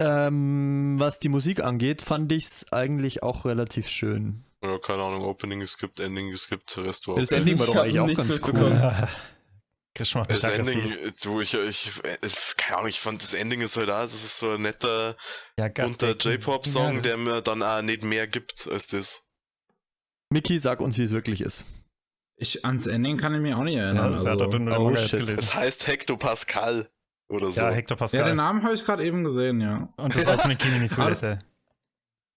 ähm, was die Musik angeht, fand ich es eigentlich auch relativ schön. Ja, keine Ahnung, Opening geskippt, Ending geskippt, Rest war Das. Ending war doch eigentlich auch ganz cool. Ja. Mich Das aggressiv. Ending, du, ich, ich, keine Ahnung, ich fand das Ending ist halt auch, das ist so ein netter, Ja, bunter J-Pop-Song, ja. der mir dann auch nicht mehr gibt als das. Miki, sag uns, wie es wirklich ist. Ich, ans Ending kann ich mich auch nicht Ja, erinnern. das hat Also. er nur den Oh, shit. Es heißt Hektopascal oder so. Ja, Hector Ja, Pascal. den Namen habe ich gerade eben gesehen, ja. Und das Opening Kimi ni Ah, das- Furete.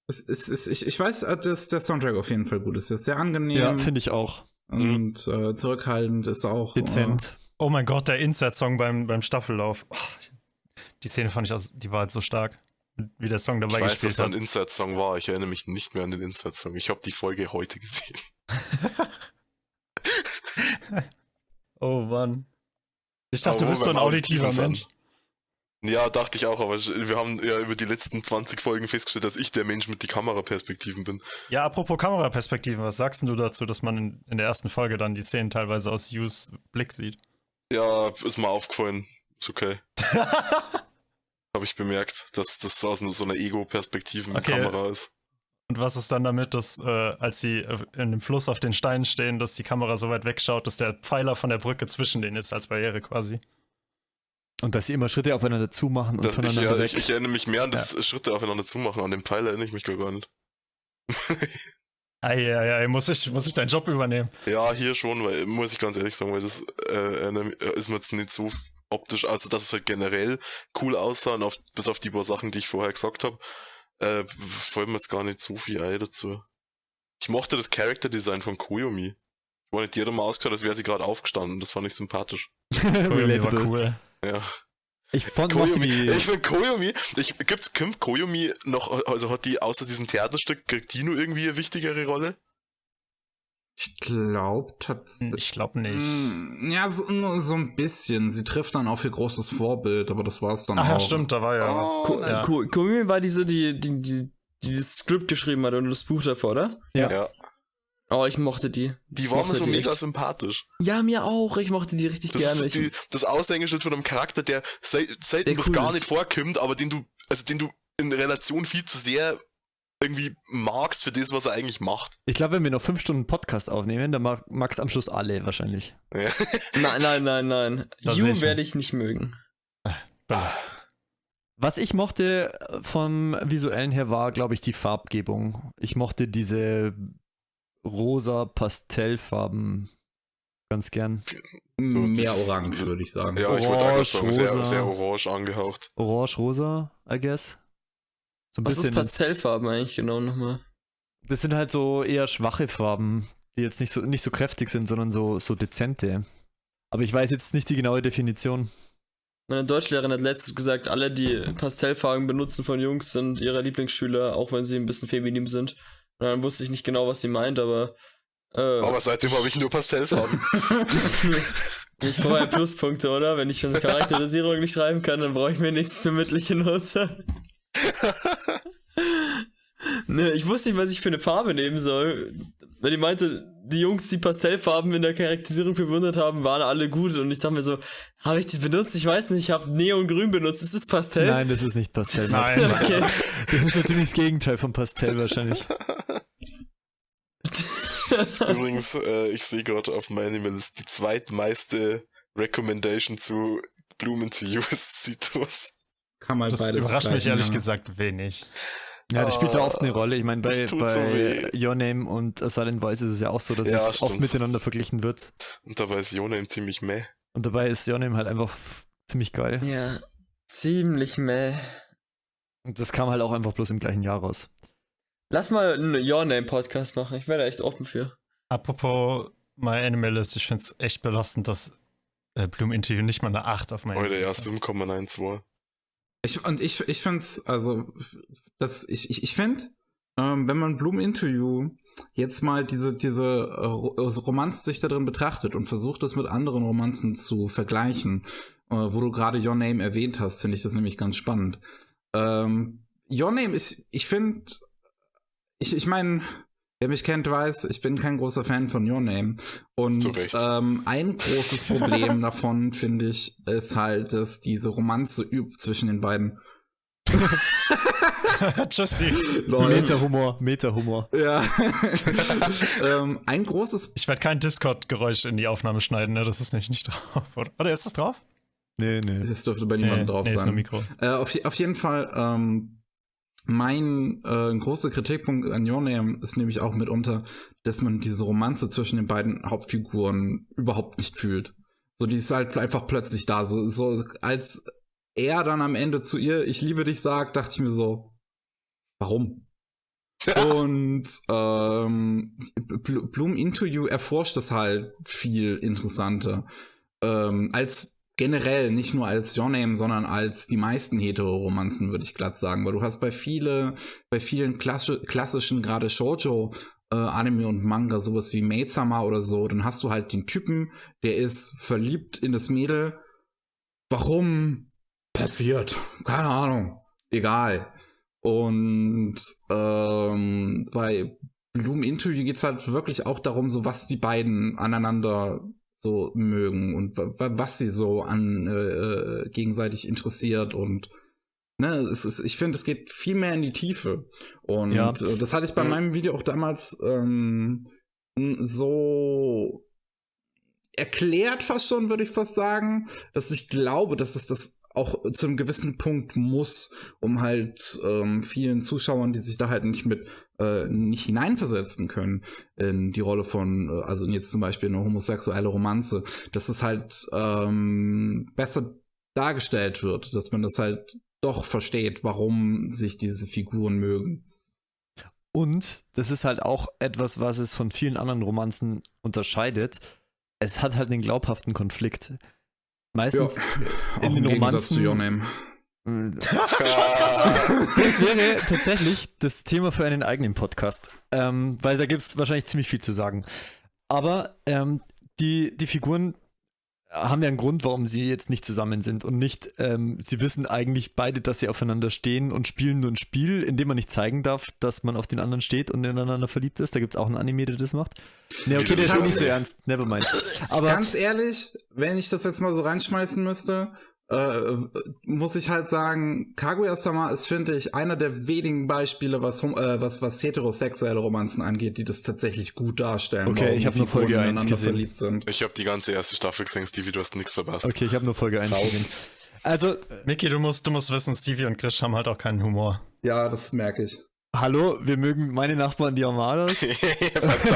Es, es, es, ich, ich weiß, äh, dass der Soundtrack auf jeden Fall gut ist. Er ist sehr angenehm Ja, finde ich auch. und äh, zurückhaltend ist auch. Dezent. Oh mein Gott, der Insert-Song beim, beim Staffellauf. Oh, die Szene fand ich, aus, die war halt so stark. Wie der Song Ich dabei weiß, dass gespielt da hat. ein Insert-Song war. Ich erinnere mich nicht mehr an den Insert-Song. Ich habe die Folge heute gesehen. Oh Mann. Ich dachte, Aber du bist so ein auditiver Mensch. Ja, dachte ich auch, aber wir haben ja über die letzten 20 Folgen festgestellt, dass ich der Mensch mit die Kameraperspektiven bin. Ja, apropos Kameraperspektiven, was sagst du dazu, dass man in, in der ersten Folge dann die Szenen teilweise aus Hughes Blick sieht? Ja, ist mir aufgefallen. Ist okay. Habe ich bemerkt, dass das aus so einer Ego-Perspektiven-Kamera ist. Und was ist dann damit, dass äh, als sie äh, in dem Fluss auf den Steinen stehen, dass die Kamera so weit wegschaut, dass der Pfeiler von der Brücke zwischen denen ist als Barriere quasi? Und dass sie immer Schritte aufeinander zumachen und Das, ich, voneinander ja, weg. ich, ich erinnere mich mehr an das Schritte aufeinander zumachen. An den Pfeil erinnere ich mich gar nicht. Eieiei, muss ich, muss ich deinen Job übernehmen? Ja, hier schon, weil, muss ich ganz ehrlich sagen, weil das äh, erinnere- ist mir jetzt nicht so optisch, also dass es halt generell cool aussah und auf, bis auf die paar Sachen, die ich vorher gesagt habe, äh, fällt mir jetzt gar nicht so viel ein dazu. Ich mochte das Character Design von Koyomi. Ich war nicht jeder mal ausgeschaut, als wäre sie gerade aufgestanden. Das fand ich sympathisch. Koyomi war cool. Ja. Ich fand Koyomi, die. ich finde Koyomi, ich, gibt's, kommt Koyomi noch, also hat die außer diesem Theaterstück, kriegt die nur irgendwie eine wichtigere Rolle? Ich glaube tatsächlich. Ich glaube nicht. Mm, Ja, so, nur so ein bisschen. Sie trifft dann auf ihr großes Vorbild, aber das war's dann Ach ja, auch. stimmt, da war ja Oh, was. Ko Ja. Ko Komi war diese, die, die, die, die das Skript geschrieben hat und das Buch davor, oder? Ja. ja. Oh, ich mochte die. Die war mir so mega echt. sympathisch. Ja, mir auch. Ich mochte die richtig Das gerne. ist die, das Aushängeschild von einem Charakter, der sel selten Der bis cool gar ist. nicht vorkommt, aber den du, also den du in Relation viel zu sehr irgendwie magst für das, was er eigentlich macht. Ich glaube, wenn wir noch fünf Stunden Podcast aufnehmen, dann mag Max am Schluss alle wahrscheinlich. Ja. nein, nein, nein, nein. Das You werde ich nicht mögen. belastend. Was ich mochte äh, vom visuellen her war, glaube ich, die Farbgebung. Ich mochte diese rosa Pastellfarben ganz gern. Mehr das- orange, würde ich sagen. Ja, ich wollte sagen, sehr, rosa. sehr orange angehaucht. Orange-rosa, I guess. So ein Was ist bisschen. ins- Pastellfarben eigentlich genau nochmal? das sind halt so eher schwache Farben, die jetzt nicht so, nicht so kräftig sind, sondern so, so dezente. Aber ich weiß jetzt nicht die genaue Definition. Meine Deutschlehrerin hat letztens gesagt, alle, die Pastellfarben benutzen von Jungs, sind ihre Lieblingsschüler, auch wenn sie ein bisschen feminin sind. Und dann wusste ich nicht genau, was sie meint, aber. Äh, Aber seitdem habe ich nur Pastellfarben. ich brauche ja Pluspunkte, oder? Wenn ich schon Charakterisierung nicht schreiben kann, dann brauche ich mir nichts zur mündlichen Note. ne, ich wusste nicht, was ich für eine Farbe nehmen soll. Weil die meinte, die Jungs, die Pastellfarben in der Charakterisierung bewundert haben, waren alle gut. Und ich dachte mir so, habe ich die benutzt? Ich weiß nicht, ich habe Neongrün benutzt. Ist das Pastell? Nein, das ist nicht Pastell. Max. Nein. Okay. Das ist natürlich das Gegenteil von Pastell wahrscheinlich. Übrigens, äh, ich sehe gerade auf MyAnimalist die zweitmeiste Recommendation zu Blumen to Use Citrus. Kann man Das beides überrascht mich ehrlich ja. gesagt wenig. Ja, das spielt da oft eine Rolle. Ich meine, bei, das so bei weh. Your Name und Silent Voice ist es ja auch so, dass Ja, es oft stimmt. miteinander verglichen wird. Und dabei ist Jonah ziemlich meh. Und dabei ist Your Name halt einfach ziemlich geil. Ja, ziemlich meh. Und das kam halt auch einfach bloß im gleichen Jahr raus. Lass mal einen Your Name Podcast machen. Ich wäre da echt offen für. Apropos My Animalist, ich finde es echt belastend, dass äh, Bloom Interview nicht mal eine 8 auf meinem Heute ja 7,92. Ich, und ich, ich finde es, also, das, ich, ich, ich finde, ähm, wenn man Bloom Interview jetzt mal diese, diese äh, also Romanz sich da drin betrachtet und versucht, das mit anderen Romanzen zu vergleichen, äh, wo du gerade Your Name erwähnt hast, finde ich das nämlich ganz spannend. Ähm, Your Name ist, ich finde, ich, ich meine, wer mich kennt, weiß, ich bin kein großer Fan von Your Name. Und ähm, ein großes Problem davon, finde ich, ist halt, dass diese Romanze übt zwischen den beiden. Justy. Meta-Humor, Meta-Humor. Ja. ähm, ein großes. Ich werde kein Discord-Geräusch in die Aufnahme schneiden, ne? Das ist nämlich nicht drauf. Oder, oder ist es drauf? Nee, nee. Das dürfte bei niemandem drauf nee, ist nur sein. Mikro. Äh, auf, auf jeden Fall, ähm, mein äh, großer Kritikpunkt an Your Name ist nämlich auch mitunter, dass man diese Romanze zwischen den beiden Hauptfiguren überhaupt nicht fühlt. So, die ist halt einfach plötzlich da. So, so als er dann am Ende zu ihr, ich liebe dich sagt, dachte ich mir so, warum? Und ähm, Bl- Bloom You erforscht es halt viel interessanter. Ähm, als generell, nicht nur als Your Name, sondern als die meisten Hetero-Romanzen, würde ich glatt sagen. Weil du hast bei viele, bei vielen klassi klassischen, gerade Shoujo, äh, Anime und Manga, sowas wie Maid-sama oder so, dann hast du halt den Typen, der ist verliebt in das Mädel. Warum? Passiert. Keine Ahnung. Egal. Und ähm, bei Bloom Interview geht's halt wirklich auch darum, so was die beiden aneinander so mögen und wa- wa- was sie so an äh, äh, gegenseitig interessiert und ne, es ist, ich finde, es geht viel mehr in die Tiefe. Und Ja. äh, das hatte ich bei Mhm. meinem Video auch damals ähm, so erklärt fast schon, würde ich fast sagen, dass ich glaube, dass es das auch zu einem gewissen Punkt muss, um halt ähm, vielen Zuschauern, die sich da halt nicht mit äh, nicht hineinversetzen können in die Rolle von, äh, also jetzt zum Beispiel eine homosexuelle Romanze, dass es halt ähm, besser dargestellt wird, dass man das halt doch versteht, warum sich diese Figuren mögen. Und das ist halt auch etwas, was es von vielen anderen Romanzen unterscheidet. Es hat halt einen glaubhaften Konflikt. Meistens Auch in den Gegensatz zu Romanzen. Your Name. Das wäre tatsächlich das Thema für einen eigenen Podcast, ähm, weil da gibt es wahrscheinlich ziemlich viel zu sagen. Aber ähm, die, die Figuren haben ja einen Grund, warum sie jetzt nicht zusammen sind und nicht, ähm, sie wissen eigentlich beide, dass sie aufeinander stehen und spielen nur ein Spiel, in dem man nicht zeigen darf, dass man auf den anderen steht und ineinander verliebt ist. Da gibt es auch einen Anime, der das macht. Ne, okay, der ist nicht so ernst, nevermind. Aber Ganz ehrlich, wenn ich das jetzt mal so reinschmeißen müsste, äh, muss ich halt sagen, Kaguya-sama ist, finde ich, einer der wenigen Beispiele, was, äh, was, was heterosexuelle Romanzen angeht, die das tatsächlich gut darstellen. Okay, ich die hab nur Folge eins ineinander gesehen. verliebt sind. Ich habe die ganze erste Staffel gesehen, Stevie, du hast nichts verpasst. okay, ich habe nur Folge 1 Raus. gesehen. Also, Miki, du musst, du musst wissen, Stevie und Chris haben halt auch keinen Humor. Ja, das merke ich. Hallo, wir mögen meine Nachbarn, die Armadas.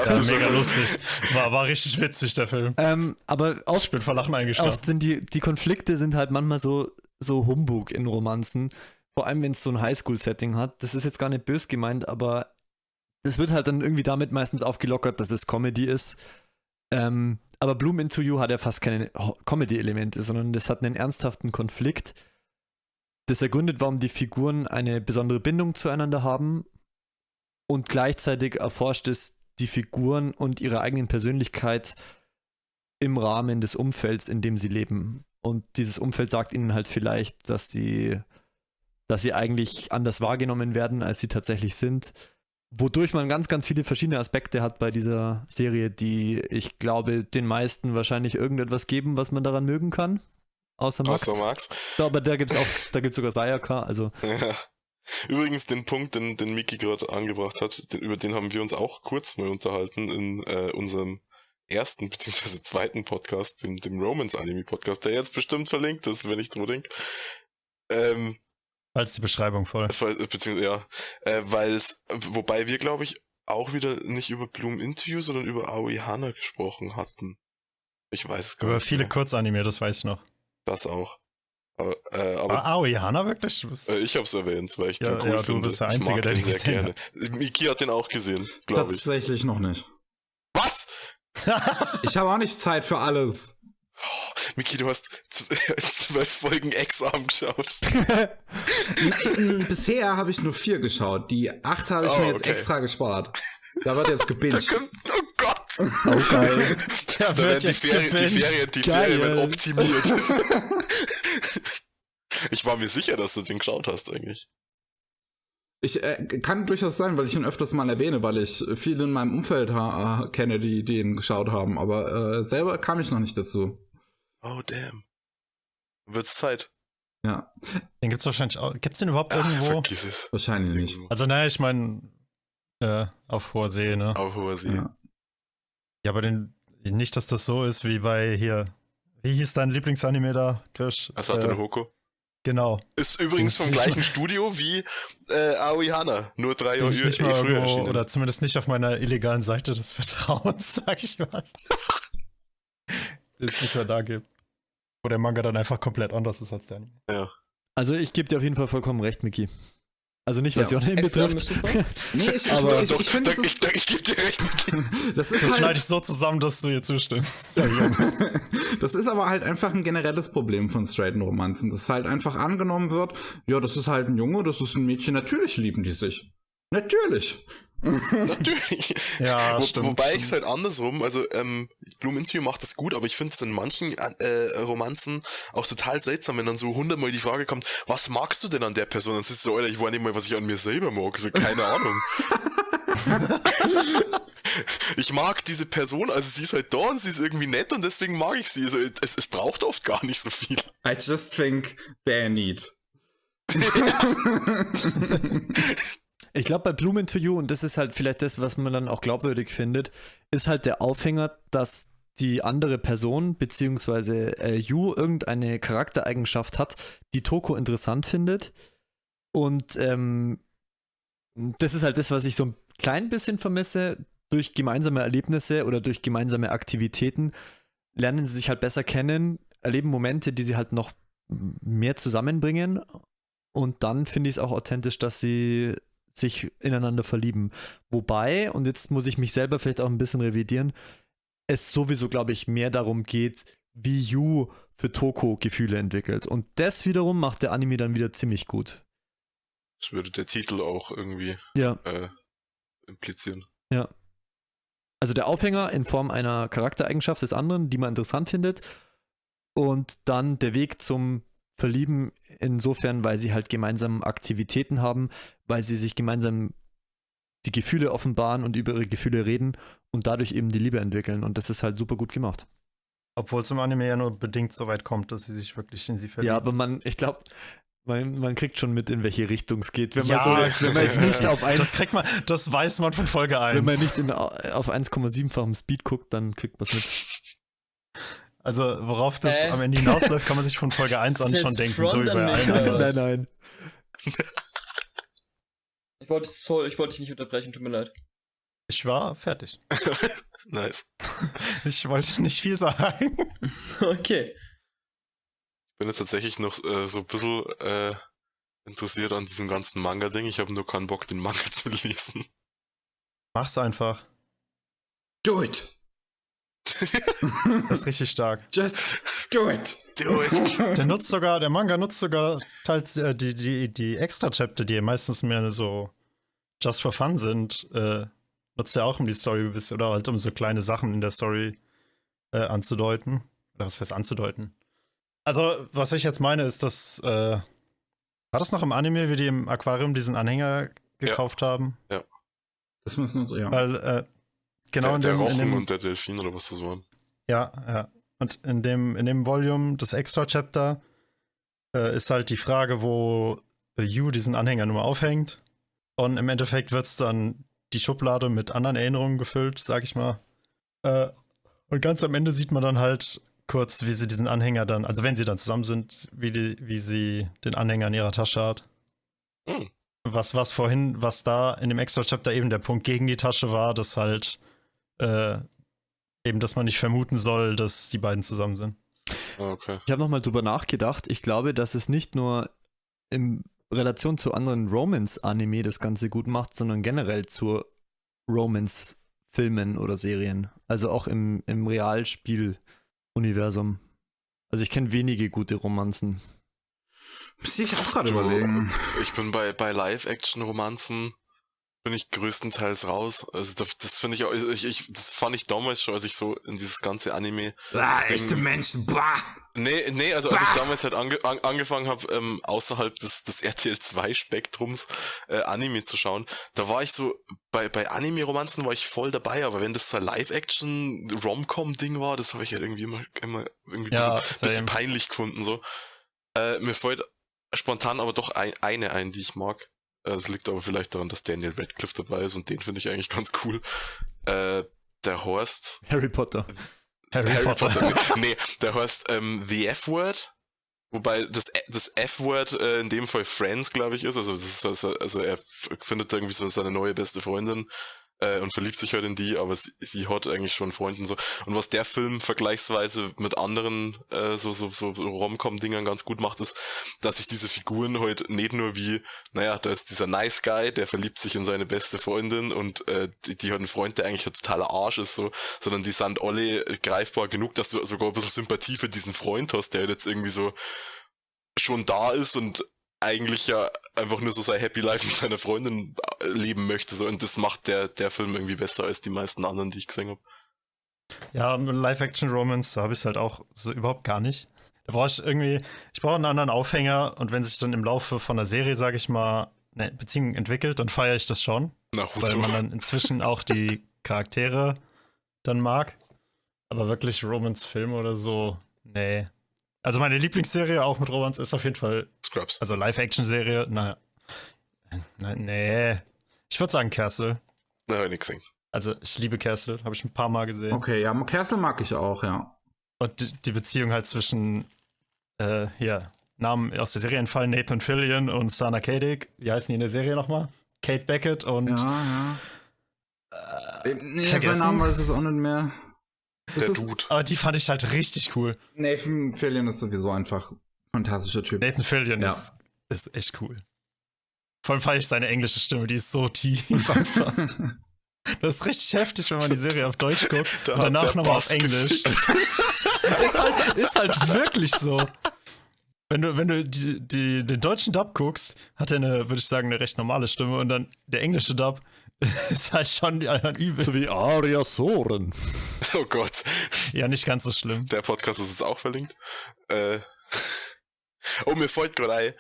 Ja, mega lustig. War, war richtig witzig, der Film. ähm, aber Ich oft bin vor Lachen eingeschlafen. Oft sind die, die Konflikte sind halt manchmal so, so Humbug in Romanzen. Vor allem, wenn es so ein Highschool-Setting hat. Das ist jetzt gar nicht bös gemeint, aber das wird halt dann irgendwie damit meistens aufgelockert, dass es Comedy ist. Ähm, aber Bloom Into You hat ja fast keine Comedy-Elemente, sondern das hat einen ernsthaften Konflikt. Das ergründet, warum die Figuren eine besondere Bindung zueinander haben und gleichzeitig erforscht es die Figuren und ihre eigenen Persönlichkeit im Rahmen des Umfelds, in dem sie leben. Und dieses Umfeld sagt ihnen halt vielleicht, dass sie, dass sie eigentlich anders wahrgenommen werden, als sie tatsächlich sind. Wodurch man ganz, ganz viele verschiedene Aspekte hat bei dieser Serie, die ich glaube, den meisten wahrscheinlich irgendetwas geben, was man daran mögen kann. Außer Max. Außer Max. Ja, aber da gibt es auch, da gibt sogar Sayaka, also Ja. Übrigens, den Punkt, den, den Miki gerade angebracht hat, den, über den haben wir uns auch kurz mal unterhalten in äh, unserem ersten beziehungsweise zweiten Podcast, dem, dem Romance-Anime-Podcast, der jetzt bestimmt verlinkt ist, wenn ich drüber denke. Ähm, Als die Beschreibung voll. Fall- beziehungsweise, ja, äh, weil es, wobei wir, glaube ich, auch wieder nicht über Bloom Interview, sondern über Aoi Hana gesprochen hatten. Ich weiß es gar Über nicht. viele mehr. Kurzanime, das weiß ich noch. Das auch. Aber, äh, aber Aoi Hana wirklich? Äh, ich hab's erwähnt, weil ich Ja, den cool ja, du finde. bist der ich Einzige, mag der den sehr gesehen gerne. Miki hat den auch gesehen, glaube ich. Tatsächlich noch nicht. Was? Ich habe auch nicht Zeit für alles. Miki, du hast zwölf Folgen Exam geschaut. Bisher habe ich nur vier geschaut. Die acht habe ich Oh, mir jetzt okay. extra gespart. Da wird jetzt gebinged. oh Gott! auch geil. Der Da wird werden die Ferien, die. Ferien, die Geil. Ferien werden optimiert. ich war mir sicher, dass du den geschaut hast, eigentlich. Ich äh, kann durchaus sein, weil ich ihn öfters mal erwähne, weil ich viele in meinem Umfeld ha äh, kenne, die den geschaut haben. Aber äh, selber kam ich noch nicht dazu. Oh, damn. Wird's Zeit. Ja, Den gibt's wahrscheinlich auch. Gibt's den überhaupt Ach, irgendwo? vergiss es. wahrscheinlich nicht. Also, naja, ich meine, äh, auf hoher See, ne? Auf hoher See. Ja. Ja, aber den, nicht, dass das so ist wie bei hier. Wie hieß dein Lieblingsanime da, Krisch? Asata Äh, no Hoko. Genau. Ist übrigens vom gleichen Studio wie äh, Aoi Hana. Nur drei Jahre ich nicht mal früher irgendwo, erschienen. oder zumindest nicht auf meiner illegalen Seite des Vertrauens, sag ich mal. Den es nicht mehr da gibt. Wo der Manga dann einfach komplett anders ist als der Anime. Also ich gebe dir auf jeden Fall vollkommen recht, Miki. Also nicht, was Ja. Exam betrifft. ist. Nee, ich, Aber ich, ich, ich finde, das ich, ist, ich, ich gebe dir recht. Das ist Das schneide halt, ich so zusammen, dass du ihr zustimmst. das ist aber halt einfach ein generelles Problem von straighten Romanzen, dass halt einfach angenommen wird, ja, das ist halt ein Junge, das ist ein Mädchen, natürlich lieben die sich. Natürlich. Natürlich. Ja, Wo, stimmt. wobei ich es halt andersrum, also ähm, Bloom Interview macht das gut, aber ich finde es in manchen äh, Romanzen auch total seltsam, wenn dann so hundertmal die Frage kommt, was magst du denn an der Person? Dann es so, Alter, ich weiß nicht mal, was ich an mir selber mag. Also, keine Ahnung. ich mag diese Person, also sie ist halt da und sie ist irgendwie nett und deswegen mag ich sie. Also es, es braucht oft gar nicht so viel. I just think they're neat. Ich glaube, bei Bloom You, und das ist halt vielleicht das, was man dann auch glaubwürdig findet, ist halt der Aufhänger, dass die andere Person, beziehungsweise äh, Yu, irgendeine Charaktereigenschaft hat, die Toko interessant findet. Und ähm, das ist halt das, was ich so ein klein bisschen vermisse. Durch gemeinsame Erlebnisse oder durch gemeinsame Aktivitäten lernen sie sich halt besser kennen, erleben Momente, die sie halt noch mehr zusammenbringen. Und dann finde ich es auch authentisch, dass sie sich ineinander verlieben. Wobei, und jetzt muss ich mich selber vielleicht auch ein bisschen revidieren, es sowieso, glaube ich, mehr darum geht, wie Yu für Toko Gefühle entwickelt. Und das wiederum macht der Anime dann wieder ziemlich gut. Das würde der Titel auch irgendwie Ja, äh, implizieren. ja. Also der Aufhänger in Form einer Charaktereigenschaft des anderen, die man interessant findet. Und dann der Weg zum Verlieben insofern, weil sie halt gemeinsam Aktivitäten haben, weil sie sich gemeinsam die Gefühle offenbaren und über ihre Gefühle reden und dadurch eben die Liebe entwickeln. Und das ist halt super gut gemacht. Obwohl es im Anime ja nur bedingt so weit kommt, dass sie sich wirklich in sie verlieben. Ja, aber man, ich glaube, man, man kriegt schon mit, in welche Richtung es geht. Wenn man, Ja, so, wenn man jetzt nicht auf das 1, kriegt man, das weiß man von Folge 1. wenn man nicht in, auf 1,7-fachem Speed guckt, dann kriegt man es mit. Also, worauf das Äh. am Ende hinausläuft, kann man sich von Folge 1 an schon denken, Front so wie bei allen anderen. nein, nein. Ich wollte, sorry, ich wollte dich nicht unterbrechen, tut mir leid. Ich war fertig. Nice. Ich wollte nicht viel sagen. Okay. Ich bin jetzt tatsächlich noch äh, so ein bisschen äh, interessiert an diesem ganzen Manga-Ding. Ich habe nur keinen Bock, den Manga zu lesen. Mach's einfach. Do it! Das ist richtig stark. Just do it! Do it. Der nutzt sogar, der Manga nutzt sogar teils äh, die, die, die Extra-Chapter, die meistens mehr so just for fun sind, äh, nutzt er auch, um die Story ein bisschen, oder halt um so kleine Sachen in der Story äh, anzudeuten. Oder was heißt anzudeuten? Also, was ich jetzt meine, ist, dass, äh, war das noch im Anime, wie die im Aquarium diesen Anhänger gekauft haben? Das müssen uns, ja. Weil, äh, genau der, in der dem, in Rochen dem und der Delfin oder was das war. Ja, ja. Und in dem, in dem Volume, das Extra-Chapter, äh, ist halt die Frage, wo äh, Yu diesen Anhänger nur aufhängt. Und im Endeffekt wird es dann die Schublade mit anderen Erinnerungen gefüllt, sag ich mal. Äh, und ganz am Ende sieht man dann halt kurz, wie sie diesen Anhänger dann, also wenn sie dann zusammen sind, wie, die, wie sie den Anhänger in ihrer Tasche hat. Hm. Was, was vorhin, was da in dem Extra-Chapter eben der Punkt gegen die Tasche war, dass halt äh, eben, dass man nicht vermuten soll, dass die beiden zusammen sind. Ah, okay. Ich habe nochmal drüber nachgedacht. Ich glaube, dass es nicht nur in Relation zu anderen Romance-Anime das Ganze gut macht, sondern generell zu Romance-Filmen oder Serien. Also auch im, im Realspiel-Universum. Also ich kenne wenige gute Romanzen. Muss ich auch gerade überlegen. Ich bin bei, bei Live-Action-Romanzen bin ich größtenteils raus. Also das, das finde ich auch, ich, ich, das fand ich damals schon, als ich so in dieses ganze Anime. Ah, echte Menschen, bah! Nee, nee, also als ich Bah! damals halt ange, an, angefangen habe, ähm, außerhalb des, des RTL 2 Spektrums äh, Anime zu schauen, da war ich so, bei, bei Anime-Romanzen war ich voll dabei, aber wenn das so ein Live-Action-Rom-Com-Ding war, das habe ich halt irgendwie immer, immer irgendwie Ja, bisschen, bisschen peinlich gefunden. so. Äh, mir fällt spontan aber doch ein, eine ein, die ich mag. Äh, Es liegt aber vielleicht daran, dass Daniel Radcliffe dabei ist und den finde ich eigentlich ganz cool. Äh, der Horst. Harry Potter. Harry, Harry Potter. Potter. nee, der heißt ähm, The F-Word. Wobei das, das F-Word äh, in dem Fall Friends, glaube ich, ist. Also, das ist also, also er findet irgendwie so seine neue beste Freundin äh, und verliebt sich halt in die, aber sie, sie hat eigentlich schon Freunde und so. Und was der Film vergleichsweise mit anderen äh, so, so, so Rom-Com-Dingern ganz gut macht, ist, dass sich diese Figuren halt nicht nur wie, naja, da ist dieser Nice Guy, der verliebt sich in seine beste Freundin und äh, die, die hat einen Freund, der eigentlich ein totaler Arsch ist, so, sondern die sind alle greifbar genug, dass du sogar ein bisschen Sympathie für diesen Freund hast, der jetzt irgendwie so schon da ist und eigentlich ja einfach nur so sein Happy Life mit seiner Freundin äh, leben möchte. So. Und das macht der, der Film irgendwie besser als die meisten anderen, die ich gesehen habe. Ja, Live-Action-Romance, da habe ich es halt auch so überhaupt gar nicht. Da brauche ich irgendwie, ich brauche einen anderen Aufhänger und wenn sich dann im Laufe von der Serie, sage ich mal, eine Beziehung entwickelt, dann feiere ich das schon, weil Naruto. man dann inzwischen auch die Charaktere dann mag. Aber wirklich Romance-Film oder so, nee. Also meine Lieblingsserie auch mit Romance ist auf jeden Fall, Scrubs. also Live-Action-Serie, naja. Nein, nee. Ich würde sagen Castle. Na, hab ich nix gesehen. Also ich liebe Castle, habe ich ein paar Mal gesehen. Okay, ja, Castle mag ich auch, ja. Und die, die Beziehung halt zwischen, äh, hier, Namen aus der Serie entfallen, Nathan Fillion und Sana Kadig. Wie heißen die in der Serie nochmal? Kate Beckett und Ja, ja. Äh, nee, sein? Name weiß ich auch nicht mehr. Das Der ist, Dude. aber die fand ich halt richtig cool. Nathan Fillion ist sowieso einfach ein fantastischer Typ. Nathan Fillion Ja. ist, ist echt cool. Vor allem fand ich seine englische Stimme, die ist so tief. Das ist richtig heftig, wenn man die Serie auf Deutsch guckt Da und danach nochmal auf Englisch. ist, halt, ist halt wirklich so. Wenn du, wenn du die, die, den deutschen Dub guckst, hat er eine, würde ich sagen, eine recht normale Stimme und dann der englische Dub ist halt schon ein übel. So wie Aria Soren. Oh Gott. Ja, nicht ganz so schlimm. Der Podcast ist jetzt auch verlinkt. Äh. Oh, mir fällt gerade ein,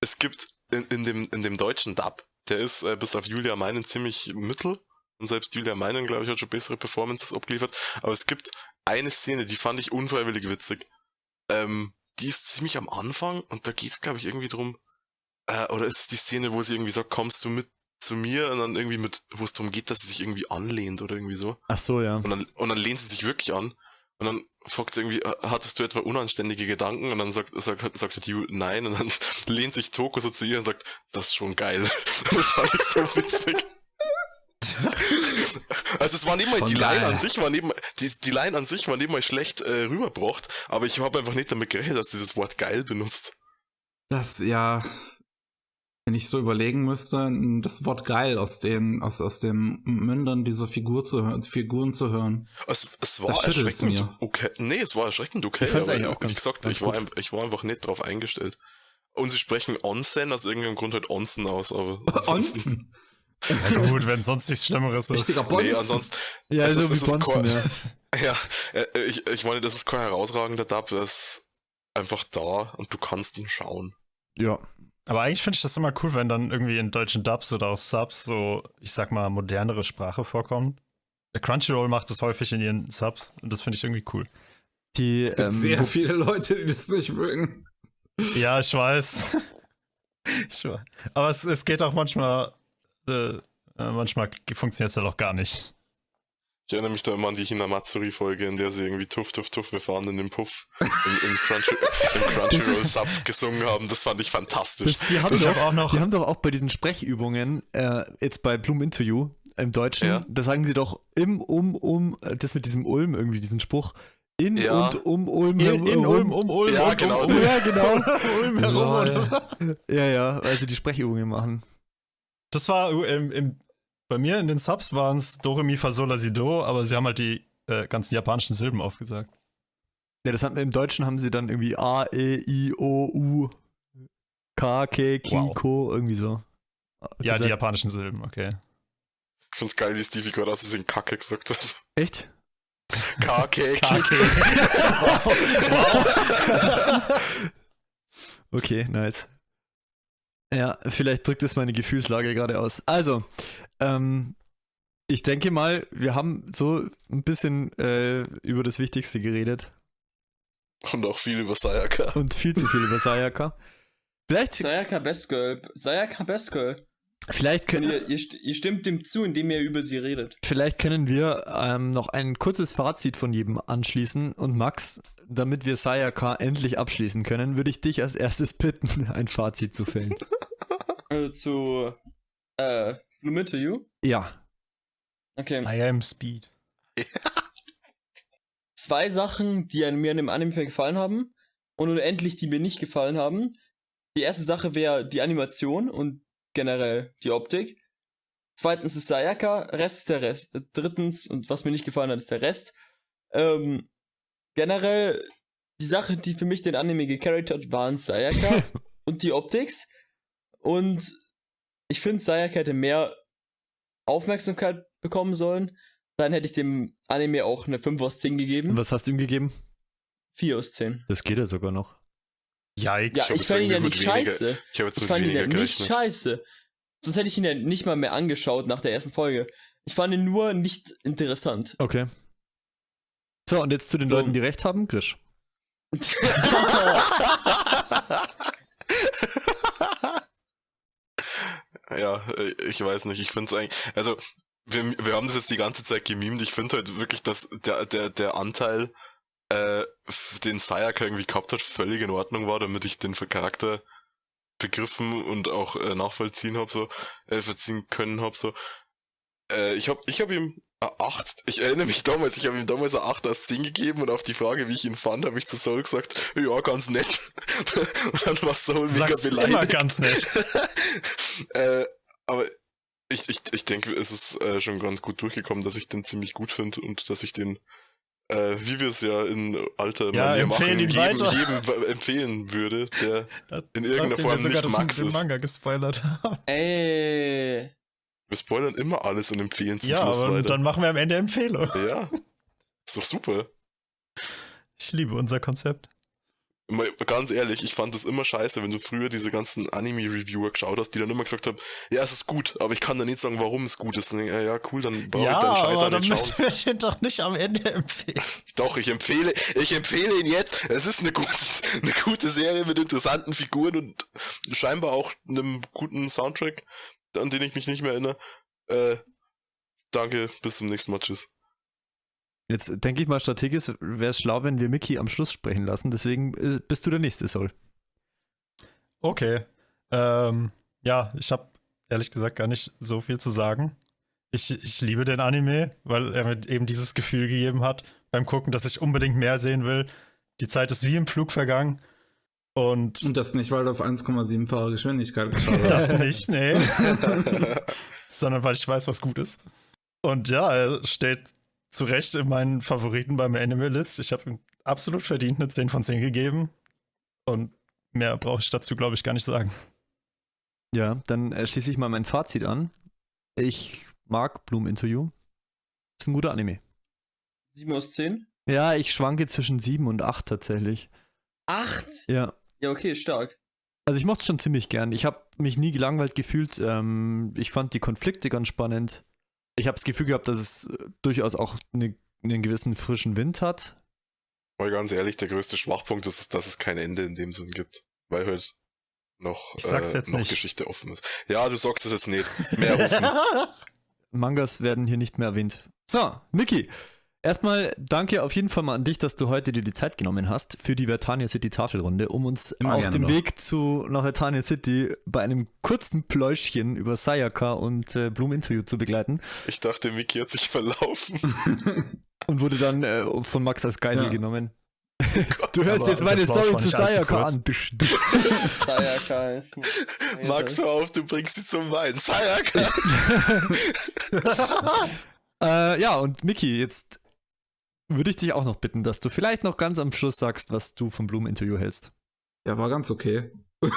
es gibt in, in, dem, in dem deutschen Dub, der ist äh, bis auf Julia Meinen ziemlich mittel. Und selbst Julia Meinen, glaube ich, hat schon bessere Performances abgeliefert. Aber es gibt eine Szene, die fand ich unfreiwillig witzig. Ähm, die ist ziemlich am Anfang und da geht es, glaube ich, irgendwie drum. Äh, oder ist es die Szene, wo sie irgendwie sagt, kommst du mit zu mir? Und dann irgendwie mit, wo es darum geht, dass sie sich irgendwie anlehnt oder irgendwie so. Ach so, ja. Und dann, und dann lehnt sie sich wirklich an. Und dann fragt sie irgendwie, hattest du etwa unanständige Gedanken? Und dann sagt, sagt, sagt Yu, nein. Und dann lehnt sich Toko so zu ihr und sagt, das ist schon geil. Das fand ich so witzig. Also es war nicht mal, Von die Line daher. an sich war nicht mal, die, die Line an sich war nicht mal schlecht äh, rübergebracht, aber ich habe einfach nicht damit gerechnet, dass dieses Wort geil benutzt. Das, ja. Wenn ich so überlegen müsste, das Wort geil aus den, aus, aus den Mündern dieser Figur zu hören, Figuren zu hören. Es, es war Das erschreckend mir. okay. Nee, es war erschreckend okay. Ich fand's aber eigentlich auch wie ganz- gesagt, ganz ich war, ich war einfach nicht drauf eingestellt. Und sie sprechen Onsen aus irgendeinem Grund halt Onsen aus, aber. ansonsten- Onsen. Ja, gut, wenn sonst nichts Schlimmeres ist. Richtiger Bonzen. Nee, ansonsten. Ja, so ist- wie es ist Bonzen, ja. Ja, äh, ich, ich meine, das ist kein herausragender Dub, der ist einfach da und du kannst ihn schauen. Ja. Aber eigentlich finde ich das immer cool, wenn dann irgendwie in deutschen Dubs oder aus Subs so, ich sag mal, modernere Sprache vorkommt. Der Crunchyroll macht das häufig in ihren Subs und das finde ich irgendwie cool. Die, Es gibt ähm, sehr viele Leute, die das nicht mögen. Ja, ich weiß. ich weiß. Aber es, es geht auch manchmal, äh, äh, manchmal funktioniert es halt auch gar nicht. Ich erinnere mich da immer an die Hinamatsuri-Folge, in der sie irgendwie Tuff, Tuff, Tuff, wir fahren in den Puff im, im, Crunchy, im Crunchyroll-Sub gesungen haben. Das fand ich fantastisch. das, die, haben Ich doch, auch noch- die haben doch auch bei diesen Sprechübungen, äh, jetzt bei Bloom Interview im Deutschen, Ja. da sagen sie doch im, um, um, äh, das mit diesem Ulm irgendwie, diesen Spruch. In Ja. und um Ulm. In, in herum. Ulm, um Ulm, Ja, und genau, um Ulm. Ja, genau. Ulm herum Lol. oder so. Ja, ja, also die Sprechübungen machen. Das war im, im, bei mir in den Subs waren es Do, Mi, Fa, Sol, La, Si, Do, aber sie haben halt die äh, ganzen japanischen Silben aufgesagt. Ja, das haben, im Deutschen haben sie dann irgendwie A, E, I, O, U, K, K, Ki, Wow. Irgendwie so. Ja, Gesagt. die japanischen Silben, okay. Ich find's geil, wie Stevie gerade aus Versehen Kacke gesagt hat. Echt? KK. Okay, nice. Ja, vielleicht drückt es meine Gefühlslage gerade aus. Also, ähm, ich denke mal, wir haben so ein bisschen äh, über das Wichtigste geredet Und auch viel über Sayaka. und viel zu viel über Sayaka. Vielleicht, Sayaka Best Girl. Sayaka Best Girl. vielleicht, können, ihr, ihr, st- ihr stimmt dem zu, indem ihr über sie redet. vielleicht können wir ähm, noch ein kurzes Fazit von jedem anschließen. Und Max, damit wir Sayaka endlich abschließen können, würde ich dich als erstes bitten, ein Fazit zu fällen. Also zu äh, Blue Metal You. Ja. Okay. I am Speed. Zwei Sachen, die an mir an dem Anime gefallen haben und unendlich, die mir nicht gefallen haben. Die erste Sache wäre die Animation und generell die Optik. Zweitens ist Sayaka, Rest ist der Rest. Drittens, und was mir nicht gefallen hat, ist der Rest. Ähm, generell, die Sache, die für mich den Anime gecarried hat, waren Sayaka und die Optics. Und ich finde, Sayaka hätte mehr Aufmerksamkeit bekommen sollen. Dann hätte ich dem Anime auch eine 5 aus 10 Und gegeben. was hast du ihm gegeben? 4 aus 10. Das geht ja sogar noch. Yikes. Ja, ich jetzt fand ihn ja nicht weniger- scheiße. Ich Ich fand ihn ja nicht scheiße. Sonst hätte ich ihn ja nicht mal mehr angeschaut nach der ersten Folge. Ich fand ihn nur nicht interessant. Okay. So, und jetzt zu den So. Leuten, die recht haben, Grisch. Ja, ich weiß nicht, ich finde es eigentlich, also wir, wir haben das jetzt die ganze Zeit gemimt, ich finde halt wirklich, dass der, der, der Anteil, äh, den Sayaka irgendwie gehabt hat, völlig in Ordnung war, damit ich den Charakter begriffen und auch äh, nachvollziehen hab so, äh, verziehen können hab so. Äh, ich hab, ich hab ihm eine 8, ich erinnere mich damals, ich habe ihm damals eine 8 aus 10 gegeben und auf die Frage, wie ich ihn fand, habe ich zu Soul gesagt, ja, ganz nett. und dann war Soul Du mega beleidigt. immer ganz nett. äh, aber ich, ich, ich denke, es ist äh, schon ganz gut durchgekommen, dass ich den ziemlich gut finde und dass ich den, äh, wie wir es ja in alter Ja, Manier empfehlen ihn jedem, jedem empfehlen würde, der in irgendeiner Form sogar nicht das Max ist. Manga gespoilert haben. Ey. Wir spoilern immer alles und empfehlen zum Ja, Schluss aber weiter. dann machen wir am Ende Empfehlung. ja, ist doch super. Ich liebe unser Konzept. Mal Ganz ehrlich, ich fand es immer scheiße, wenn du früher diese ganzen Anime-Reviewer geschaut hast, die dann immer gesagt haben, ja, es ist gut, aber ich kann da nicht sagen, warum es gut ist. Ich, ja, cool, dann brauche ja, ich deinen Scheiß aber dann müssen wir den doch nicht am Ende empfehlen. Doch, ich empfehle, ich empfehle ihn jetzt. Es ist eine gute, eine gute Serie mit interessanten Figuren und scheinbar auch einem guten Soundtrack, an den ich mich nicht mehr erinnere. Äh, danke, bis zum nächsten Mal. Tschüss. Jetzt denke ich mal, strategisch wäre es schlau, wenn wir Mickey am Schluss sprechen lassen. Deswegen äh, bist du der Nächste, Sol. Okay. Ähm, ja, ich habe ehrlich gesagt gar nicht so viel zu sagen. Ich, ich liebe den Anime, weil er mir eben dieses Gefühl gegeben hat beim Gucken, dass ich unbedingt mehr sehen will. Die Zeit ist wie im Flug vergangen. Und Und das nicht, weil du auf 1,7-fache Geschwindigkeit geschaut hast. das nicht, nee. Sondern weil ich weiß, was gut ist. Und ja, er steht zu Recht in meinen Favoriten beim Anime List. Ich habe ihm absolut verdient eine 10 von 10 gegeben. Und mehr brauche ich dazu, glaube ich, gar nicht sagen. Ja, dann äh, schließe ich mal mein Fazit an. Ich mag Bloom You. Ist ein guter Anime. 7 aus 10? Ja, ich schwanke zwischen 7 und 8 tatsächlich. 8? Ja. Ja, okay, stark. Also ich mochte es schon ziemlich gern. Ich habe mich nie gelangweilt gefühlt. Ähm, ich fand die Konflikte ganz spannend. Ich habe das Gefühl gehabt, dass es äh, durchaus auch eine, einen gewissen frischen Wind hat. Mal ganz ehrlich, der größte Schwachpunkt ist, dass es kein Ende in dem Sinn gibt. Weil halt noch, Ich sag's äh, jetzt noch nicht. Geschichte offen ist. Ja, du sagst es jetzt nicht. Mehr offen. Mangas werden hier nicht mehr erwähnt. So, Niki. Erstmal danke auf jeden Fall mal an dich, dass du heute dir die Zeit genommen hast für die Vertania City Tafelrunde, um uns Immer auf dem. Weg zu nach Vertania City bei einem kurzen Pläuschchen über Sayaka und äh, Bloom Interview zu begleiten Ich dachte, Miki hat sich verlaufen. und wurde dann äh, von Max als Geisel Ja. genommen. Du hörst Aber jetzt meine Story zu Sayaka an. Sayaka ist. Max, hör auf, du bringst sie zum Wein. Sayaka! Äh, ja, und Miki, jetzt würde ich dich auch noch bitten, dass du vielleicht noch ganz am Schluss sagst, was du vom Bloom Interview hältst. Ja, war ganz okay.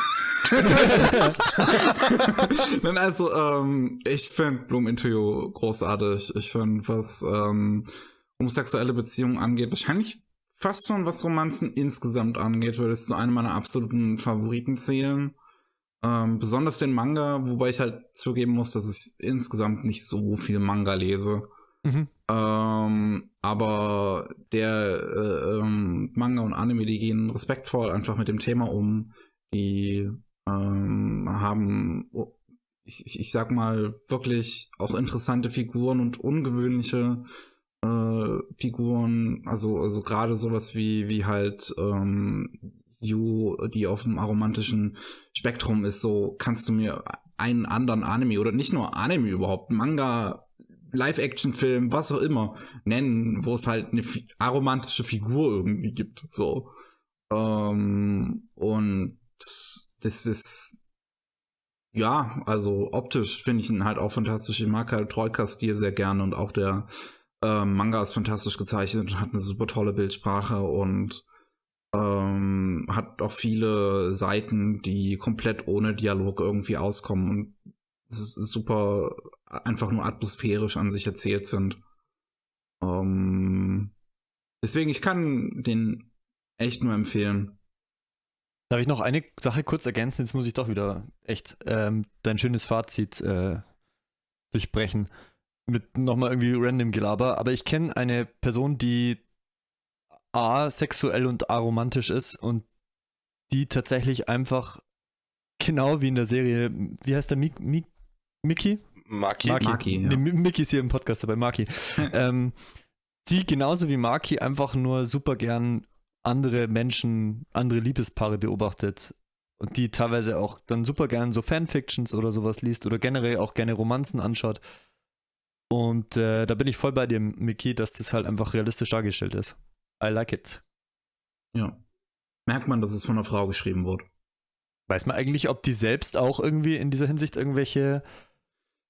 Nein, also, ähm, ich finde Bloom Interview großartig. Ich finde, was ähm, homosexuelle Beziehungen angeht, wahrscheinlich fast schon was Romanzen insgesamt angeht, würde es zu einem meiner absoluten Favoriten zählen. Ähm, besonders den Manga, wobei ich halt zugeben muss, dass ich insgesamt nicht so viel Manga lese. Mhm. Ähm, aber der äh, ähm, Manga und Anime, die gehen respektvoll einfach mit dem Thema um. Die ähm, haben, oh, ich, ich, ich sag mal, wirklich auch interessante Figuren und ungewöhnliche äh, Figuren. Also, also gerade sowas wie, wie halt ähm, Yu, die auf dem aromantischen Spektrum ist, so kannst du mir einen anderen Anime oder nicht nur Anime überhaupt, Manga, Live-Action-Film, was auch immer nennen, wo es halt eine fi aromantische Figur irgendwie gibt. So. Ähm, und das ist ja, also optisch finde ich ihn halt auch fantastisch. Ich mag halt Troika-Stil sehr gerne und auch der ähm, Manga ist fantastisch gezeichnet und hat eine super tolle Bildsprache und ähm, hat auch viele Seiten, die komplett ohne Dialog irgendwie auskommen und es ist super einfach nur atmosphärisch an sich erzählt sind. Ähm, deswegen, ich kann den echt nur empfehlen. Darf ich noch eine Sache kurz ergänzen? Jetzt muss ich doch wieder echt ähm, dein schönes Fazit äh, durchbrechen. Mit nochmal irgendwie random Gelaber. Aber ich kenne eine Person, die asexuell und aromantisch ist und die tatsächlich einfach genau wie in der Serie, wie heißt der Mik Mik Mickey? Maki. Maki. Maki, ja. Nee, Mi- Mickey ist hier im Podcast dabei, Maki. ähm, die genauso wie Maki einfach nur super gern andere Menschen, andere Liebespaare beobachtet und die teilweise auch dann super gern so Fanfictions oder sowas liest oder generell auch gerne Romanzen anschaut. Und äh, da bin ich voll bei dir, Mickey, dass das halt einfach realistisch dargestellt ist. I like it. Ja. Merkt man, dass es von einer Frau geschrieben wurde. Weiß man eigentlich, ob die selbst auch irgendwie in dieser Hinsicht irgendwelche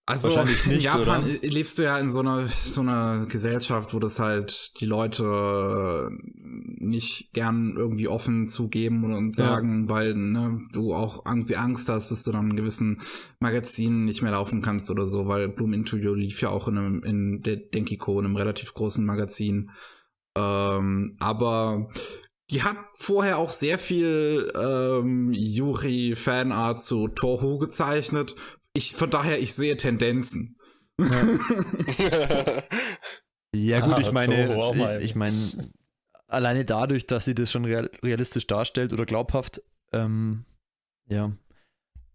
Also Wahrscheinlich in nicht, Japan oder? lebst du ja in so einer so einer Gesellschaft, wo das halt die Leute nicht gern irgendwie offen zugeben und, und Ja. sagen, weil ne, du auch irgendwie Angst hast, dass du dann in gewissen Magazinen nicht mehr laufen kannst oder so, weil Bloom Interview lief ja auch in einem in der Denkiko, in einem relativ großen Magazin. Ähm, aber die hat vorher auch sehr viel ähm, Yuri-Fanart zu Toho gezeichnet. Ich, von daher, ich sehe Tendenzen. Ja, gut, Ah, ich meine, ich, ich meine, alleine dadurch, dass sie das schon real, realistisch darstellt oder glaubhaft, ähm, ja.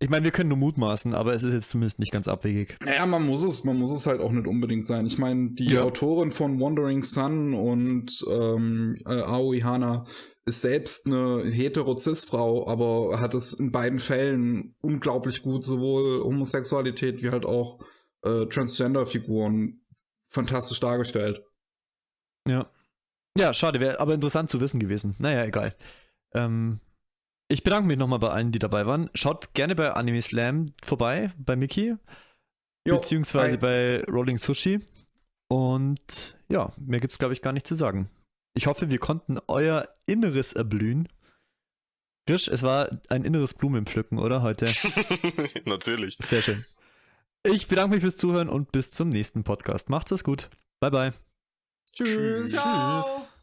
Ich meine, wir können nur mutmaßen, aber es ist jetzt zumindest nicht ganz abwegig. Naja, man muss es, man muss es halt auch nicht unbedingt sein. Ich meine, die Ja. Autorin von Wandering Sun und ähm, äh, Aoi Hana ist selbst eine hetero-cis-Frau, aber hat es in beiden Fällen unglaublich gut sowohl Homosexualität wie halt auch äh, Transgender-Figuren fantastisch dargestellt. Ja. Ja, schade, wäre aber interessant zu wissen gewesen. Naja, egal. Ähm, ich bedanke mich nochmal bei allen, die dabei waren. Schaut gerne bei Anime Slam vorbei, bei Mickey, Jo, beziehungsweise hi. bei Rolling Sushi. Und ja, mehr gibt's glaube ich gar nicht zu sagen. Ich hoffe, wir konnten euer Inneres erblühen. Grisch, es war ein inneres Blumenpflücken, oder heute? Natürlich. Sehr schön. Ich bedanke mich fürs Zuhören und bis zum nächsten Podcast. Macht's es gut. Bye bye. Tschüss. Tschüss. Tschüss.